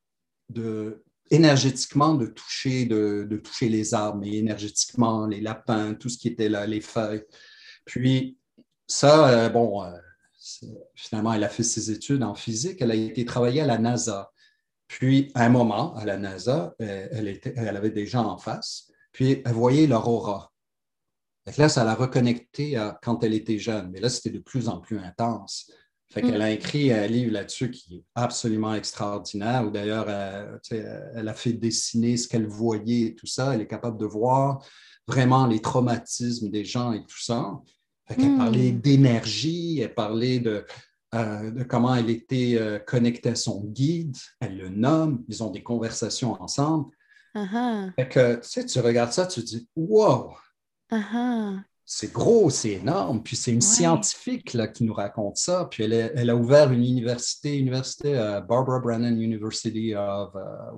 de énergétiquement de toucher, de, de, toucher les arbres, mais énergétiquement, les lapins, tout ce qui était là, les feuilles. Puis ça, euh, bon, euh, finalement, elle a fait ses études en physique, elle a été travailler à la NASA. Puis, à un moment, à la NASA, euh, elle, était, elle avait des gens en face, puis elle voyait leur aura. là, ça l'a reconnecté à quand elle était jeune, mais là, c'était de plus en plus intense. Fait qu'elle a mm. écrit un livre là-dessus qui est absolument extraordinaire, ou d'ailleurs, euh, elle a fait dessiner ce qu'elle voyait et tout ça. Elle est capable de voir vraiment les traumatismes des gens et tout ça. Fait qu'elle parlait d'énergie, elle parlait de, euh, de comment elle était euh, connectée à son guide. Elle le nomme, ils ont des conversations ensemble. Uh que, tu, sais, tu regardes ça, tu te dis Wow! C'est gros, c'est énorme. Puis c'est une scientifique là, qui nous raconte ça. Puis elle, elle a ouvert une université, université euh, Barbara Brennan University of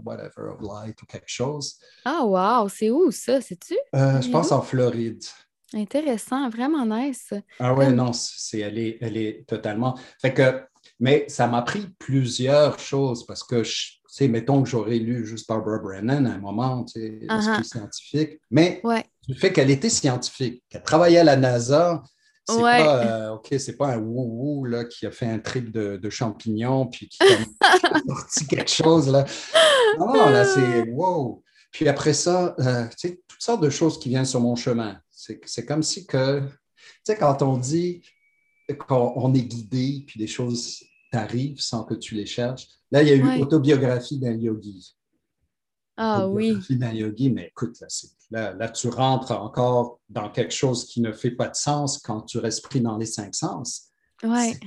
whatever, of Light ou quelque chose. Ah, wow! C'est où ça, sais-tu? je pense en Floride. Intéressant, vraiment nice. Ah oui, non, c'est, elle, est, elle est totalement. Fait que, mais ça m'a pris plusieurs choses parce que, tu sais, mettons que j'aurais lu juste Barbara Brennan à un moment, tu sais, uh scientifique, mais ouais. Le fait qu'elle était scientifique, qu'elle travaillait à la NASA, c'est pas, euh, OK, c'est pas un wou-wou là, qui a fait un trip de, champignons puis qui a [LAUGHS] sorti quelque chose. Là. Non, là, c'est wow. Puis après ça, euh, tu sais, toutes sortes de choses qui viennent sur mon chemin. C'est comme si que, tu sais, quand on dit qu'on est guidé, puis des choses t'arrivent sans que tu les cherches. Là, il y a eu l'autobiographie d'un yogi. Ah oui. d'un yogi, mais écoute, là, là, tu rentres encore dans quelque chose qui ne fait pas de sens quand tu restes pris dans les cinq sens. Ouais.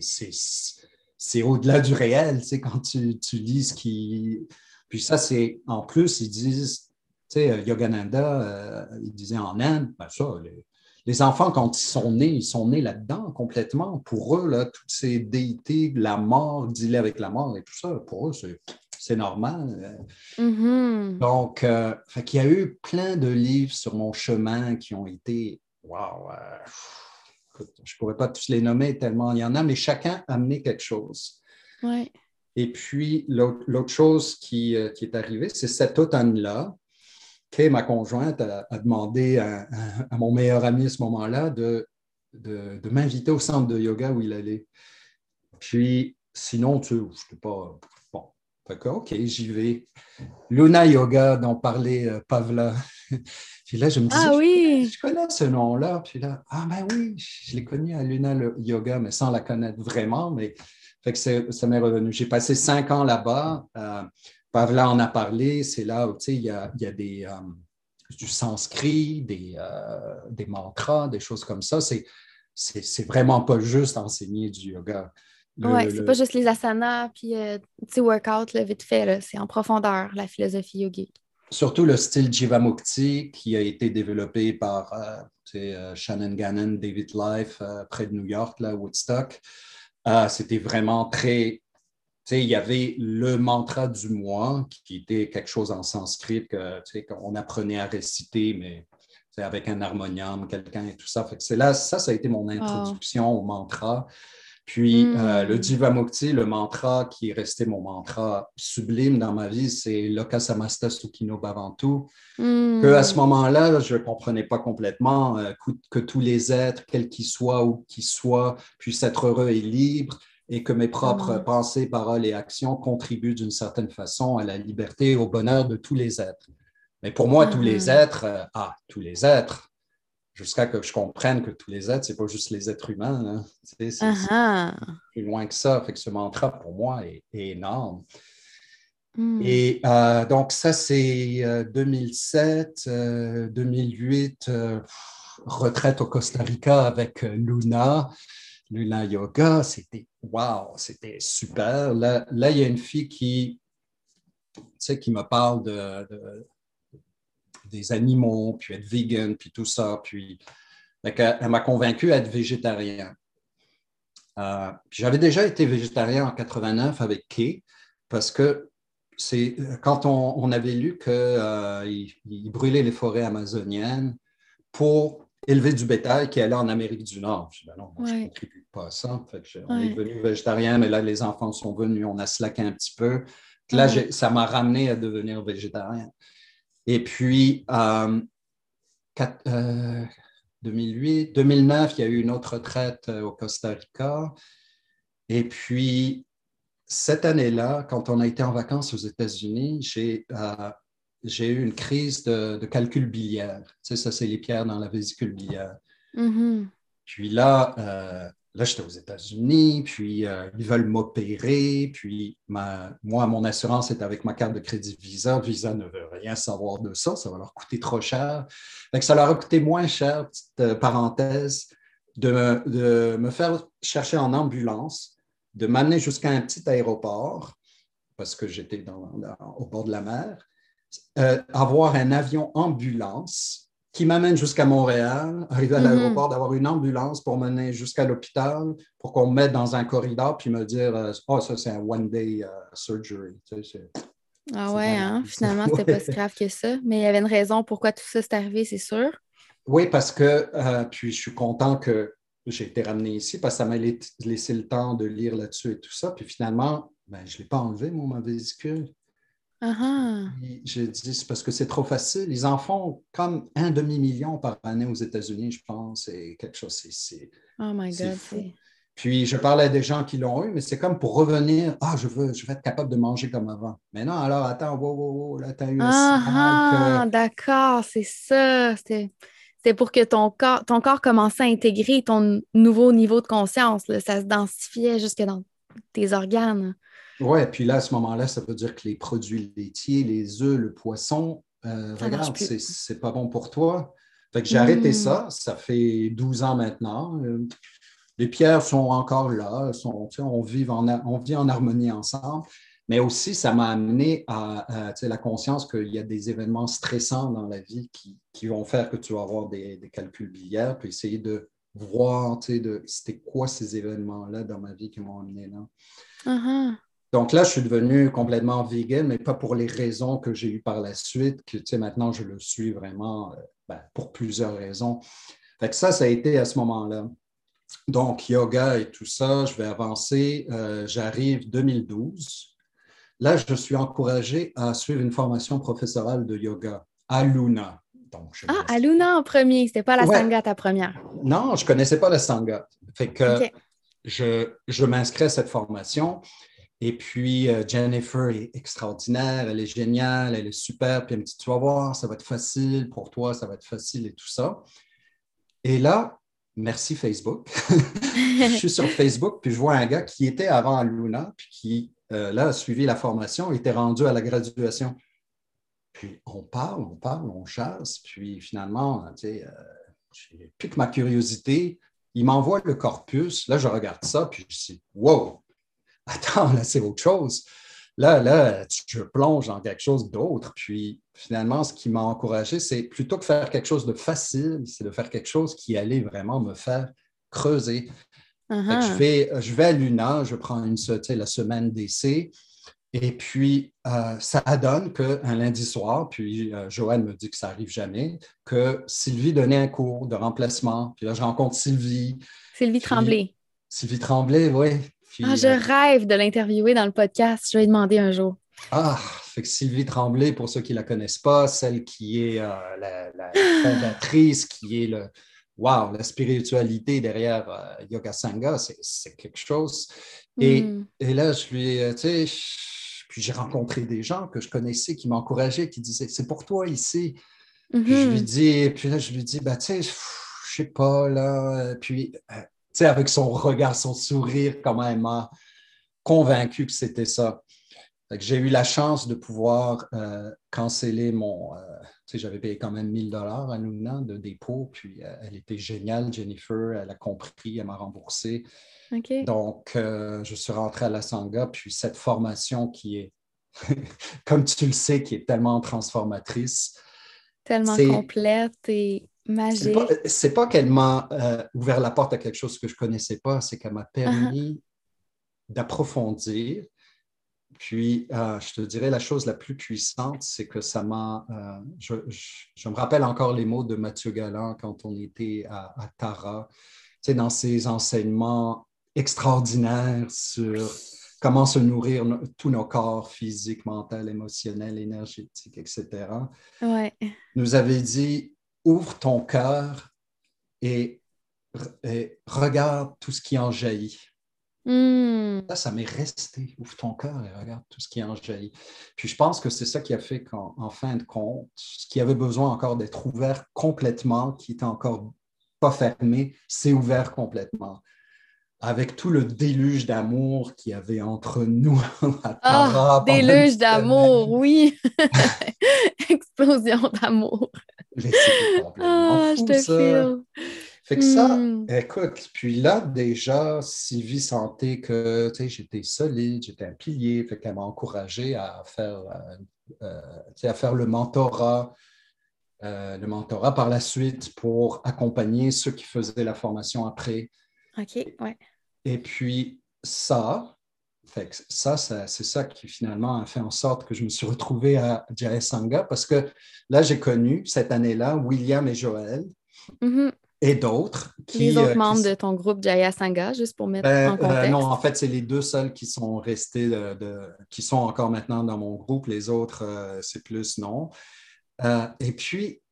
C'est au-delà du réel, tu sais, quand tu, tu lis ce qui. Puis ça, c'est en plus, ils disent tu sais, euh, Yogananda, euh, il disait en Inde, ben ça, les, enfants, quand ils sont nés, ils sont nés là-dedans complètement. Pour eux, là, toutes ces déités, la mort, dealer avec la mort et tout ça, pour eux, c'est normal. Mm-hmm. Donc, euh, il y a eu plein de livres sur mon chemin qui ont été, wow, je ne pourrais pas tous les nommer tellement il y en a, mais chacun a amené quelque chose. Ouais. Et puis, l'autre chose qui, qui, est arrivée, c'est cet automne-là, que ma conjointe a, demandé à, mon meilleur ami à ce moment-là de, de, m'inviter au centre de yoga où il allait. Puis, sinon, tu sais, je ne pas. D'accord, OK, j'y vais. Luna Yoga dont parlait euh, Pavla. [LAUGHS] Puis là, je me disais, ah, oui. je, connais ce nom-là. Puis là, ah ben oui, je l'ai connu à Luna Yoga, mais sans la connaître vraiment. Mais fait que ça m'est revenu. J'ai passé cinq ans là-bas. Euh, Pavla en a parlé, c'est là où il y a, des, euh, du sanskrit, des, des, mantras, des choses comme ça. C'est, c'est, vraiment pas juste enseigner du yoga. Oui, c'est pas juste les asanas puis euh, petit workout vite fait, c'est en profondeur la philosophie yogique. Surtout le style Jivamukti qui a été développé par Shannon Gannon, David Life, près de New York, là, Woodstock. c'était vraiment très il y avait le mantra du mois qui était quelque chose en sanskrit qu'on apprenait à réciter, mais avec un harmonium, quelqu'un et tout ça. c'est là, ça, ça a été mon introduction au mantra. Puis hmm. euh, le le mantra qui est resté mon mantra sublime dans ma vie, c'est Lokasamasta Sukhino Bhavantu. Mm. Que à ce moment-là, je ne comprenais pas complètement euh, que, que, tous les êtres, quels qu'ils soient ou qu'ils soient, puissent être heureux et libres et que mes propres mm. pensées, paroles et actions contribuent d'une certaine façon à la liberté et au bonheur de tous les êtres. Mais pour moi, tous les mm. êtres, euh, ah, tous les êtres, jusqu'à que je comprenne que tous les êtres, ce n'est pas juste les êtres humains. Hein. C'est plus loin que ça. Fait que ce mantra, pour moi, est, énorme. Mm. Et euh, donc, ça, c'est 2007, euh, 2008, retraite au Costa Rica avec Luna. Luna Yoga, c'était wow, c'était super. Là, là, il y a une fille qui, tu sais, qui me parle de, des animaux, puis être vegan, puis tout ça. Puis elle, m'a convaincu à être végétarien. Euh, j'avais déjà été végétarien en 89 avec Kay, parce que c'est quand on, avait lu qu'il euh, brûlait les forêts amazoniennes pour élever du bétail qui allait en Amérique du Nord. Je dis, ben non, moi, je ne contribue pas à ça. on est devenu végétarien, mais là, les enfants sont venus, on a slacké un petit peu. Là, ça m'a ramené à devenir végétarien. Et puis, euh, 2008, 2009, euh, il y a eu une autre retraite euh, au Costa Rica. Et puis, cette année-là, quand on a été en vacances aux États-Unis, j'ai euh, eu une crise de, calcul biliaire. Tu sais, ça, c'est les pierres dans la vésicule biliaire. Mm-hmm. Puis là, euh, là j'étais aux États-Unis, puis euh, ils veulent m'opérer, puis ma, moi, mon assurance est avec ma carte de crédit Visa. Visa ne veut rien savoir de ça, ça va leur coûter trop cher. Fait ça leur a coûté moins cher, petite euh, parenthèse, de me, de me faire chercher en ambulance, de m'amener jusqu'à un petit aéroport, parce que j'étais au bord de la mer, euh, avoir un avion ambulance qui m'amène jusqu'à Montréal, arriver à mhm. l'aéroport, d'avoir une ambulance pour m'amener jusqu'à l'hôpital, pour qu'on me mette dans un corridor, puis me dire euh, Oh, ça, c'est un one-day euh, surgery. ah ouais, hein? finalement, [LAUGHS] c'était pas si grave que ça. Mais il y avait une raison pourquoi tout ça s'est arrivé, c'est sûr. Oui, parce que, puis je suis content que j'ai été ramené ici, parce que ça m'a laissé le temps de lire là-dessus et tout ça. Puis finalement, ben, je ne l'ai pas enlevé, mon ma vésicule. Uh J'ai dit, c'est parce que c'est trop facile. Ils en font comme un demi-million par année aux États-Unis, je pense. C'est quelque chose, c'est. Oh my God. Puis je parlais à des gens qui l'ont eu, mais c'est comme pour revenir, ah, je veux, je vais être capable de manger comme avant. Mais non, alors attends, wow, wow, wow, là, tu as eu Ah, d'accord, c'est ça. C'est pour que ton corps, ton corps commençait à intégrer ton nouveau niveau de conscience. Ça se densifiait jusque dans tes organes. Oui, puis là, à ce moment-là, ça veut dire que les produits laitiers, les œufs, le poisson, euh, regarde, c'est pas bon pour toi. Fait que j'ai arrêté hmm. ça. Ça fait 12 ans maintenant. Euh, les pierres sont encore là. Sont, on, vit en, on vit en harmonie ensemble. Mais aussi, ça m'a amené à, la conscience qu'il y a des événements stressants dans la vie qui, vont faire que tu vas avoir des, calculs biliaires, puis essayer de voir, de, c'était quoi ces événements-là dans ma vie qui m'ont amené là. Uh-huh. Donc là, je suis devenu complètement vegan, mais pas pour les raisons que j'ai eues par la suite, que tu sais, maintenant je le suis vraiment euh, ben, pour plusieurs raisons. Fait que ça, ça a été à ce moment-là. Donc, yoga et tout ça, je vais avancer. Euh, j'arrive 2012. Là, je suis encouragé à suivre une formation professorale de yoga à Luna. Donc, ah, à Luna en premier, c'était pas la Sangha ta première. Non, je connaissais pas la Sangha. Fait que je, je m'inscris à cette formation. Et puis, euh, Jennifer est extraordinaire, elle est géniale, elle est super. Puis elle me dit, tu vas voir, ça va être facile pour toi, ça va être facile et tout ça. Et là, merci Facebook. [LAUGHS] je suis sur [LAUGHS] Facebook, puis je vois un gars qui était avant Luna, puis qui, euh, là, a suivi la formation, était rendu à la graduation. Puis on parle, on parle, on chasse, puis finalement, tu sais, euh, plus que ma curiosité. Il m'envoie le corpus. Là, je regarde ça, puis je dis, wow, [LAUGHS] attends, là, c'est autre chose. Là, là, je plonge dans quelque chose d'autre. Puis finalement, ce qui m'a encouragé, c'est plutôt que faire quelque chose de facile, c'est de faire quelque chose qui allait vraiment me faire creuser. Uh-huh. je, vais à l'UNA, je prends une, la semaine d'essai. Et puis, euh, ça donne qu'un lundi soir, puis euh, Joanne me dit que ça n'arrive jamais, que Sylvie donnait un cours de remplacement. Puis là, je rencontre Sylvie. Sylvie Tremblay. Sylvie Tremblay, oui. Ah, je euh, rêve de l'interviewer dans le podcast. Je vais demander un jour. Ah, fait que Sylvie Tremblay, pour ceux qui ne la connaissent pas, celle qui est la, fondatrice, qui est le, wow, la spiritualité derrière Yoga Sangha, c'est quelque chose. Et, hmm. et, là, je lui, tu sais, puis j'ai rencontré des gens que je connaissais qui m'encourageaient, qui disaient C'est pour toi ici. Puis je lui mm-hmm. dis, puis là, je lui dis, bah, tu sais, je sais pas, là. Puis, euh, sais, avec son regard, son sourire, comment elle m'a convaincu que c'était ça. J'ai eu la chance de pouvoir euh, canceller mon. Euh, tu sais, j'avais payé quand même 1000 dollars à Nuna de dépôt, puis elle était géniale, Jennifer, elle a compris, elle m'a remboursé. Donc, euh, je suis rentré à la Sangha, puis cette formation qui est, [LAUGHS] comme tu le sais, qui est tellement transformatrice. Tellement complète et magique. C'est pas, pas qu'elle m'a euh, ouvert la porte à quelque chose que je ne connaissais pas, c'est qu'elle m'a permis d'approfondir. Puis, euh, je te dirais, la chose la plus puissante, c'est que ça m'a. Je, me rappelle encore les mots de Mathieu Galland quand on était à, à Tara. Tu sais, dans ses enseignements extraordinaire sur comment se nourrir tous nos corps physiques, mental, émotionnel, énergétique, etc. Ouais. Nous avait dit ouvre ton cœur et, regarde tout ce qui en jaillit. Hmm. Ça, ça m'est resté. Ouvre ton cœur et regarde tout ce qui en jaillit. Puis je pense que c'est ça qui a fait qu'en fin de compte, ce qui avait besoin encore d'être ouvert complètement, qui était encore pas fermé, c'est ouvert complètement avec tout le déluge d'amour qu'il y avait entre nous. [LAUGHS] ah, déluge d'amour, oui. [LAUGHS] Explosion d'amour. Ah, je te ça. Fait que ça, hmm. écoute, puis là, déjà, Sylvie sentait que j'étais solide, j'étais un pilier, fait qu'elle m'a encouragé à faire, euh, euh, à faire le mentorat, euh, le mentorat par la suite pour accompagner ceux qui faisaient la formation après. OK, ouais. Et puis ça, fait ça, c'est ça qui finalement a fait en sorte que je me suis retrouvé à Jaya Sangha parce que là, j'ai connu cette année-là William et Joël. Mm-hmm. Et d'autres. Les autres euh, membres de ton groupe Jaya Sangha, juste pour mettre ben, en euh, contexte. non, en fait, c'est les deux seuls qui sont restés, de, qui sont encore maintenant dans mon groupe. Les autres, euh, c'est plus non. et puis,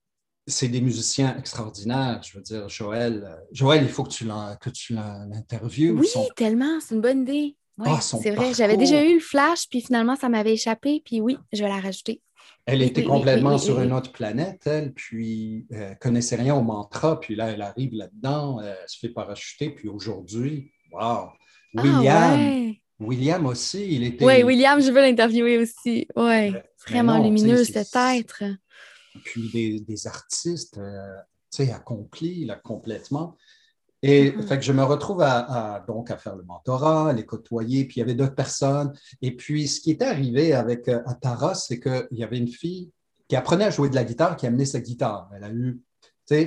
c'est des musiciens extraordinaires. Je veux dire, Joël, Joël il faut que tu l'interviewes. Oui, tellement, c'est une bonne idée. Ah, c'est vrai, j'avais déjà eu le flash, puis finalement, ça m'avait échappé, puis oui, je vais la rajouter. Elle était complètement sur une autre planète, elle, puis euh, connaissait rien au mantra, puis là, elle arrive là-dedans, euh, elle se fait parachuter, puis aujourd'hui, wow! Ah, William, William aussi, il était... Oui, William, je veux l'interviewer aussi. Oui, vraiment lumineux, cet être puis des, artistes euh, accomplis là, complètement. Et mm-hmm. fait que je me retrouve à, donc à faire le mentorat, à les côtoyer, puis il y avait d'autres personnes. Et puis, ce qui était arrivé avec Atara, euh, c'est qu'il y avait une fille qui apprenait à jouer de la guitare, qui amenait sa guitare. Elle a eu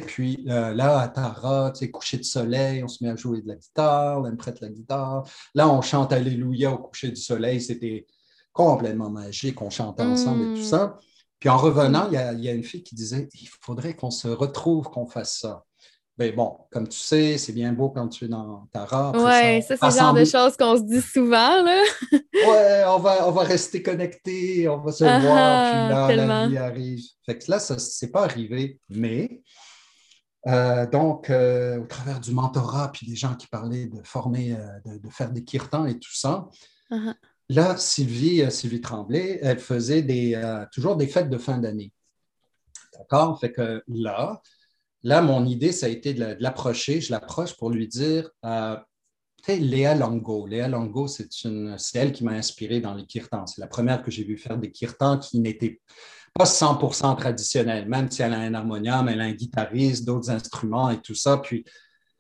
puis euh, là, à Tara, coucher de soleil, on se met à jouer de la guitare, elle me prête la guitare. Là, on chante Alléluia au coucher du soleil. C'était complètement magique. On chantait ensemble et tout ça. Hmm. Puis en revenant, il y, a, une fille qui disait il faudrait qu'on se retrouve, qu'on fasse ça. Mais bon, comme tu sais, c'est bien beau quand tu es dans Tara. Oui, ça, c'est le genre de choses qu'on se dit souvent. Là. [LAUGHS] ouais, on va, on va rester connectés, on va se voir, puis là, la vie arrive. Fait que là, ça ne pas arrivé, mais euh, donc, euh, au travers du mentorat, puis des gens qui parlaient de former, euh, de, faire des kirtans et tout ça, uh-huh. là, Sylvie, Sylvie Tremblay, elle faisait des, toujours des fêtes de fin d'année. D'accord? Fait que là, là, mon idée, ça a été de l'approcher. Je l'approche pour lui dire, tu sais, Léa Longo. Léa Longo, c'est elle qui m'a inspiré dans les kirtans. C'est la première que j'ai vu faire des kirtans qui n'étaient pas 100% traditionnel, même si elle a un harmonium, elle a un guitariste, d'autres instruments et tout ça. Puis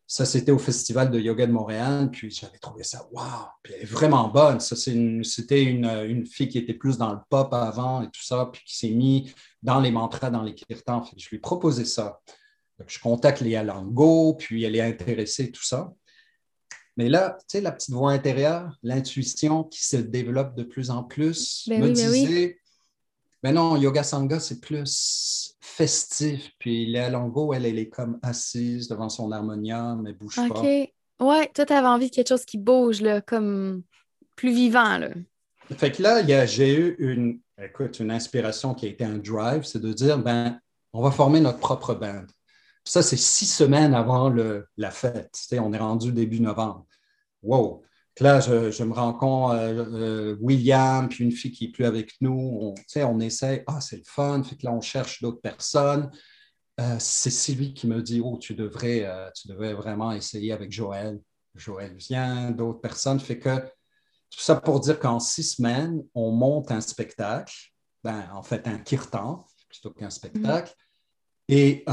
ça, c'était au Festival de yoga de Montréal, puis j'avais trouvé ça, wow! Puis elle est vraiment bonne. C'était une, fille qui était plus dans le pop avant et tout ça, puis qui s'est mis dans les mantras, dans les kirtans. je lui ai proposé ça. Je contacte Léa Lango, puis elle est intéressée, tout ça. Mais là, tu sais, la petite voix intérieure, l'intuition qui se développe de plus en plus, ben me ben disait, mais non, Yoga Sangha, c'est plus festif. Puis Léa Longo, elle, elle est comme assise devant son harmonium, elle bouge pas. OK. Ouais, toi, tu avais envie de quelque chose qui bouge, là, comme plus vivant. Là. Fait que là, j'ai eu une, écoute, une inspiration qui a été un drive, c'est de dire, ben, on va former notre propre band. Ça, c'est six semaines avant le, la fête. Tu sais, on est rendu début novembre. Wow! là, je, me rends compte, euh, euh, William, puis une fille qui n'est plus avec nous, on, on essaie, ah, c'est le fun, fait que là, on cherche d'autres personnes. Euh, c'est Sylvie qui me dit, oh, tu devrais, tu devrais vraiment essayer avec Joël. Joël vient, d'autres personnes, fait que tout ça pour dire qu'en six semaines, on monte un spectacle, ben, en fait un kirtan plutôt qu'un spectacle, mm-hmm. et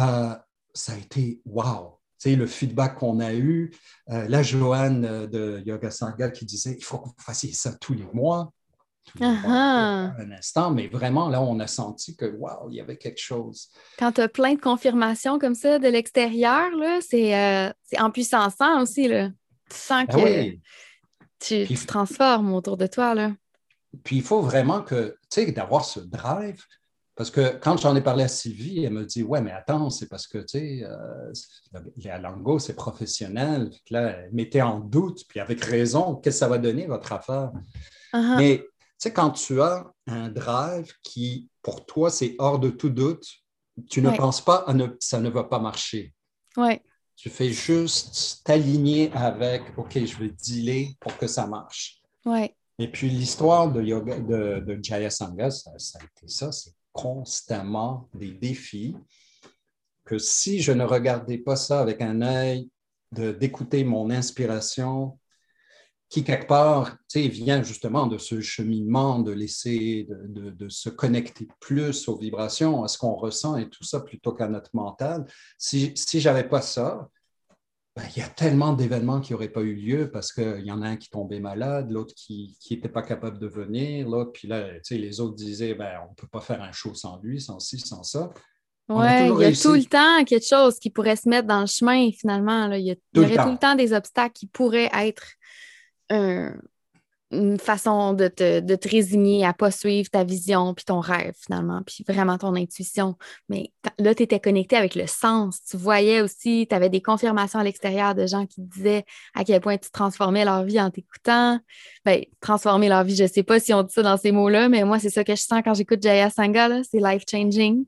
ça a été wow! le feedback qu'on a eu. Euh, la Joanne euh, de Yoga Sangha qui disait il faut que vous fassiez ça tous les mois. un instant, mais vraiment, là, on a senti que, waouh, il y avait quelque chose. Quand tu as plein de confirmations comme ça de l'extérieur, c'est euh, en puissance aussi. Là. Tu sens ah que tu, tu, te transformes autour de toi. Là. Puis il faut vraiment que, tu sais, d'avoir ce drive, parce que quand j'en ai parlé à Sylvie, elle me dit Ouais, mais attends, c'est parce que, tu sais, euh, la Lango, c'est professionnel. Là, elle mettait en doute, puis avec raison, qu'est-ce que ça va donner, votre affaire? Uh-huh. Mais, tu sais, quand tu as un drive qui, pour toi, c'est hors de tout doute, tu ne penses pas à ne, ça ne va pas marcher. Ouais. Tu fais juste t'aligner avec OK, je vais dealer pour que ça marche. Ouais. Et puis l'histoire de yoga de, de Jaya Sangha, ça, ça a été ça, c'est constamment des défis que si je ne regardais pas ça avec un œil d'écouter mon inspiration, qui quelque part vient justement de ce cheminement de laisser, de, se connecter plus aux vibrations, à ce qu'on ressent et tout ça plutôt qu'à notre mental. Si, si je pas ça, ben, il y a tellement d'événements qui n'auraient pas eu lieu parce qu'il y en a un qui tombait malade, l'autre qui n'était pas capable de venir, l'autre, puis là, les autres disaient ben, on ne peut pas faire un show sans lui, sans ci, sans ça. Oui, il y a tout le temps quelque chose qui pourrait se mettre dans le chemin finalement. Il y, aurait tout le temps des obstacles qui pourraient être un, une façon de te, de te résigner à pas suivre ta vision puis ton rêve finalement, puis vraiment ton intuition. Mais là, tu étais connecté avec le sens. Tu voyais aussi, tu avais des confirmations à l'extérieur de gens qui disaient à quel point tu transformais leur vie en t'écoutant. Bien, transformer leur vie, je sais pas si on dit ça dans ces mots-là, mais moi, c'est ça que je sens quand j'écoute Jaya Sangha, c'est life-changing.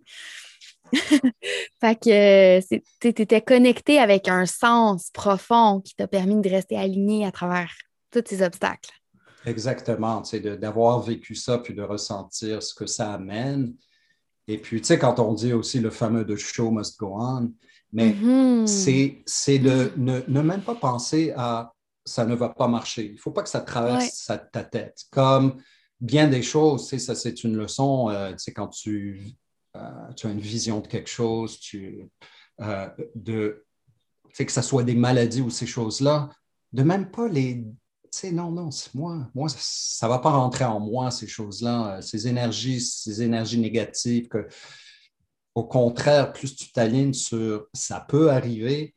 [LAUGHS] fait que tu étais connecté avec un sens profond qui t'a permis de rester aligné à travers tous ces obstacles. Exactement, tu sais, d'avoir vécu ça puis de ressentir ce que ça amène. Et puis, tu sais, quand on dit aussi le fameux de show must go on, mais mm-hmm. c'est de ne, ne, même pas penser à ça ne va pas marcher. Il ne faut pas que ça traverse ta tête. Comme bien des choses, tu sais, ça c'est une leçon, euh, tu sais, quand tu, euh, tu, as une vision de quelque chose, tu, euh, de, tu sais, que ce soit des maladies ou ces choses-là, de même pas les sais, non, non, moi, moi, ça ne va pas rentrer en moi, ces choses-là, euh, ces énergies, ces énergies négatives que au contraire, plus tu t'alignes sur ça peut arriver,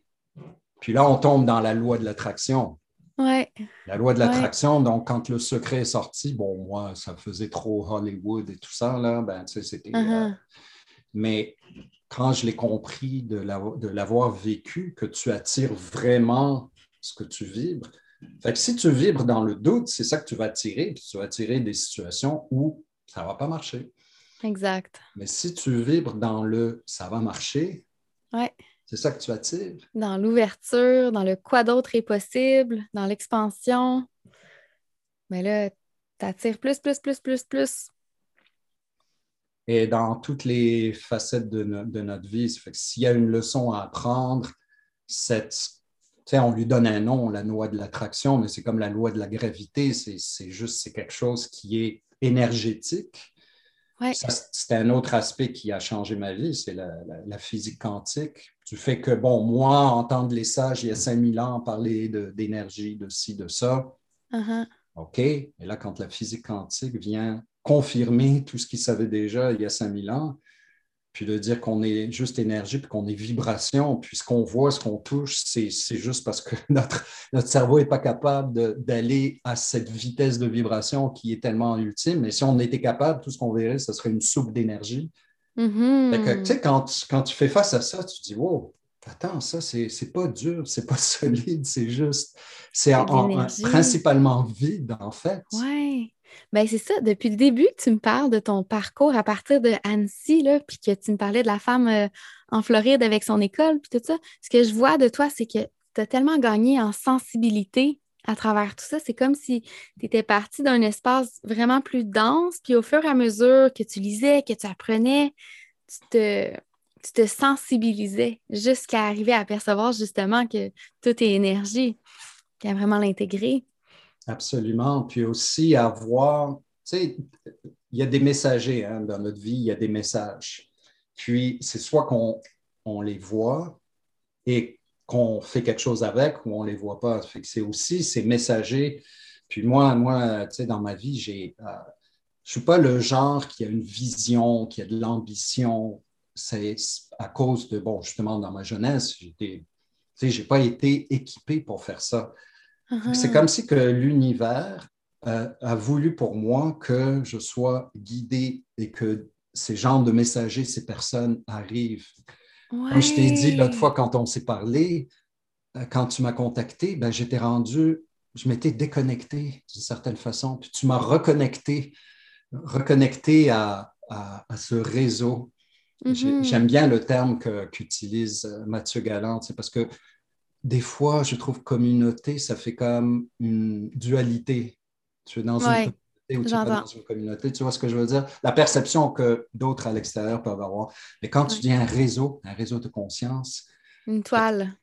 puis là, on tombe dans la loi de l'attraction. Ouais. La loi de l'attraction, donc quand le secret est sorti, bon, moi, ça faisait trop Hollywood et tout ça, là, ben, tu sais, c'était. Uh-huh. Euh, mais quand je l'ai compris de l'avoir vécu, que tu attires vraiment ce que tu vibres, fait que si tu vibres dans le doute, c'est ça que tu vas attirer, puis tu vas attirer des situations où ça ne va pas marcher. Exact. Mais si tu vibres dans le ça va marcher, ouais. c'est ça que tu attires. Dans l'ouverture, dans le quoi d'autre est possible, dans l'expansion. Mais là, tu attires plus, plus, plus, plus, plus. Et dans toutes les facettes de, de notre vie, s'il y a une leçon à apprendre, cette on lui donne un nom, la loi de l'attraction, mais c'est comme la loi de la gravité, c'est juste, c'est quelque chose qui est énergétique. C'est un autre aspect qui a changé ma vie, c'est la, physique quantique. Du fait que, bon, moi, entendre les sages il y a 5000 ans parler d'énergie, de, ci, de ça, uh-huh. OK. Et là, quand la physique quantique vient confirmer tout ce qu'il savait déjà il y a 5000 ans, puis de dire qu'on est juste énergie, puis qu'on est vibration, puis ce qu'on voit, ce qu'on touche, c'est juste parce que [LAUGHS] notre, notre cerveau n'est pas capable d'aller à cette vitesse de vibration qui est tellement ultime. Mais si on était capable, tout ce qu'on verrait, ce serait une soupe d'énergie. Tu sais, quand, quand, tu fais face à ça, tu te dis, wow, attends, ça, c'est pas dur, c'est pas [LAUGHS] solide, c'est juste, c'est principalement vide, en fait. Oui. Bien, c'est ça. Depuis le début tu me parles de ton parcours à partir de Annecy, là, puis que tu me parlais de la femme euh, en Floride avec son école, puis tout ça. Ce que je vois de toi, c'est que tu as tellement gagné en sensibilité à travers tout ça. C'est comme si tu étais parti d'un espace vraiment plus dense, puis au fur et à mesure que tu lisais, que tu apprenais, tu te, tu te sensibilisais jusqu'à arriver à percevoir justement que tout est énergie, qu'à vraiment l'intégrer. Absolument. Puis aussi avoir, tu sais, il y a des messagers hein, dans notre vie, il y a des messages. Puis c'est soit qu'on on les voit et qu'on fait quelque chose avec ou on ne les voit pas. c'est aussi ces messagers. Puis moi, moi, tu sais, dans ma vie, j'ai, euh, je ne suis pas le genre qui a une vision, qui a de l'ambition. C'est à cause de, bon, justement, dans ma jeunesse, j'étais, je n'ai pas été équipé pour faire ça. C'est comme si que l'univers euh, a voulu pour moi que je sois guidé et que ces genres de messagers, ces personnes arrivent. Comme je t'ai dit l'autre fois quand on s'est parlé, euh, quand tu m'as contacté, ben, j'étais rendu, je m'étais déconnecté d'une certaine façon, puis tu m'as reconnecté, reconnecté à, ce réseau. Mm-hmm. J'aime bien le terme qu'utilise euh, Mathieu Galland, parce que des fois, je trouve communauté, ça fait comme une dualité. Tu es dans une communauté ou tu es dans une communauté. Tu vois ce que je veux dire? La perception que d'autres à l'extérieur peuvent avoir. Mais quand tu dis un réseau, un réseau de conscience. Une toile.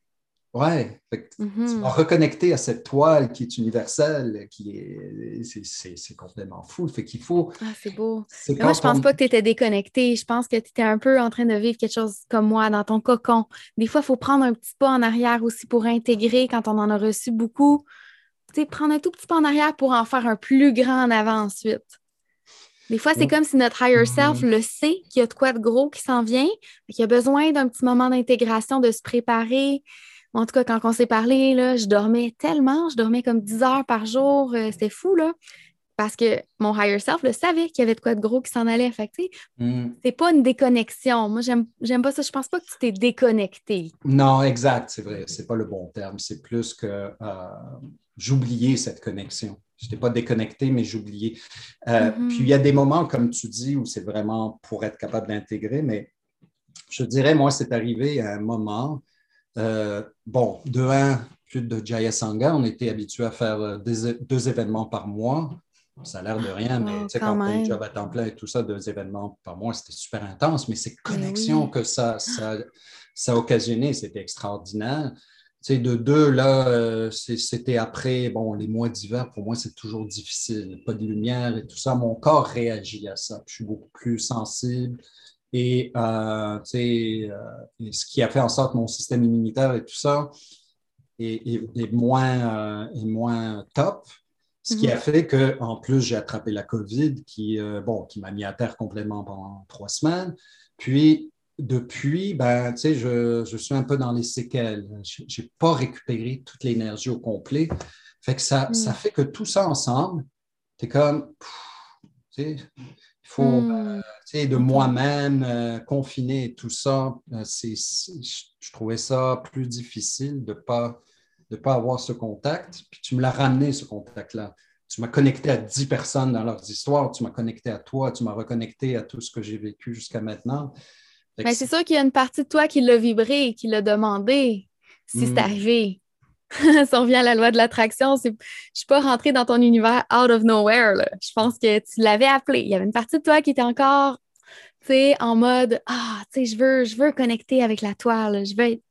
Ouais, tu mm-hmm. vas reconnecter à cette toile qui est universelle, qui est, c'est, complètement fou. Fait qu'il faut. Ah, c'est beau. moi, je pense pas que tu étais déconnecté. Je pense que tu étais un peu en train de vivre quelque chose comme moi dans ton cocon. Des fois, il faut prendre un petit pas en arrière aussi pour intégrer quand on en a reçu beaucoup. Tu sais, prendre un tout petit pas en arrière pour en faire un plus grand en avant ensuite. Des fois, c'est comme si notre higher self le sait qu'il y a de quoi de gros qui s'en vient, qu'il y a besoin d'un petit moment d'intégration, de se préparer, en tout cas, quand on s'est parlé, là, je dormais tellement, je dormais comme 10 heures par jour. Euh, c'était fou, là. Parce que mon higher self le savait qu'il y avait de quoi de gros qui s'en allait. Fait que, mm. c'est pas une déconnexion. Moi, j'aime pas ça. Je pense pas que tu t'es déconnecté. Non, exact, c'est vrai. C'est pas le bon terme. C'est plus que euh, j'oubliais cette connexion. Je n'étais pas déconnecté, mais j'oubliais. Euh, mm-hmm. Puis il y a des moments, comme tu dis, où c'est vraiment pour être capable d'intégrer, mais je dirais, moi, c'est arrivé à un moment euh, bon, de un, plus de Jaya Sangha, on était habitué à faire euh, deux événements par mois. Ça a l'air de rien, mais oh, quand, quand tu job à temps plein et tout ça, deux événements par mois, c'était super intense, mais ces connexions que ça, ça, ça a occasionné, c'était extraordinaire. Tu sais, de deux, là, euh, c'était après, bon, les mois d'hiver, pour moi, c'est toujours difficile. Pas de lumière et tout ça. Mon corps réagit à ça. Je suis beaucoup plus sensible. Et, euh, euh ce qui a fait en sorte que mon système immunitaire et tout ça est, moins, euh, moins top. Ce qui a mhm. fait qu'en plus, j'ai attrapé la COVID qui, euh, bon, qui m'a mis à terre complètement pendant trois semaines. Puis, depuis, ben, je, je suis un peu dans les séquelles. Je n'ai pas récupéré toute l'énergie au complet. Fait que ça, ça hmm. fait que tout ça ensemble, tu es comme, faut, hmm. euh, de moi-même, euh, confiner tout ça, euh, c'est, je trouvais ça plus difficile de ne pas, de pas avoir ce contact. Puis tu me l'as ramené, ce contact-là. Tu m'as connecté à dix personnes dans leurs histoires, tu m'as connecté à toi, tu m'as reconnecté à tout ce que j'ai vécu jusqu'à maintenant. Mais c'est sûr qu'il y a une partie de toi qui l'a vibré, qui l'a demandé, si c'est hmm. arrivé. [LAUGHS] si on revient à la loi de l'attraction, je ne suis pas rentrée dans ton univers out of nowhere. Je pense que tu l'avais appelé. Il y avait une partie de toi qui était encore en mode Ah, tu sais, je veux, je veux connecter avec la toile. Je veux être.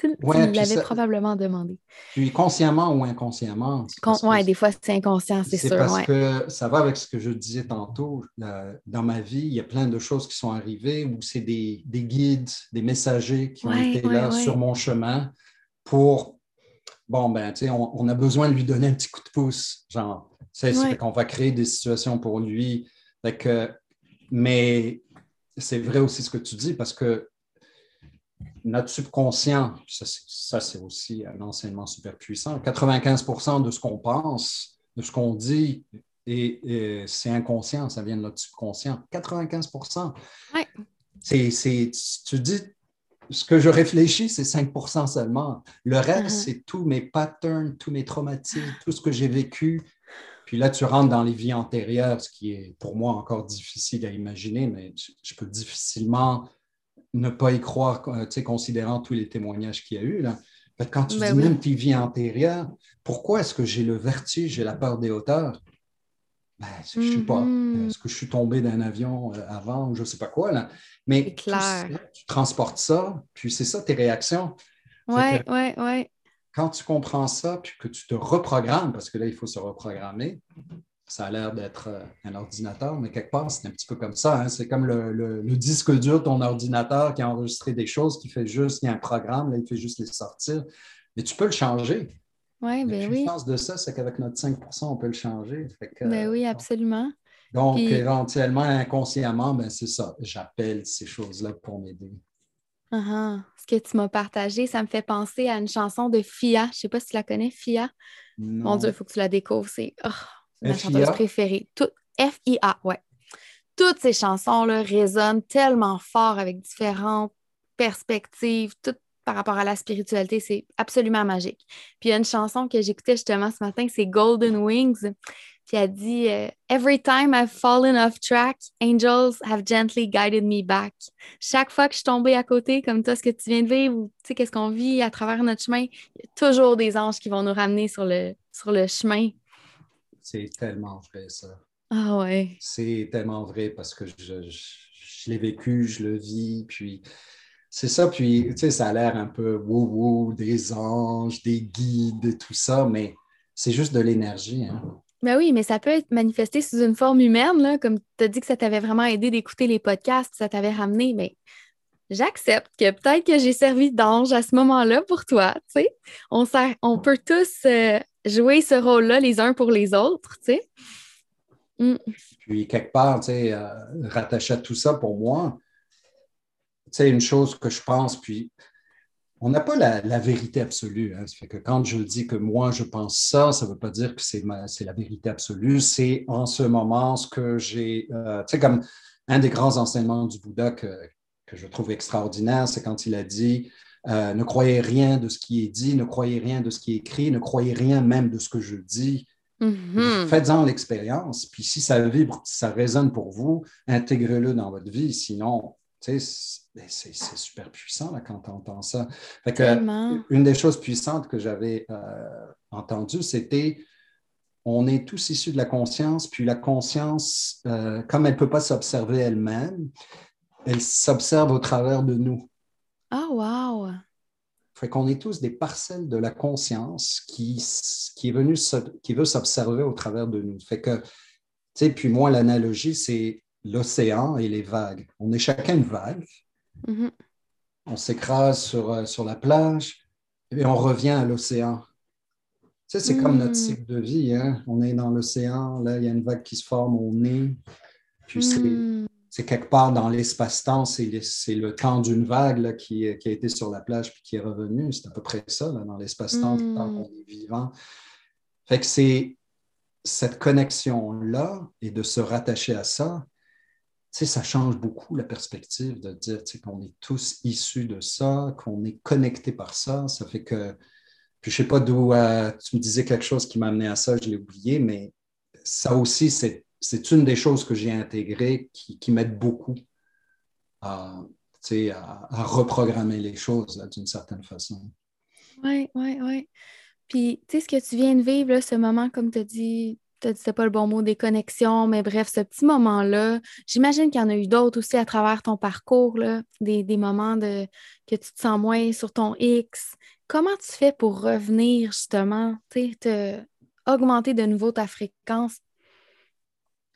Tu, l'avais probablement demandé. Puis consciemment ou inconsciemment. oui, des fois, c'est inconscient, c'est sûr. Parce que ça va avec ce que je disais tantôt. dans ma vie, il y a plein de choses qui sont arrivées où c'est des, guides, des messagers qui ont été là sur mon chemin pour bon, ben, tu sais, on, a besoin de lui donner un petit coup de pouce. Genre, c'est qu'on va créer des situations pour lui. mais c'est vrai aussi ce que tu dis parce que notre subconscient, ça, c'est aussi un enseignement super puissant. 95% de ce qu'on pense, de ce qu'on dit, et, c'est inconscient, ça vient de notre subconscient. 95 ouais. C'est, tu dis, ce que je réfléchis, c'est 5% seulement. Le reste, uh-huh. c'est tous mes patterns, tous mes traumatismes, tout ce que j'ai vécu. Puis là, tu rentres dans les vies antérieures, ce qui est pour moi encore difficile à imaginer, mais je, peux difficilement ne pas y croire, tu sais, considérant tous les témoignages qu'il y a eu. Là. Quand tu ben dis même tes vies antérieures, pourquoi est-ce que j'ai le vertige, j'ai la peur des hauteurs? Ben, je ne sais pas. Mm-hmm. Est-ce que je suis tombé d'un avion euh, avant ou je ne sais pas quoi? Là? Mais tu transportes ça, puis c'est ça tes réactions. Oui, oui, oui. Quand tu comprends ça, puis que tu te reprogrammes, parce que là, il faut se reprogrammer, ça a l'air d'être euh, un ordinateur, mais quelque part, c'est un petit peu comme ça. Hein. C'est comme le, disque dur de ton ordinateur qui a enregistré des choses, qui fait juste, il y a un programme, là, il fait juste les sortir. Mais tu peux le changer. Ouais, ben La puissance de ça, c'est qu'avec notre 5% on peut le changer. ben oui, absolument. Donc, éventuellement, inconsciemment, ben c'est ça. J'appelle ces choses-là pour m'aider. Uh-huh. Ce que tu m'as partagé, ça me fait penser à une chanson de Fia. Je ne sais pas si tu la connais, Fia. Mon Dieu, il faut que tu la découvres. C'est oh, ma chanteuse préférée. F-I-A, ouais. Toutes ces chansons-là résonnent tellement fort avec différentes perspectives, toutes par rapport à la spiritualité. C'est absolument magique. Puis il y a une chanson que j'écoutais justement ce matin, c'est Golden Wings. Puis elle dit euh, Every time I've fallen off track, angels have gently guided me back. Chaque fois que je suis tombée à côté, comme toi, ce que tu viens de vivre, ou tu sais, qu'est-ce qu'on vit à travers notre chemin, il y a toujours des anges qui vont nous ramener sur le, sur le chemin. C'est tellement vrai, ça. Ah ouais. C'est tellement vrai parce que je, je, je l'ai vécu, je le vis, puis c'est ça, puis tu sais, ça a l'air un peu wou-wou, des anges, des guides, tout ça, mais c'est juste de l'énergie. Hein? Ben oui, mais ça peut être manifesté sous une forme humaine, là, comme tu as dit que ça t'avait vraiment aidé d'écouter les podcasts, ça t'avait ramené, mais j'accepte que peut-être que j'ai servi d'ange à ce moment-là pour toi, tu sais. On, on peut tous euh, jouer ce rôle-là les uns pour les autres, tu sais. Mm. Puis quelque part, tu sais, euh, rattaché à tout ça pour moi, c'est une chose que je pense, puis on n'a pas la, vérité absolue. Hein. Ça fait que quand je dis que moi, je pense ça, ça ne veut pas dire que c'est la vérité absolue. C'est en ce moment ce que j'ai. Euh, tu sais, comme un des grands enseignements du Bouddha que, je trouve extraordinaire, c'est quand il a dit euh, Ne croyez rien de ce qui est dit, ne croyez rien de ce qui est écrit, ne croyez rien même de ce que je dis. Mm-hmm. Faites-en l'expérience, puis si ça vibre, si ça résonne pour vous, intégrez-le dans votre vie. Sinon, tu sais, c'est super puissant là, quand tu entends ça. une des choses puissantes que j'avais euh, entendues, c'était on est tous issus de la conscience, puis la conscience, euh, comme elle ne peut pas s'observer elle-même, elle s'observe au travers de nous. Ah, wow! Fait qu'on est tous des parcelles de la conscience qui, qui est venue, qui veut s'observer au travers de nous. Fait que, tu sais, puis moi, l'analogie, c'est l'océan et les vagues. On est chacun une vague. Mm-hmm. On s'écrase sur, euh, sur la plage et on revient à l'océan. Tu sais, c'est comme notre mm. cycle de vie. Hein? On est dans l'océan, là, il y a une vague qui se forme au nez. Puis c'est, mm. c'est quelque part dans l'espace-temps, c'est le temps d'une vague qui, a été sur la plage puis qui est revenue. C'est à peu près ça, dans l'espace-temps, mm. qu'on est vivant. Fait que c'est cette connexion-là et de se rattacher à ça, ça change beaucoup la perspective de dire qu'on est tous issus de ça, qu'on est connectés par ça. Ça fait que, puis je ne sais pas d'où euh, tu me disais quelque chose qui m'a amené à ça, je l'ai oublié, mais ça aussi, c'est une des choses que j'ai intégrées qui, m'aide beaucoup à, à, reprogrammer les choses d'une certaine façon. Oui, oui, oui. Puis, tu sais, ce que tu viens de vivre, ce moment, comme tu as dit, tu dit, pas le bon mot, des connexions, mais bref, ce petit moment-là, j'imagine qu'il y en a eu d'autres aussi à travers ton parcours, là, des, des, moments de, que tu te sens moins sur ton X. Comment tu fais pour revenir justement, sais, augmenter de nouveau ta fréquence?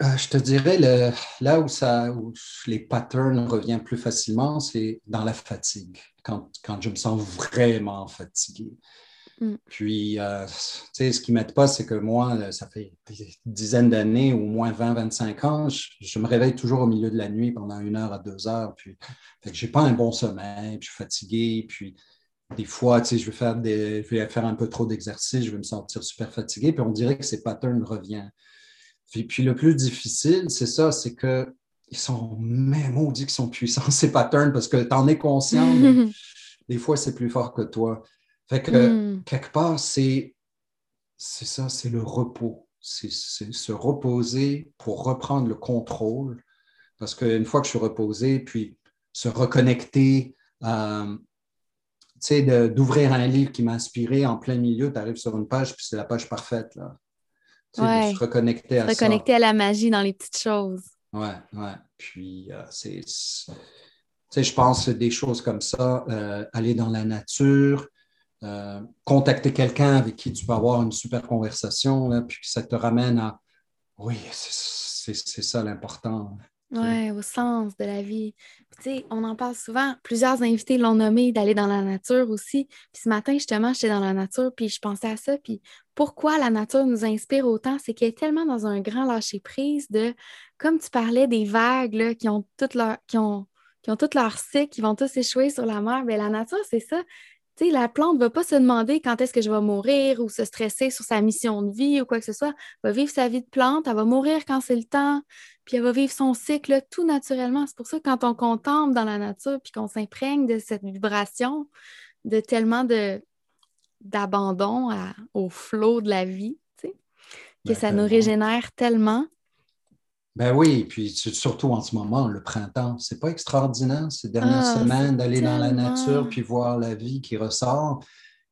Euh, je te dirais, le, là où, ça, où les patterns reviennent plus facilement, c'est dans la fatigue, quand, quand, je me sens vraiment fatigué. Mm. Puis, euh, tu sais, ce qui ne m'aide pas, c'est que moi, ça fait des dizaines d'années, au moins 20-25 ans, je, me réveille toujours au milieu de la nuit pendant une heure à deux heures. Puis, je n'ai pas un bon sommeil, puis je suis fatigué. Puis, des fois, tu sais, je vais faire, des, je vais faire un peu trop d'exercice, je vais me sentir super fatigué. Puis, on dirait que ces patterns reviennent. Puis, le plus difficile, c'est ça, c'est que ils sont même maudits qu'ils sont puissants, [LAUGHS] ces patterns, parce que tu en es conscient, mais [LAUGHS] des fois, c'est plus fort que toi. Fait que, hmm. quelque part, c'est ça, c'est le repos. C'est se reposer pour reprendre le contrôle. Parce qu'une fois que je suis reposé, puis se reconnecter, euh, tu sais, d'ouvrir un livre qui m'a inspiré en plein milieu, tu arrives sur une page, puis c'est la page parfaite. Là se reconnecter à reconnecter à la magie dans les petites choses. Oui, oui. Puis, euh, c'est. je pense des choses comme ça, euh, aller dans la nature, euh, contacter quelqu'un avec qui tu peux avoir une super conversation, puis ça te ramène à oui, c'est ça l'important. Oui, au sens de la vie. tu sais, on en parle souvent. Plusieurs invités l'ont nommé d'aller dans la nature aussi. Puis ce matin, justement, j'étais dans la nature, puis je pensais à ça. Puis pourquoi la nature nous inspire autant, c'est qu'elle est tellement dans un grand lâcher-prise de, comme tu parlais des vagues qui ont toute leur, qui ont, qui ont tout leur cycle, qui vont tous échouer sur la mer. Bien, la nature, c'est ça la plante ne va pas se demander quand est-ce que je vais mourir ou se stresser sur sa mission de vie ou quoi que ce soit. Elle va vivre sa vie de plante, elle va mourir quand c'est le temps, puis elle va vivre son cycle tout naturellement. C'est pour ça que quand on contemple dans la nature puis qu'on s'imprègne de cette vibration, de tellement de d'abandon au flot de la vie, que ben, ça nous régénère tellement. Ben oui, puis surtout en ce moment, le printemps, c'est pas extraordinaire ces dernières ah, semaines d'aller dans la nature puis voir la vie qui ressort. Tu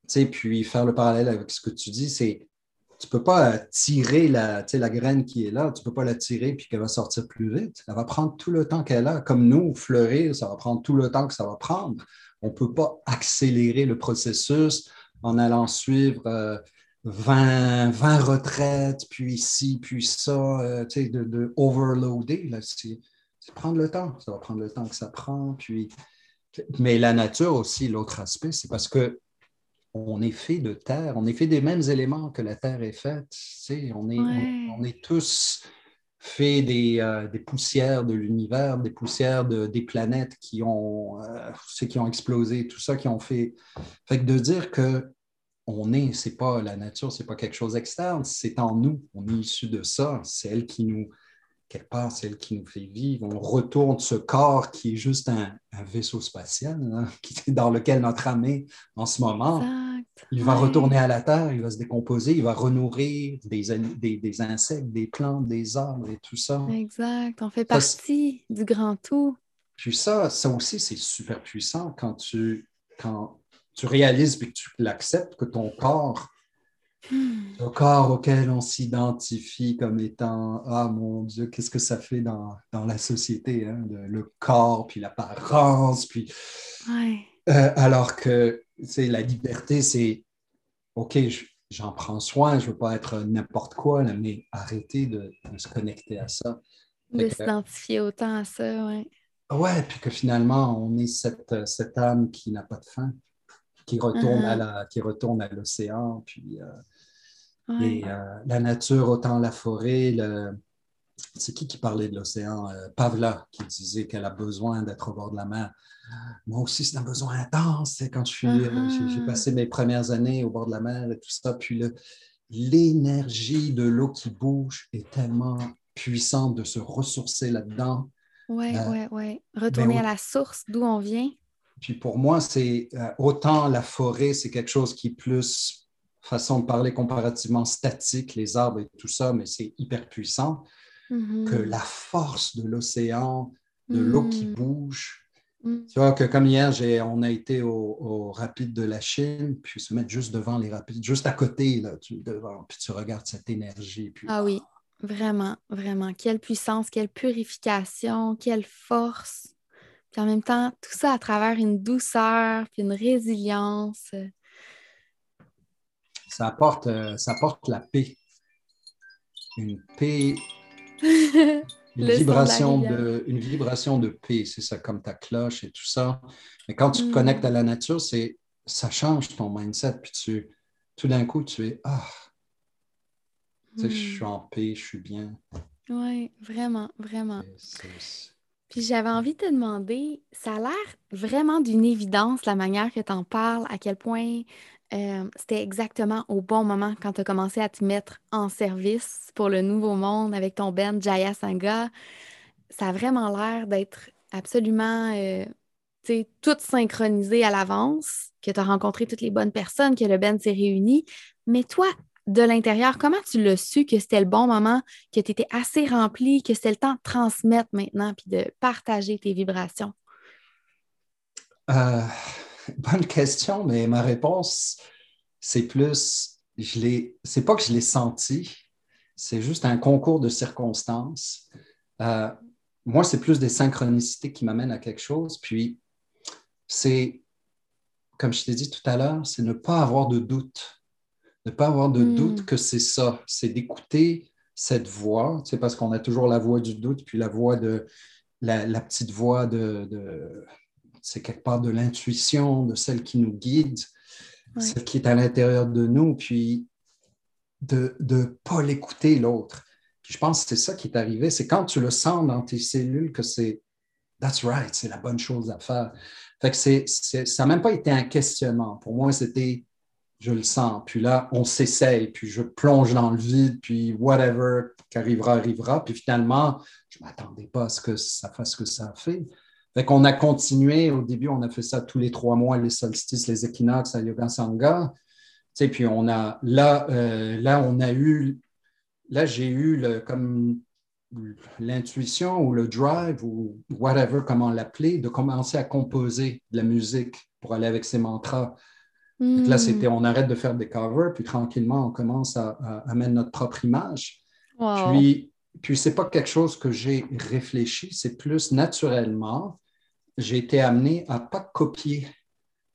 sais, puis faire le parallèle avec ce que tu dis, c'est tu peux pas tirer la, la graine qui est là, tu peux pas la tirer puis qu'elle va sortir plus vite. Elle va prendre tout le temps qu'elle a. Comme nous, fleurir, ça va prendre tout le temps que ça va prendre. On peut pas accélérer le processus en allant suivre euh, 20, 20 retraites, puis ici, puis ça, euh, tu sais, de, de, overloader. C'est prendre le temps. Ça va prendre le temps que ça prend. Puis... Mais la nature aussi, l'autre aspect, c'est parce que on est fait de terre, on est fait des mêmes éléments que la terre est faite. Tu sais, on, est, on, est tous faits des, euh, des poussières de l'univers, des poussières de, des planètes qui ont, euh, qui ont explosé, tout ça qui ont fait. Fait que de dire que on est, c'est pas la nature, c'est pas quelque chose d'externe, c'est en nous. On est issu de ça. C'est elle qui nous, quelque part, c'est elle qui nous fait vivre. On retourne ce corps qui est juste un, vaisseau spatial, hein, [LAUGHS] dans lequel notre âme est en ce moment. Il va retourner à la Terre, il va se décomposer, il va renourrir des, des, insectes, des plantes, des arbres et tout ça. Exact. On fait partie du grand tout. Puis ça, ça aussi, c'est super puissant quand tu, quand tu réalises et que tu l'acceptes, que ton corps, hmm. le corps auquel on s'identifie comme étant Ah mon Dieu, qu'est-ce que ça fait dans, la société, hein, le corps, puis l'apparence, puis. Euh, alors que la liberté, c'est OK, j'en prends soin, je ne veux pas être n'importe quoi, mais arrêter de, se connecter à ça. De s'identifier autant à ça, oui. Ouais, puis que finalement, on est cette, cette âme qui n'a pas de fin qui retourne, à, uh-huh. la, qui retourne à l'océan. Puis, euh, et, euh, la nature, autant la forêt, le, c'est qui qui parlait de l'océan? Euh, Pavla, qui disait qu'elle a besoin d'être au bord de la mer. Moi aussi, c'est un besoin intense. C'est quand je suis, euh, j'ai passé mes premières années au bord de la mer et tout ça. Puis le- l'énergie de l'eau qui bouge est tellement puissante de se ressourcer là-dedans. Ouais, Euh, ouais, ouais. Retourner oui. à la source d'où on vient. Puis pour moi, c'est euh, autant la forêt, c'est quelque chose qui est plus, façon de parler comparativement statique, les arbres et tout ça, mais c'est hyper puissant, Mhm. que la force de l'océan, de l'eau qui Mm. bouge. Mm. Tu vois que comme hier, on a été au, au rapide de la Chine, puis se mettre juste devant les rapides, juste à côté, là, tu, devant, puis tu regardes cette énergie. Puis, Ah oui, vraiment, vraiment. Quelle puissance, quelle purification, quelle force. Puis en même temps, tout ça à travers une douceur, puis une résilience. Ça apporte, euh, ça apporte la paix. Une paix [LAUGHS] Une vibration de, une vibration de paix, c'est ça, comme ta cloche et tout ça. Mais quand tu te Mm. connectes à la nature, c'est, ça change ton mindset. Puis tu, tout d'un coup, tu es Ah, tu sais, je suis en paix, je suis bien. Oui, vraiment, vraiment. Puis j'avais envie de te demander, ça a l'air vraiment d'une évidence la manière que tu en parles, à quel point euh, c'était exactement au bon moment quand tu as commencé à te mettre en service pour le nouveau monde avec ton band Jaya Sangha. Ça a vraiment l'air d'être absolument euh, tout synchronisé à l'avance, que tu as rencontré toutes les bonnes personnes, que le band s'est réuni. Mais toi, de l'intérieur, comment tu l'as su que c'était le bon moment, que tu étais assez rempli, que c'était le temps de transmettre maintenant puis de partager tes vibrations? Euh, [LAUGHS] bonne question, mais ma réponse, c'est plus, je l'ai, c'est pas que je l'ai senti, c'est juste un concours de circonstances. Euh, moi, c'est plus des synchronicités qui m'amènent à quelque chose. Puis, c'est, comme je t'ai dit tout à l'heure, c'est ne pas avoir de doute. Ne pas avoir de Mm. doute que c'est ça. C'est d'écouter cette voix, sais, parce qu'on a toujours la voix du doute, puis la voix de, la, la petite voix de, de- c'est quelque part de l'intuition, de celle qui nous guide, Ouais. celle qui est à l'intérieur de nous, puis de ne pas l'écouter l'autre. Puis je pense que c'est ça qui est arrivé, c'est quand tu le sens dans tes cellules que c'est That's right, c'est la bonne chose à faire. Fait que c'est, c'est- ça n'a même pas été un questionnement. Pour moi, c'était je le sens. Puis là, on s'essaye, puis je plonge dans le vide, puis whatever qui arrivera, arrivera. Puis finalement, je ne m'attendais pas à ce que ça fasse ce que ça a fait. Fait qu'on a continué. Au début, on a fait ça tous les trois mois, les solstices, les équinoxes à Yoga Sangha. Tu sais, puis on a, là, euh, on a eu, là, j'ai eu comme l'intuition ou le drive ou whatever, comment l'appeler, de commencer à composer de la musique pour aller avec ces mantras. Là, Hmm. c'était on arrête de faire des covers, puis tranquillement, on commence à, à- à mettre notre propre image. Wow. Puis, puis ce n'est pas quelque chose que j'ai réfléchi, c'est plus naturellement, j'ai été amené à ne pas copier.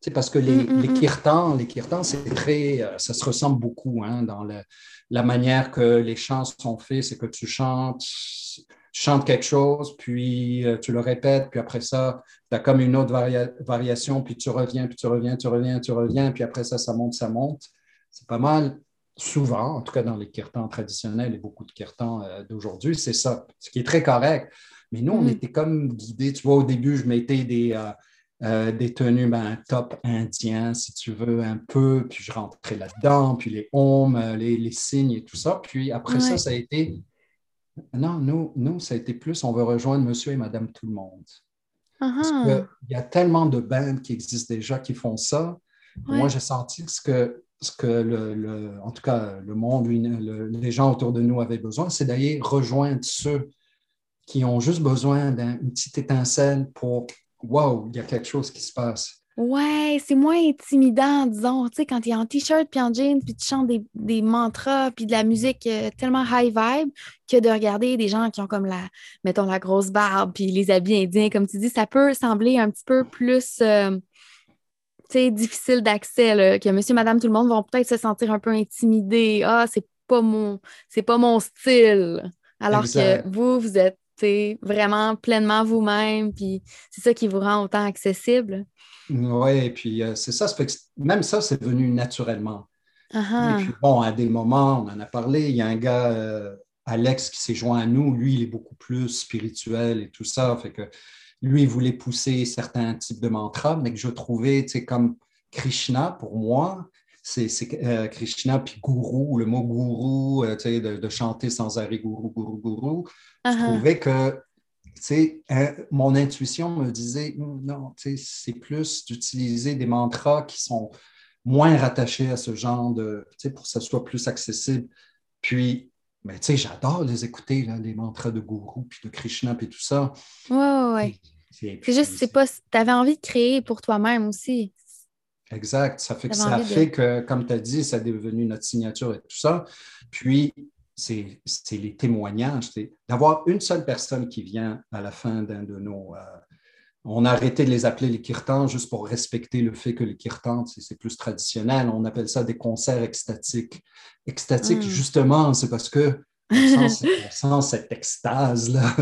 Sais, parce que les, Mm, mm, les mm. kirtans, les kirtans, c'est très, euh, ça se ressemble beaucoup hein, dans le- la manière que les chants sont faits, c'est que tu chantes, tu chantes quelque chose, puis euh, tu le répètes, puis après ça, tu as comme une autre varia- variation, puis tu reviens, puis tu reviens, tu reviens, tu reviens, puis après ça, ça monte, ça monte. C'est pas mal, souvent, en tout cas dans les kirtans traditionnels et beaucoup de kirtans euh, d'aujourd'hui, c'est ça, ce qui est très correct. Mais nous, on Mm. était comme guidés. Tu vois, au début, je mettais des, euh, euh, des tenues ben, top indien, si tu veux, un peu, puis je rentrais là-dedans, puis les euh, les, les signes et tout ça. Puis après ça, ça a été. Non, nous, nous, ça a été plus, on veut rejoindre monsieur et madame tout le monde. Parce Ah, que Il y a tellement de bandes qui existent déjà qui font ça. Ouais. Moi, j'ai senti que ce que, ce que le, le- en tout cas, le monde, le- les gens autour de nous avaient besoin, c'est d'aller rejoindre ceux qui ont juste besoin d'une petite étincelle pour Wow, il y a quelque chose qui se passe. Ouais, c'est moins intimidant, disons, tu sais, quand tu es en t-shirt puis en jeans puis tu chantes des, des mantras puis de la musique euh, tellement high vibe que de regarder des gens qui ont comme la, mettons, la grosse barbe puis les habits indiens, comme tu dis, ça peut sembler un petit peu plus, euh, tu sais, difficile d'accès, là, que monsieur, madame, tout le monde vont peut-être se sentir un peu intimidés. Ah, c'est pas mon, c'est pas mon style. Alors Exact. que vous, vous êtes, tu sais, vraiment pleinement vous-même puis c'est ça qui vous rend autant accessible. Oui, et puis euh, c'est ça, ça fait que même ça, c'est venu naturellement. Ah Et puis bon, à des moments, on en a parlé, il y a un gars, euh, Alex qui s'est joint à nous, lui, il est beaucoup plus spirituel et tout ça. Fait que lui, il voulait pousser certains types de mantras, mais que je trouvais, tu sais, comme Krishna, pour moi, c'est euh, Krishna puis gourou, le mot gourou, tu sais, de, chanter sans arrêt gourou, gourou, gourou. Je uh-huh. trouvais que, sais, hein, mon intuition me disait, non, tu sais, c'est plus d'utiliser des mantras qui sont moins rattachés à ce genre de, tu sais, pour que ça soit plus accessible. Puis, mais tu sais, j'adore les écouter, là, les mantras de gourou, puis de Krishna, puis tout ça. Oui, oui, oui. C'est juste, c'est pas. Tu avais envie de créer pour toi-même aussi. Exact. Ça fait que ça fait que, comme tu as dit, ça est devenu notre signature et tout ça. Puis, c'est les témoignages. D'avoir une seule personne qui vient à la fin d'un de nos, euh, on a arrêté de les appeler les kirtans juste pour respecter le fait que les kirtans, c'est plus traditionnel. On appelle ça des concerts extatiques. Extatiques, hmm. justement, c'est parce que on sent, [LAUGHS] cette extase-là.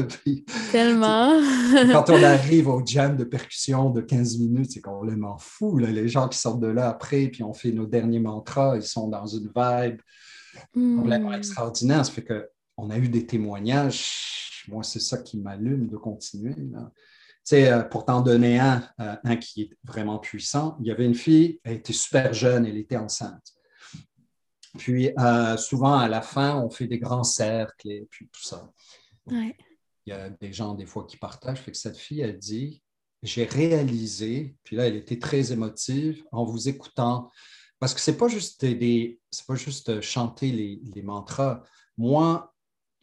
Tellement. quand on [LAUGHS] arrive au jam de percussion de 15 minutes, c'est complètement fou. Les gens qui sortent de là après, puis on fait nos derniers mantras, ils sont dans une vibe complètement hmm. extraordinaire. Ça fait qu'on a eu des témoignages. Moi, c'est ça qui m'allume de continuer. Là. Euh, pour t'en donner un, euh, un qui est vraiment puissant, il y avait une fille, elle était super jeune, elle était enceinte. Puis euh, souvent, à la fin, on fait des grands cercles et puis tout ça. Il y a des gens, des fois, qui partagent. Fait que cette fille, elle dit J'ai réalisé, puis là, elle était très émotive en vous écoutant, parce que c'est pas juste des, c'est pas juste chanter les, les mantras. Moi,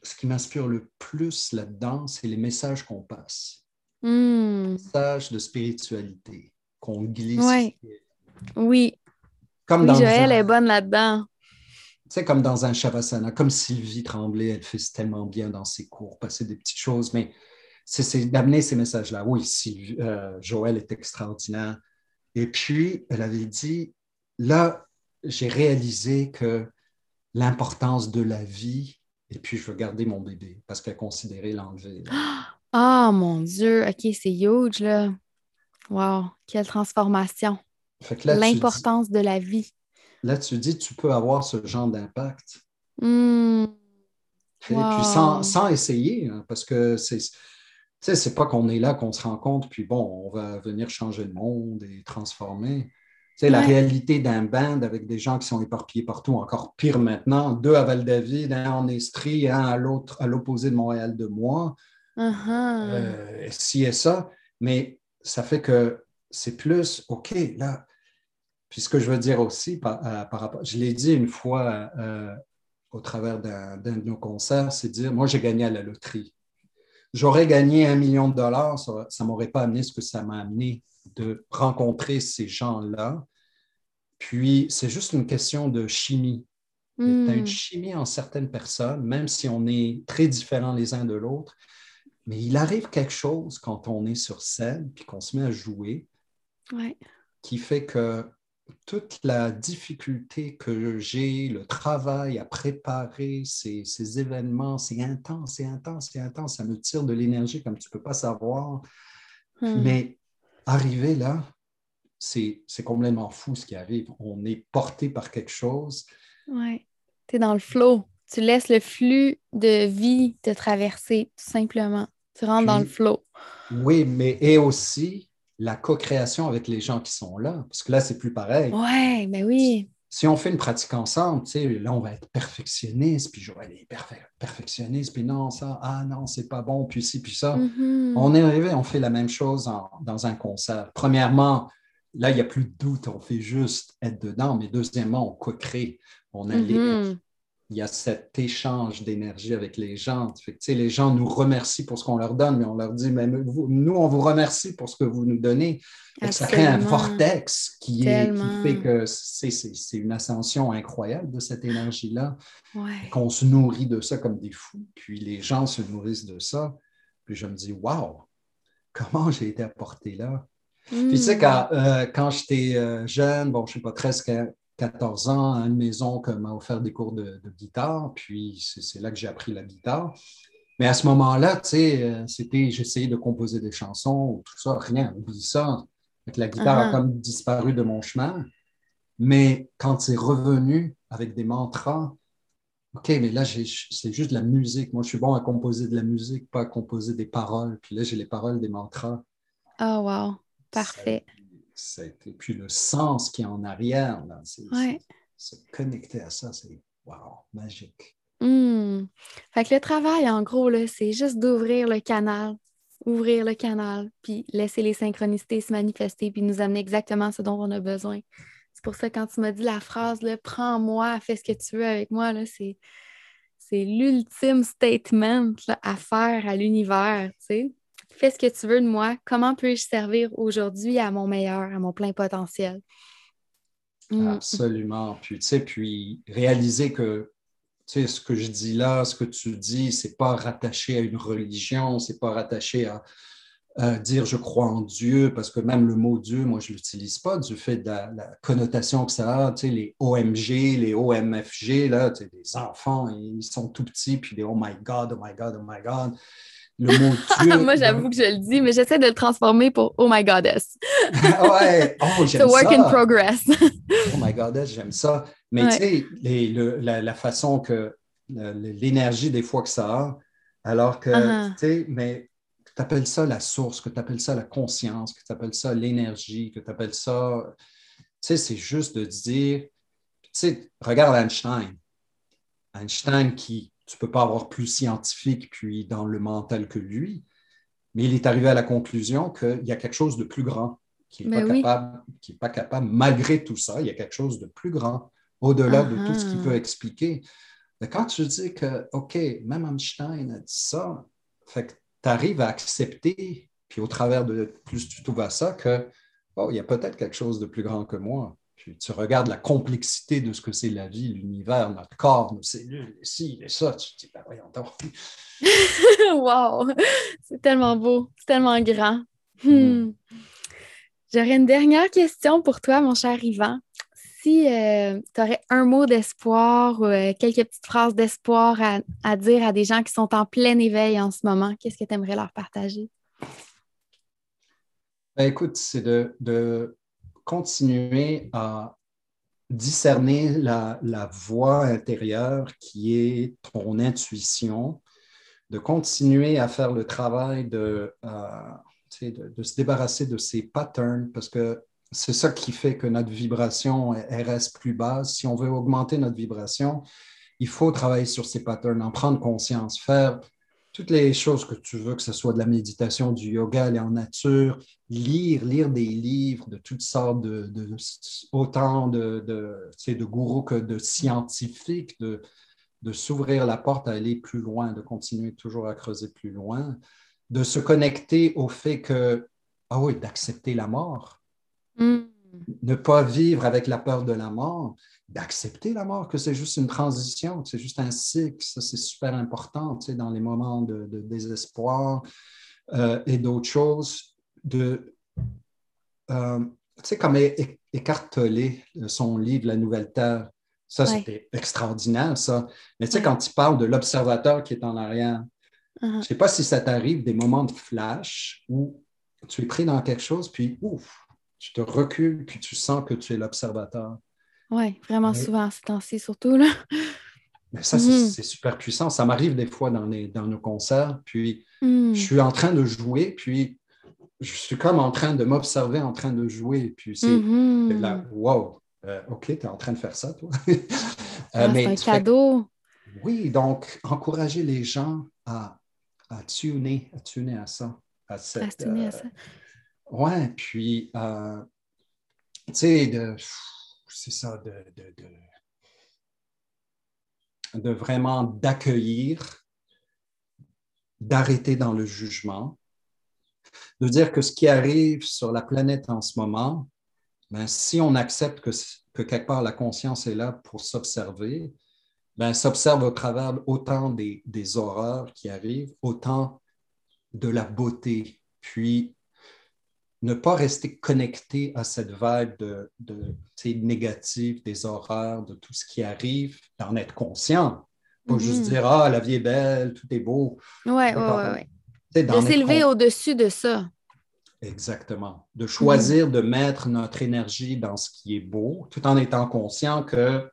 ce qui m'inspire le plus là-dedans, c'est les messages qu'on passe. Hmm. Message de spiritualité qu'on glisse. Oui. Oui. Comme dans Joël est bonne là-dedans. Sais, comme dans un Shavasana, comme Sylvie Tremblay, elle fait tellement bien dans ses cours, passer des petites choses, mais c'est d'amener ces messages-là. Oui, Sylvie, euh, Joël est extraordinaire. Et puis, elle avait dit, là, j'ai réalisé que l'importance de la vie, et puis je veux garder mon bébé parce qu'elle considérait l'enlever. [GASPS] Ah, mon Dieu, OK, c'est huge, là. Wow, quelle transformation. L'importance de la vie. Là, tu dis, tu peux avoir ce genre d'impact. Hmm. Et puis sans, essayer, hein, parce que c'est. Tu sais, c'est pas qu'on est là, qu'on se rend compte, puis bon, on va venir changer le monde et transformer. Sais, la réalité d'un band avec des gens qui sont éparpillés partout, encore pire maintenant, deux à Val-David, un en Estrie, un à l'autre, à l'opposé de Montréal de moi. Uh si et ça, mais ça fait que c'est plus, OK, là, puis ce que je veux dire aussi par, euh, rapport, je l'ai dit une fois euh, au travers d'un de nos concerts, c'est dire, moi j'ai gagné à la loterie. J'aurais gagné un million de dollars, ça ne m'aurait pas amené ce que ça m'a amené de rencontrer ces gens-là. Puis c'est juste une question de chimie. Il y a une chimie en certaines personnes, même si on est très différents les uns de l'autre, mais il arrive quelque chose quand on est sur scène puis qu'on se met à jouer qui fait que toute la difficulté que j'ai, le travail à préparer ces, événements, c'est intense, c'est intense, c'est intense. Ça me tire de l'énergie comme tu ne peux pas savoir. Hmm. Mais arriver là, c'est complètement fou ce qui arrive. On est porté par quelque chose. Oui, tu es dans le flow. Tu laisses le flux de vie te traverser, tout simplement. Tu rentres dans le flow. Oui, mais et aussi la co-création avec les gens qui sont là, parce que là, c'est plus pareil. Oui, mais ben oui. Si on fait une pratique ensemble, tu sais, là, on va être perfectionniste, puis j'aurai les perfectionnistes, puis non, ça, ah non, c'est pas bon, puis ci, puis ça. Mm-hmm. On est arrivé, on fait la même chose dans un concert. Premièrement, là, il n'y a plus de doute, on fait juste être dedans, mais deuxièmement, on co-crée. On a les, il y a cet échange d'énergie avec les gens. les gens nous remercient pour ce qu'on leur donne, mais on leur dit, mais nous, on vous remercie pour ce que vous nous donnez. ça crée un vortex qui, est, fait que c'est une ascension incroyable de cette énergie-là, qu'on se nourrit de ça comme des fous, puis les gens se nourrissent de ça. Puis je me dis, waouh, comment j'ai été apporté là? Puis tu sais, hmm. quand, euh, quand j'étais euh, jeune, bon, je ne sais pas, 13, 14 ans à une maison m'a offert des cours de, guitare, puis c'est là que j'ai appris la guitare. Mais à ce moment-là, tu sais, euh, c'était, j'essayais de composer des chansons ou tout ça, rien, oublie ça. la guitare a uh-huh. comme disparu de mon chemin. Mais quand c'est revenu avec des mantras, OK, mais là, c'est juste de la musique. Moi, je suis bon à composer de la musique, pas à composer des paroles. Puis là, j'ai les paroles des mantras. Oh, wow. Parfait. Et puis le sens qui est en arrière, là, se connecter à ça, c'est wow, magique. Hmm. Fait que le travail, en gros, c'est juste d'ouvrir le canal, ouvrir le canal, puis laisser les synchronicités se manifester, puis nous amener exactement ce dont on a besoin. C'est pour ça, quand tu m'as dit la phrase, prends-moi, fais ce que tu veux avec moi, c'est, c'est l'ultime statement à faire à l'univers, tu Fais ce que tu veux de moi. Comment peux-je servir aujourd'hui à mon meilleur, à mon plein potentiel? Mm. Absolument. Puis, tu sais, puis réaliser que tu sais, ce que je dis là, ce que tu dis, c'est pas rattaché à une religion, c'est pas rattaché à, dire je crois en Dieu, parce que même le mot Dieu, moi, je l'utilise pas du fait de la, connotation que ça a. Tu sais, les OMG, les OMFG, là, tu sais, les enfants, ils sont tout petits, puis des Oh my God, oh my God, oh my God le mot [LAUGHS] Dieu. Moi, j'avoue que je le dis, mais j'essaie de le transformer pour Oh my goddess. ouais, oh, j'aime ça. work in progress. oh my goddess, j'aime ça. Mais tu sais, la, façon que l'énergie des fois que ça a, alors que, uh-huh. tu sais, mais tu appelles ça la source, que tu appelles ça la conscience, que tu appelles ça l'énergie, que tu appelles ça. Tu sais, c'est juste de dire. Tu sais, regarde Einstein. Einstein qui tu ne peux pas avoir plus scientifique puis dans le mental que lui. Mais il est arrivé à la conclusion qu'il y a quelque chose de plus grand qui n'est pas, pas, capable, malgré tout ça, il y a quelque chose de plus grand, au-delà de tout ce qu'il peut expliquer. Mais quand tu dis que, OK, même Einstein a dit ça, fait que tu arrives à accepter, puis au travers de plus tu trouves à ça, que, oh, il y a peut-être quelque chose de plus grand que moi tu regardes la complexité de ce que c'est la vie, l'univers, notre corps, nos cellules, les ci, les ça, tu te dis, ben voyons donc. [LAUGHS] wow! C'est tellement beau, c'est tellement grand. Hmm. J'aurais une dernière question pour toi, mon cher Yvan. Si euh, tu aurais un mot d'espoir ou euh, quelques petites phrases d'espoir à, dire à des gens qui sont en plein éveil en ce moment, qu'est-ce que tu aimerais leur partager? Ben, écoute, c'est de, de continuer à discerner la, voix intérieure qui est ton intuition, de continuer à faire le travail de, euh, de, se débarrasser de ces patterns parce que c'est ça qui fait que notre vibration reste plus basse. Si on veut augmenter notre vibration, il faut travailler sur ces patterns, en prendre conscience, faire toutes les choses que tu veux, que ce soit de la méditation, du yoga, aller en nature, lire, lire des livres de toutes sortes, de, autant de, de, gourous que de scientifiques, de, de s'ouvrir la porte à aller plus loin, de continuer toujours à creuser plus loin, de se connecter au fait que, ah oui, d'accepter la mort. Mm. Ne pas vivre avec la peur de la mort, d'accepter la mort, que c'est juste une transition, c'est juste un cycle. Ça, c'est super important tu sais, dans les moments de, désespoir euh, et d'autres choses. De, euh, tu sais, comme écarteler son livre La Nouvelle Terre, ça, c'était extraordinaire, ça. Mais tu sais, quand tu parles de l'observateur qui est en arrière, uh-huh. je ne sais pas si ça t'arrive des moments de flash où tu es pris dans quelque chose, puis ouf, tu te recules, puis tu sens que tu es l'observateur. Oui, vraiment souvent, c'est temps-ci surtout. Là. Mais ça, mm. c'est super puissant. Ça m'arrive des fois dans, les, dans nos concerts, puis mm. je suis en train de jouer, puis je suis comme en train de m'observer en train de jouer, puis c'est là, wow, euh, OK, tu es en train de faire ça, toi. [LAUGHS] Euh, ah, c'est un cadeau. Oui, donc encourager les gens à, à tuner, à tuner à ça. À, cette, à tuner à euh, ça. Ouais, puis, tu sais, de c'est ça, de, de, vraiment d'accueillir, d'arrêter dans le jugement, de dire que ce qui arrive sur la planète en ce moment, ben, si on accepte que, que, quelque part la conscience est là pour s'observer, ben, s'observe au travers autant des, des horreurs qui arrivent, autant de la beauté. Puis ne pas rester connecté à cette vague de, de négative, des horreurs, de tout ce qui arrive, d'en être conscient. Pas juste mhm. dire Ah, la vie est belle, tout est beau. Oui, oui, oui. De s'élever au-dessus de ça. Exactement. De choisir mhm. de mettre notre énergie dans ce qui est beau, tout en étant conscient que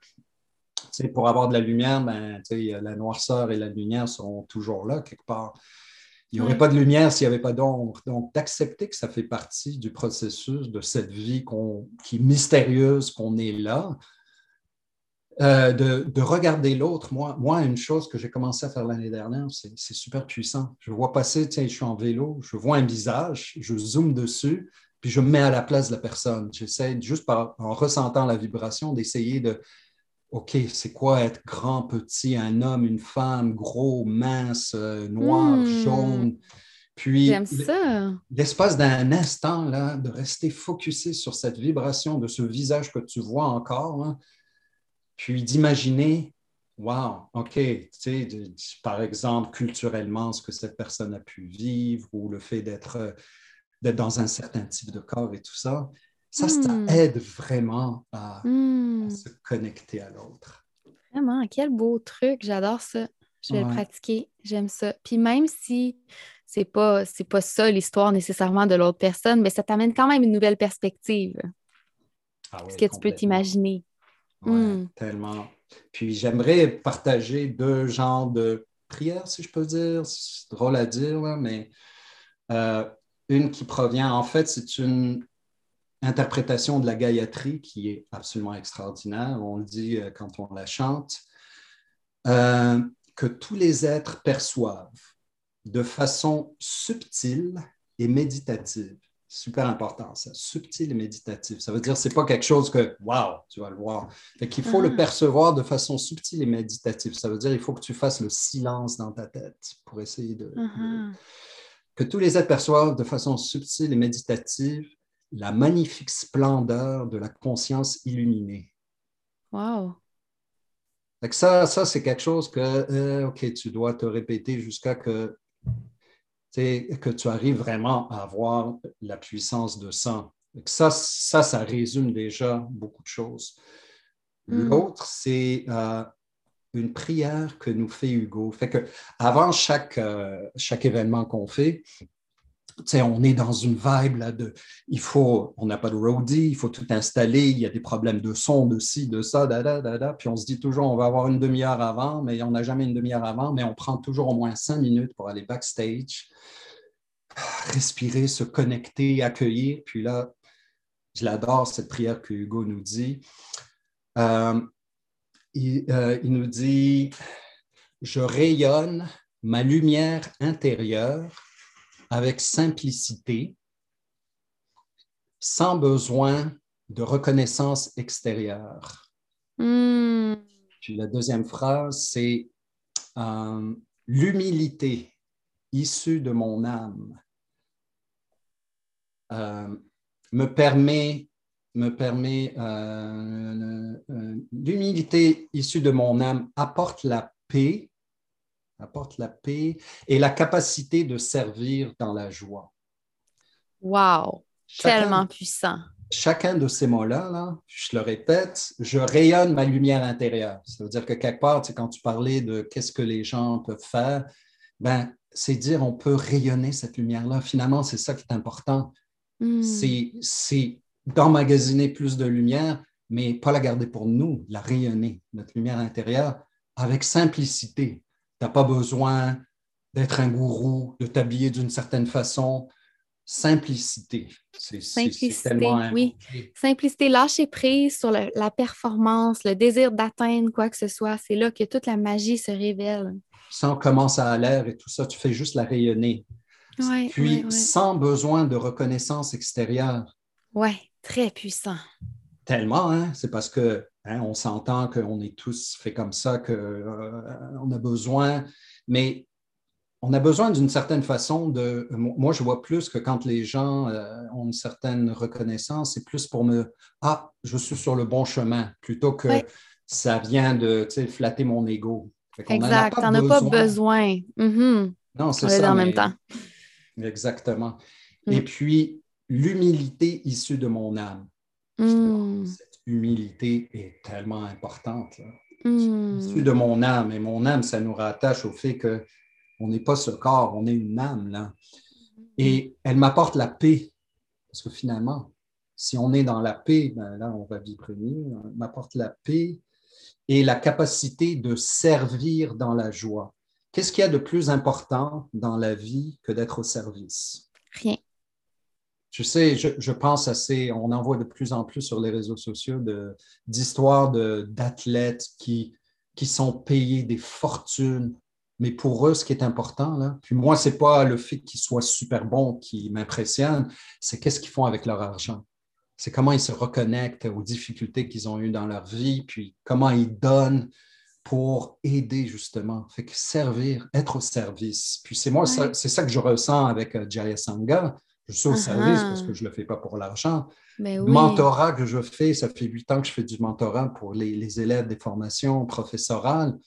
pour avoir de la lumière, ben, la noirceur et la lumière sont toujours là quelque part. Il n'y aurait pas de lumière s'il n'y avait pas d'ombre. Donc, d'accepter que ça fait partie du processus de cette vie qui est mystérieuse, qu'on est là, euh, de, regarder l'autre. Moi, moi, une chose que j'ai commencé à faire l'année dernière, c'est super puissant. Je vois passer, tiens, je suis en vélo, je vois un visage, je zoome dessus, puis je me mets à la place de la personne. J'essaie juste par, en ressentant la vibration d'essayer de, OK, c'est quoi être grand, petit, un homme, une femme, gros, mince, euh, noir, hmm. jaune? Puis, l'espace d'un instant, là, de rester focusé sur cette vibration de ce visage que tu vois encore, puis d'imaginer, wow, OK, tu sais, par exemple, culturellement, ce que cette personne a pu vivre ou le fait d'être dans un certain type de corps et tout ça, ça, ça hmm. aide vraiment à, hmm. se connecter à l'autre. Vraiment, quel beau truc, j'adore ça. Je vais le pratiquer, j'aime ça. Puis même si c'est pas c'est pas ça l'histoire nécessairement de l'autre personne, mais ça t'amène quand même une nouvelle perspective. Ah ce que tu peux t'imaginer? Hmm. Tellement. Puis j'aimerais partager deux genres de prières, si je peux dire. C'est drôle à dire, mais euh, une qui provient, en fait, c'est une interprétation de la Gayatri qui est absolument extraordinaire. On le dit euh, quand on la chante, euh, que tous les êtres perçoivent de façon subtile et méditative super important, ça. Subtil et méditatif. Ça veut dire que ce n'est pas quelque chose que, wow, tu vas le voir. Fait qu'il faut le ah. percevoir de façon subtile et méditative. Ça veut dire qu'il faut que tu fasses le silence dans ta tête pour essayer de, uh-huh. Que tous les êtres perçoivent de façon subtile et méditative la magnifique splendeur de la conscience illuminée. Wow. Fait que ça, ça c'est quelque chose que, euh, OK, tu dois te répéter jusqu'à que que tu arrives vraiment à avoir la puissance de sang. Ça, ça, ça résume déjà beaucoup de choses. Mm. L'autre, c'est euh, une prière que nous fait Hugo. Fait que avant chaque, euh, chaque événement qu'on fait, on est dans une vibe là, de il faut, on n'a pas de roadie, il faut tout installer, il y a des problèmes de son, de ci, de ça, da, da, da, da. puis on se dit toujours on va avoir une demi-heure avant, mais on n'a jamais une demi-heure avant, mais on prend toujours au moins cinq minutes pour aller backstage, respirer, se connecter, accueillir. Puis là, je l'adore, cette prière que Hugo nous dit. Euh, euh, il nous dit, je rayonne ma lumière intérieure avec simplicité, sans besoin de reconnaissance extérieure. Hmm. Puis la deuxième phrase, c'est euh, l'humilité issue de mon âme euh, me permet, me permet euh, l'humilité issue de mon âme apporte la paix apporte la paix et la capacité de servir dans la joie. Wow, tellement puissant. Chacun de ces mots-là, là, je le répète, je rayonne ma lumière intérieure. Ça veut dire que quelque part, quand tu parlais de qu'est-ce que les gens peuvent faire, ben, c'est dire on peut rayonner cette lumière-là. Finalement, c'est ça qui est important. Hmm. C'est d'emmagasiner plus de lumière, mais pas la garder pour nous, la rayonner, notre lumière intérieure, avec simplicité, tu n'as pas besoin d'être un gourou, de t'habiller d'une certaine façon. Simplicité. Simplicité, oui. Simplicité, lâcher prise sur la performance, le désir d'atteindre quoi que ce soit. C'est là que toute la magie se révèle. Sans commencer à l'air et tout ça, tu fais juste la rayonner. Puis, sans besoin de reconnaissance extérieure. Oui, très puissant. Tellement, hein? C'est parce que Hein, on s'entend qu'on est tous faits comme ça, qu'on euh, a besoin, mais on a besoin d'une certaine façon de. Moi, je vois plus que quand les gens euh, ont une certaine reconnaissance, c'est plus pour me Ah, je suis sur le bon chemin, plutôt que ça vient de flatter mon ego. Exact, tu n'en as pas besoin. Mm-hmm. Non, c'est ça. en même temps. Exactement. Mm. Et puis, l'humilité issue de mon âme. Mm humilité est tellement importante. Hmm. de mon âme, et mon âme, ça nous rattache au fait qu'on n'est pas ce corps, on est une âme. Là. Et elle m'apporte la paix, parce que finalement, si on est dans la paix, ben là, on va vibrer mieux. Elle m'apporte la paix et la capacité de servir dans la joie. Qu'est-ce qu'il y a de plus important dans la vie que d'être au service? Rien. Je sais, je, pense assez, on en voit de plus en plus sur les réseaux sociaux d'histoires d'athlètes qui, qui sont payés des fortunes mais pour eux, ce qui est important, là, puis moi, ce n'est pas le fait qu'ils soient super bons qui m'impressionne, c'est qu'est-ce qu'ils font avec leur argent. C'est comment ils se reconnectent aux difficultés qu'ils ont eues dans leur vie, puis comment ils donnent pour aider justement. Fait que servir, être au service. Puis c'est moi, c'est ça que je ressens avec euh, Jaya Sangha. Je suis au uh-huh. service parce que je ne le fais pas pour l'argent. Le mentorat que je fais, ça fait huit ans que je fais du mentorat pour les, les élèves des formations professorales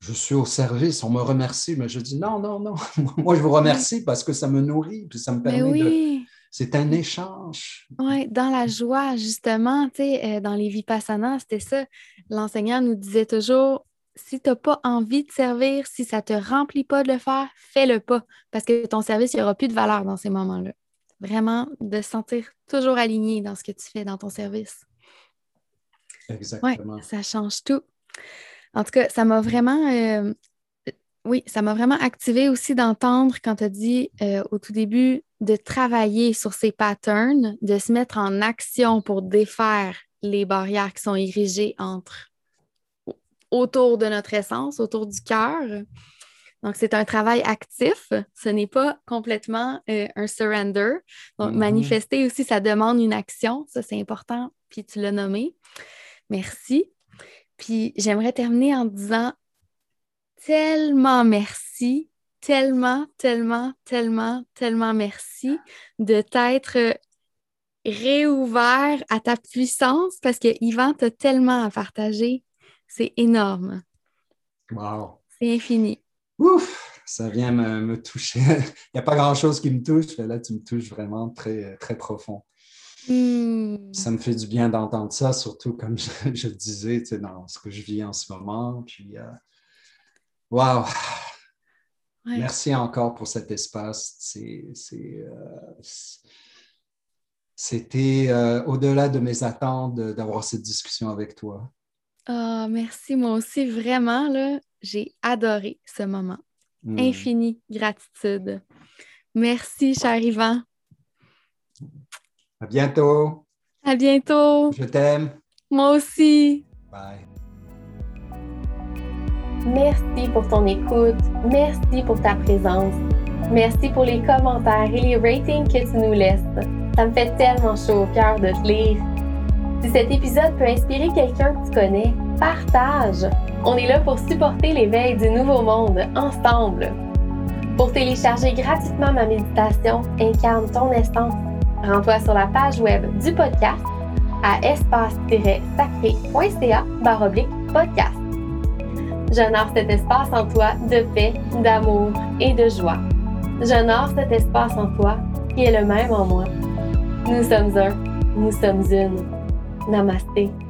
je suis au service, on me remercie, mais je dis non, non, non, [LAUGHS] moi je vous remercie parce que ça me nourrit, puis ça me permet de... C'est un échange. Oui, dans la joie, justement, tu sais, euh, dans les Vipassana, c'était ça. L'enseignant nous disait toujours, si tu n'as pas envie de servir, si ça ne te remplit pas de le faire, fais-le pas, parce que ton service, il n'y aura plus de valeur dans ces moments-là. Vraiment, de se sentir toujours aligné dans ce que tu fais dans ton service. Exactement. Ouais, ça change tout. En tout cas, ça m'a vraiment, euh, oui, ça m'a vraiment activé aussi d'entendre quand tu as dit euh, au tout début de travailler sur ces patterns, de se mettre en action pour défaire les barrières qui sont érigées entre autour de notre essence, autour du cœur. Donc, c'est un travail actif. Ce n'est pas complètement euh, un surrender. Donc, mm-hmm. manifester aussi, ça demande une action. Ça, c'est important. Puis tu l'as nommé. Merci. Puis j'aimerais terminer en disant tellement merci, tellement, tellement, tellement, tellement merci de t'être réouvert à ta puissance parce que Yvan t'a tellement à partager. C'est énorme. Wow. C'est infini. Ouf, ça vient me, toucher. [LAUGHS] Il n'y a pas grand-chose qui me touche, mais là, tu me touches vraiment très, très profond. Hmm. Ça me fait du bien d'entendre ça, surtout comme je, [LAUGHS] je disais, dans ce que je vis en ce moment. Puis, euh, wow! Merci encore pour cet espace. Euh, c'était euh, au-delà de mes attentes d'avoir cette discussion avec toi. Oh, merci, moi aussi, vraiment, là, j'ai adoré ce moment. Hmm. Infinie gratitude. Merci, cher Yvan. À bientôt. À bientôt. Je t'aime. Moi aussi. Bye. Merci pour ton écoute. Merci pour ta présence. Merci pour les commentaires et les ratings que tu nous laisses. Ça me fait tellement chaud au cœur de te lire. Si cet épisode peut inspirer quelqu'un que tu connais, partage. On est là pour supporter l'éveil du nouveau monde ensemble. Pour télécharger gratuitement ma méditation Incarne ton essence Rends-toi sur la page web du podcast à espace-sacré.ca podcast. J'honore cet espace en toi de paix, d'amour et de joie. J'honore cet espace en toi qui est le même en moi. Nous sommes un, nous sommes une. Namaste.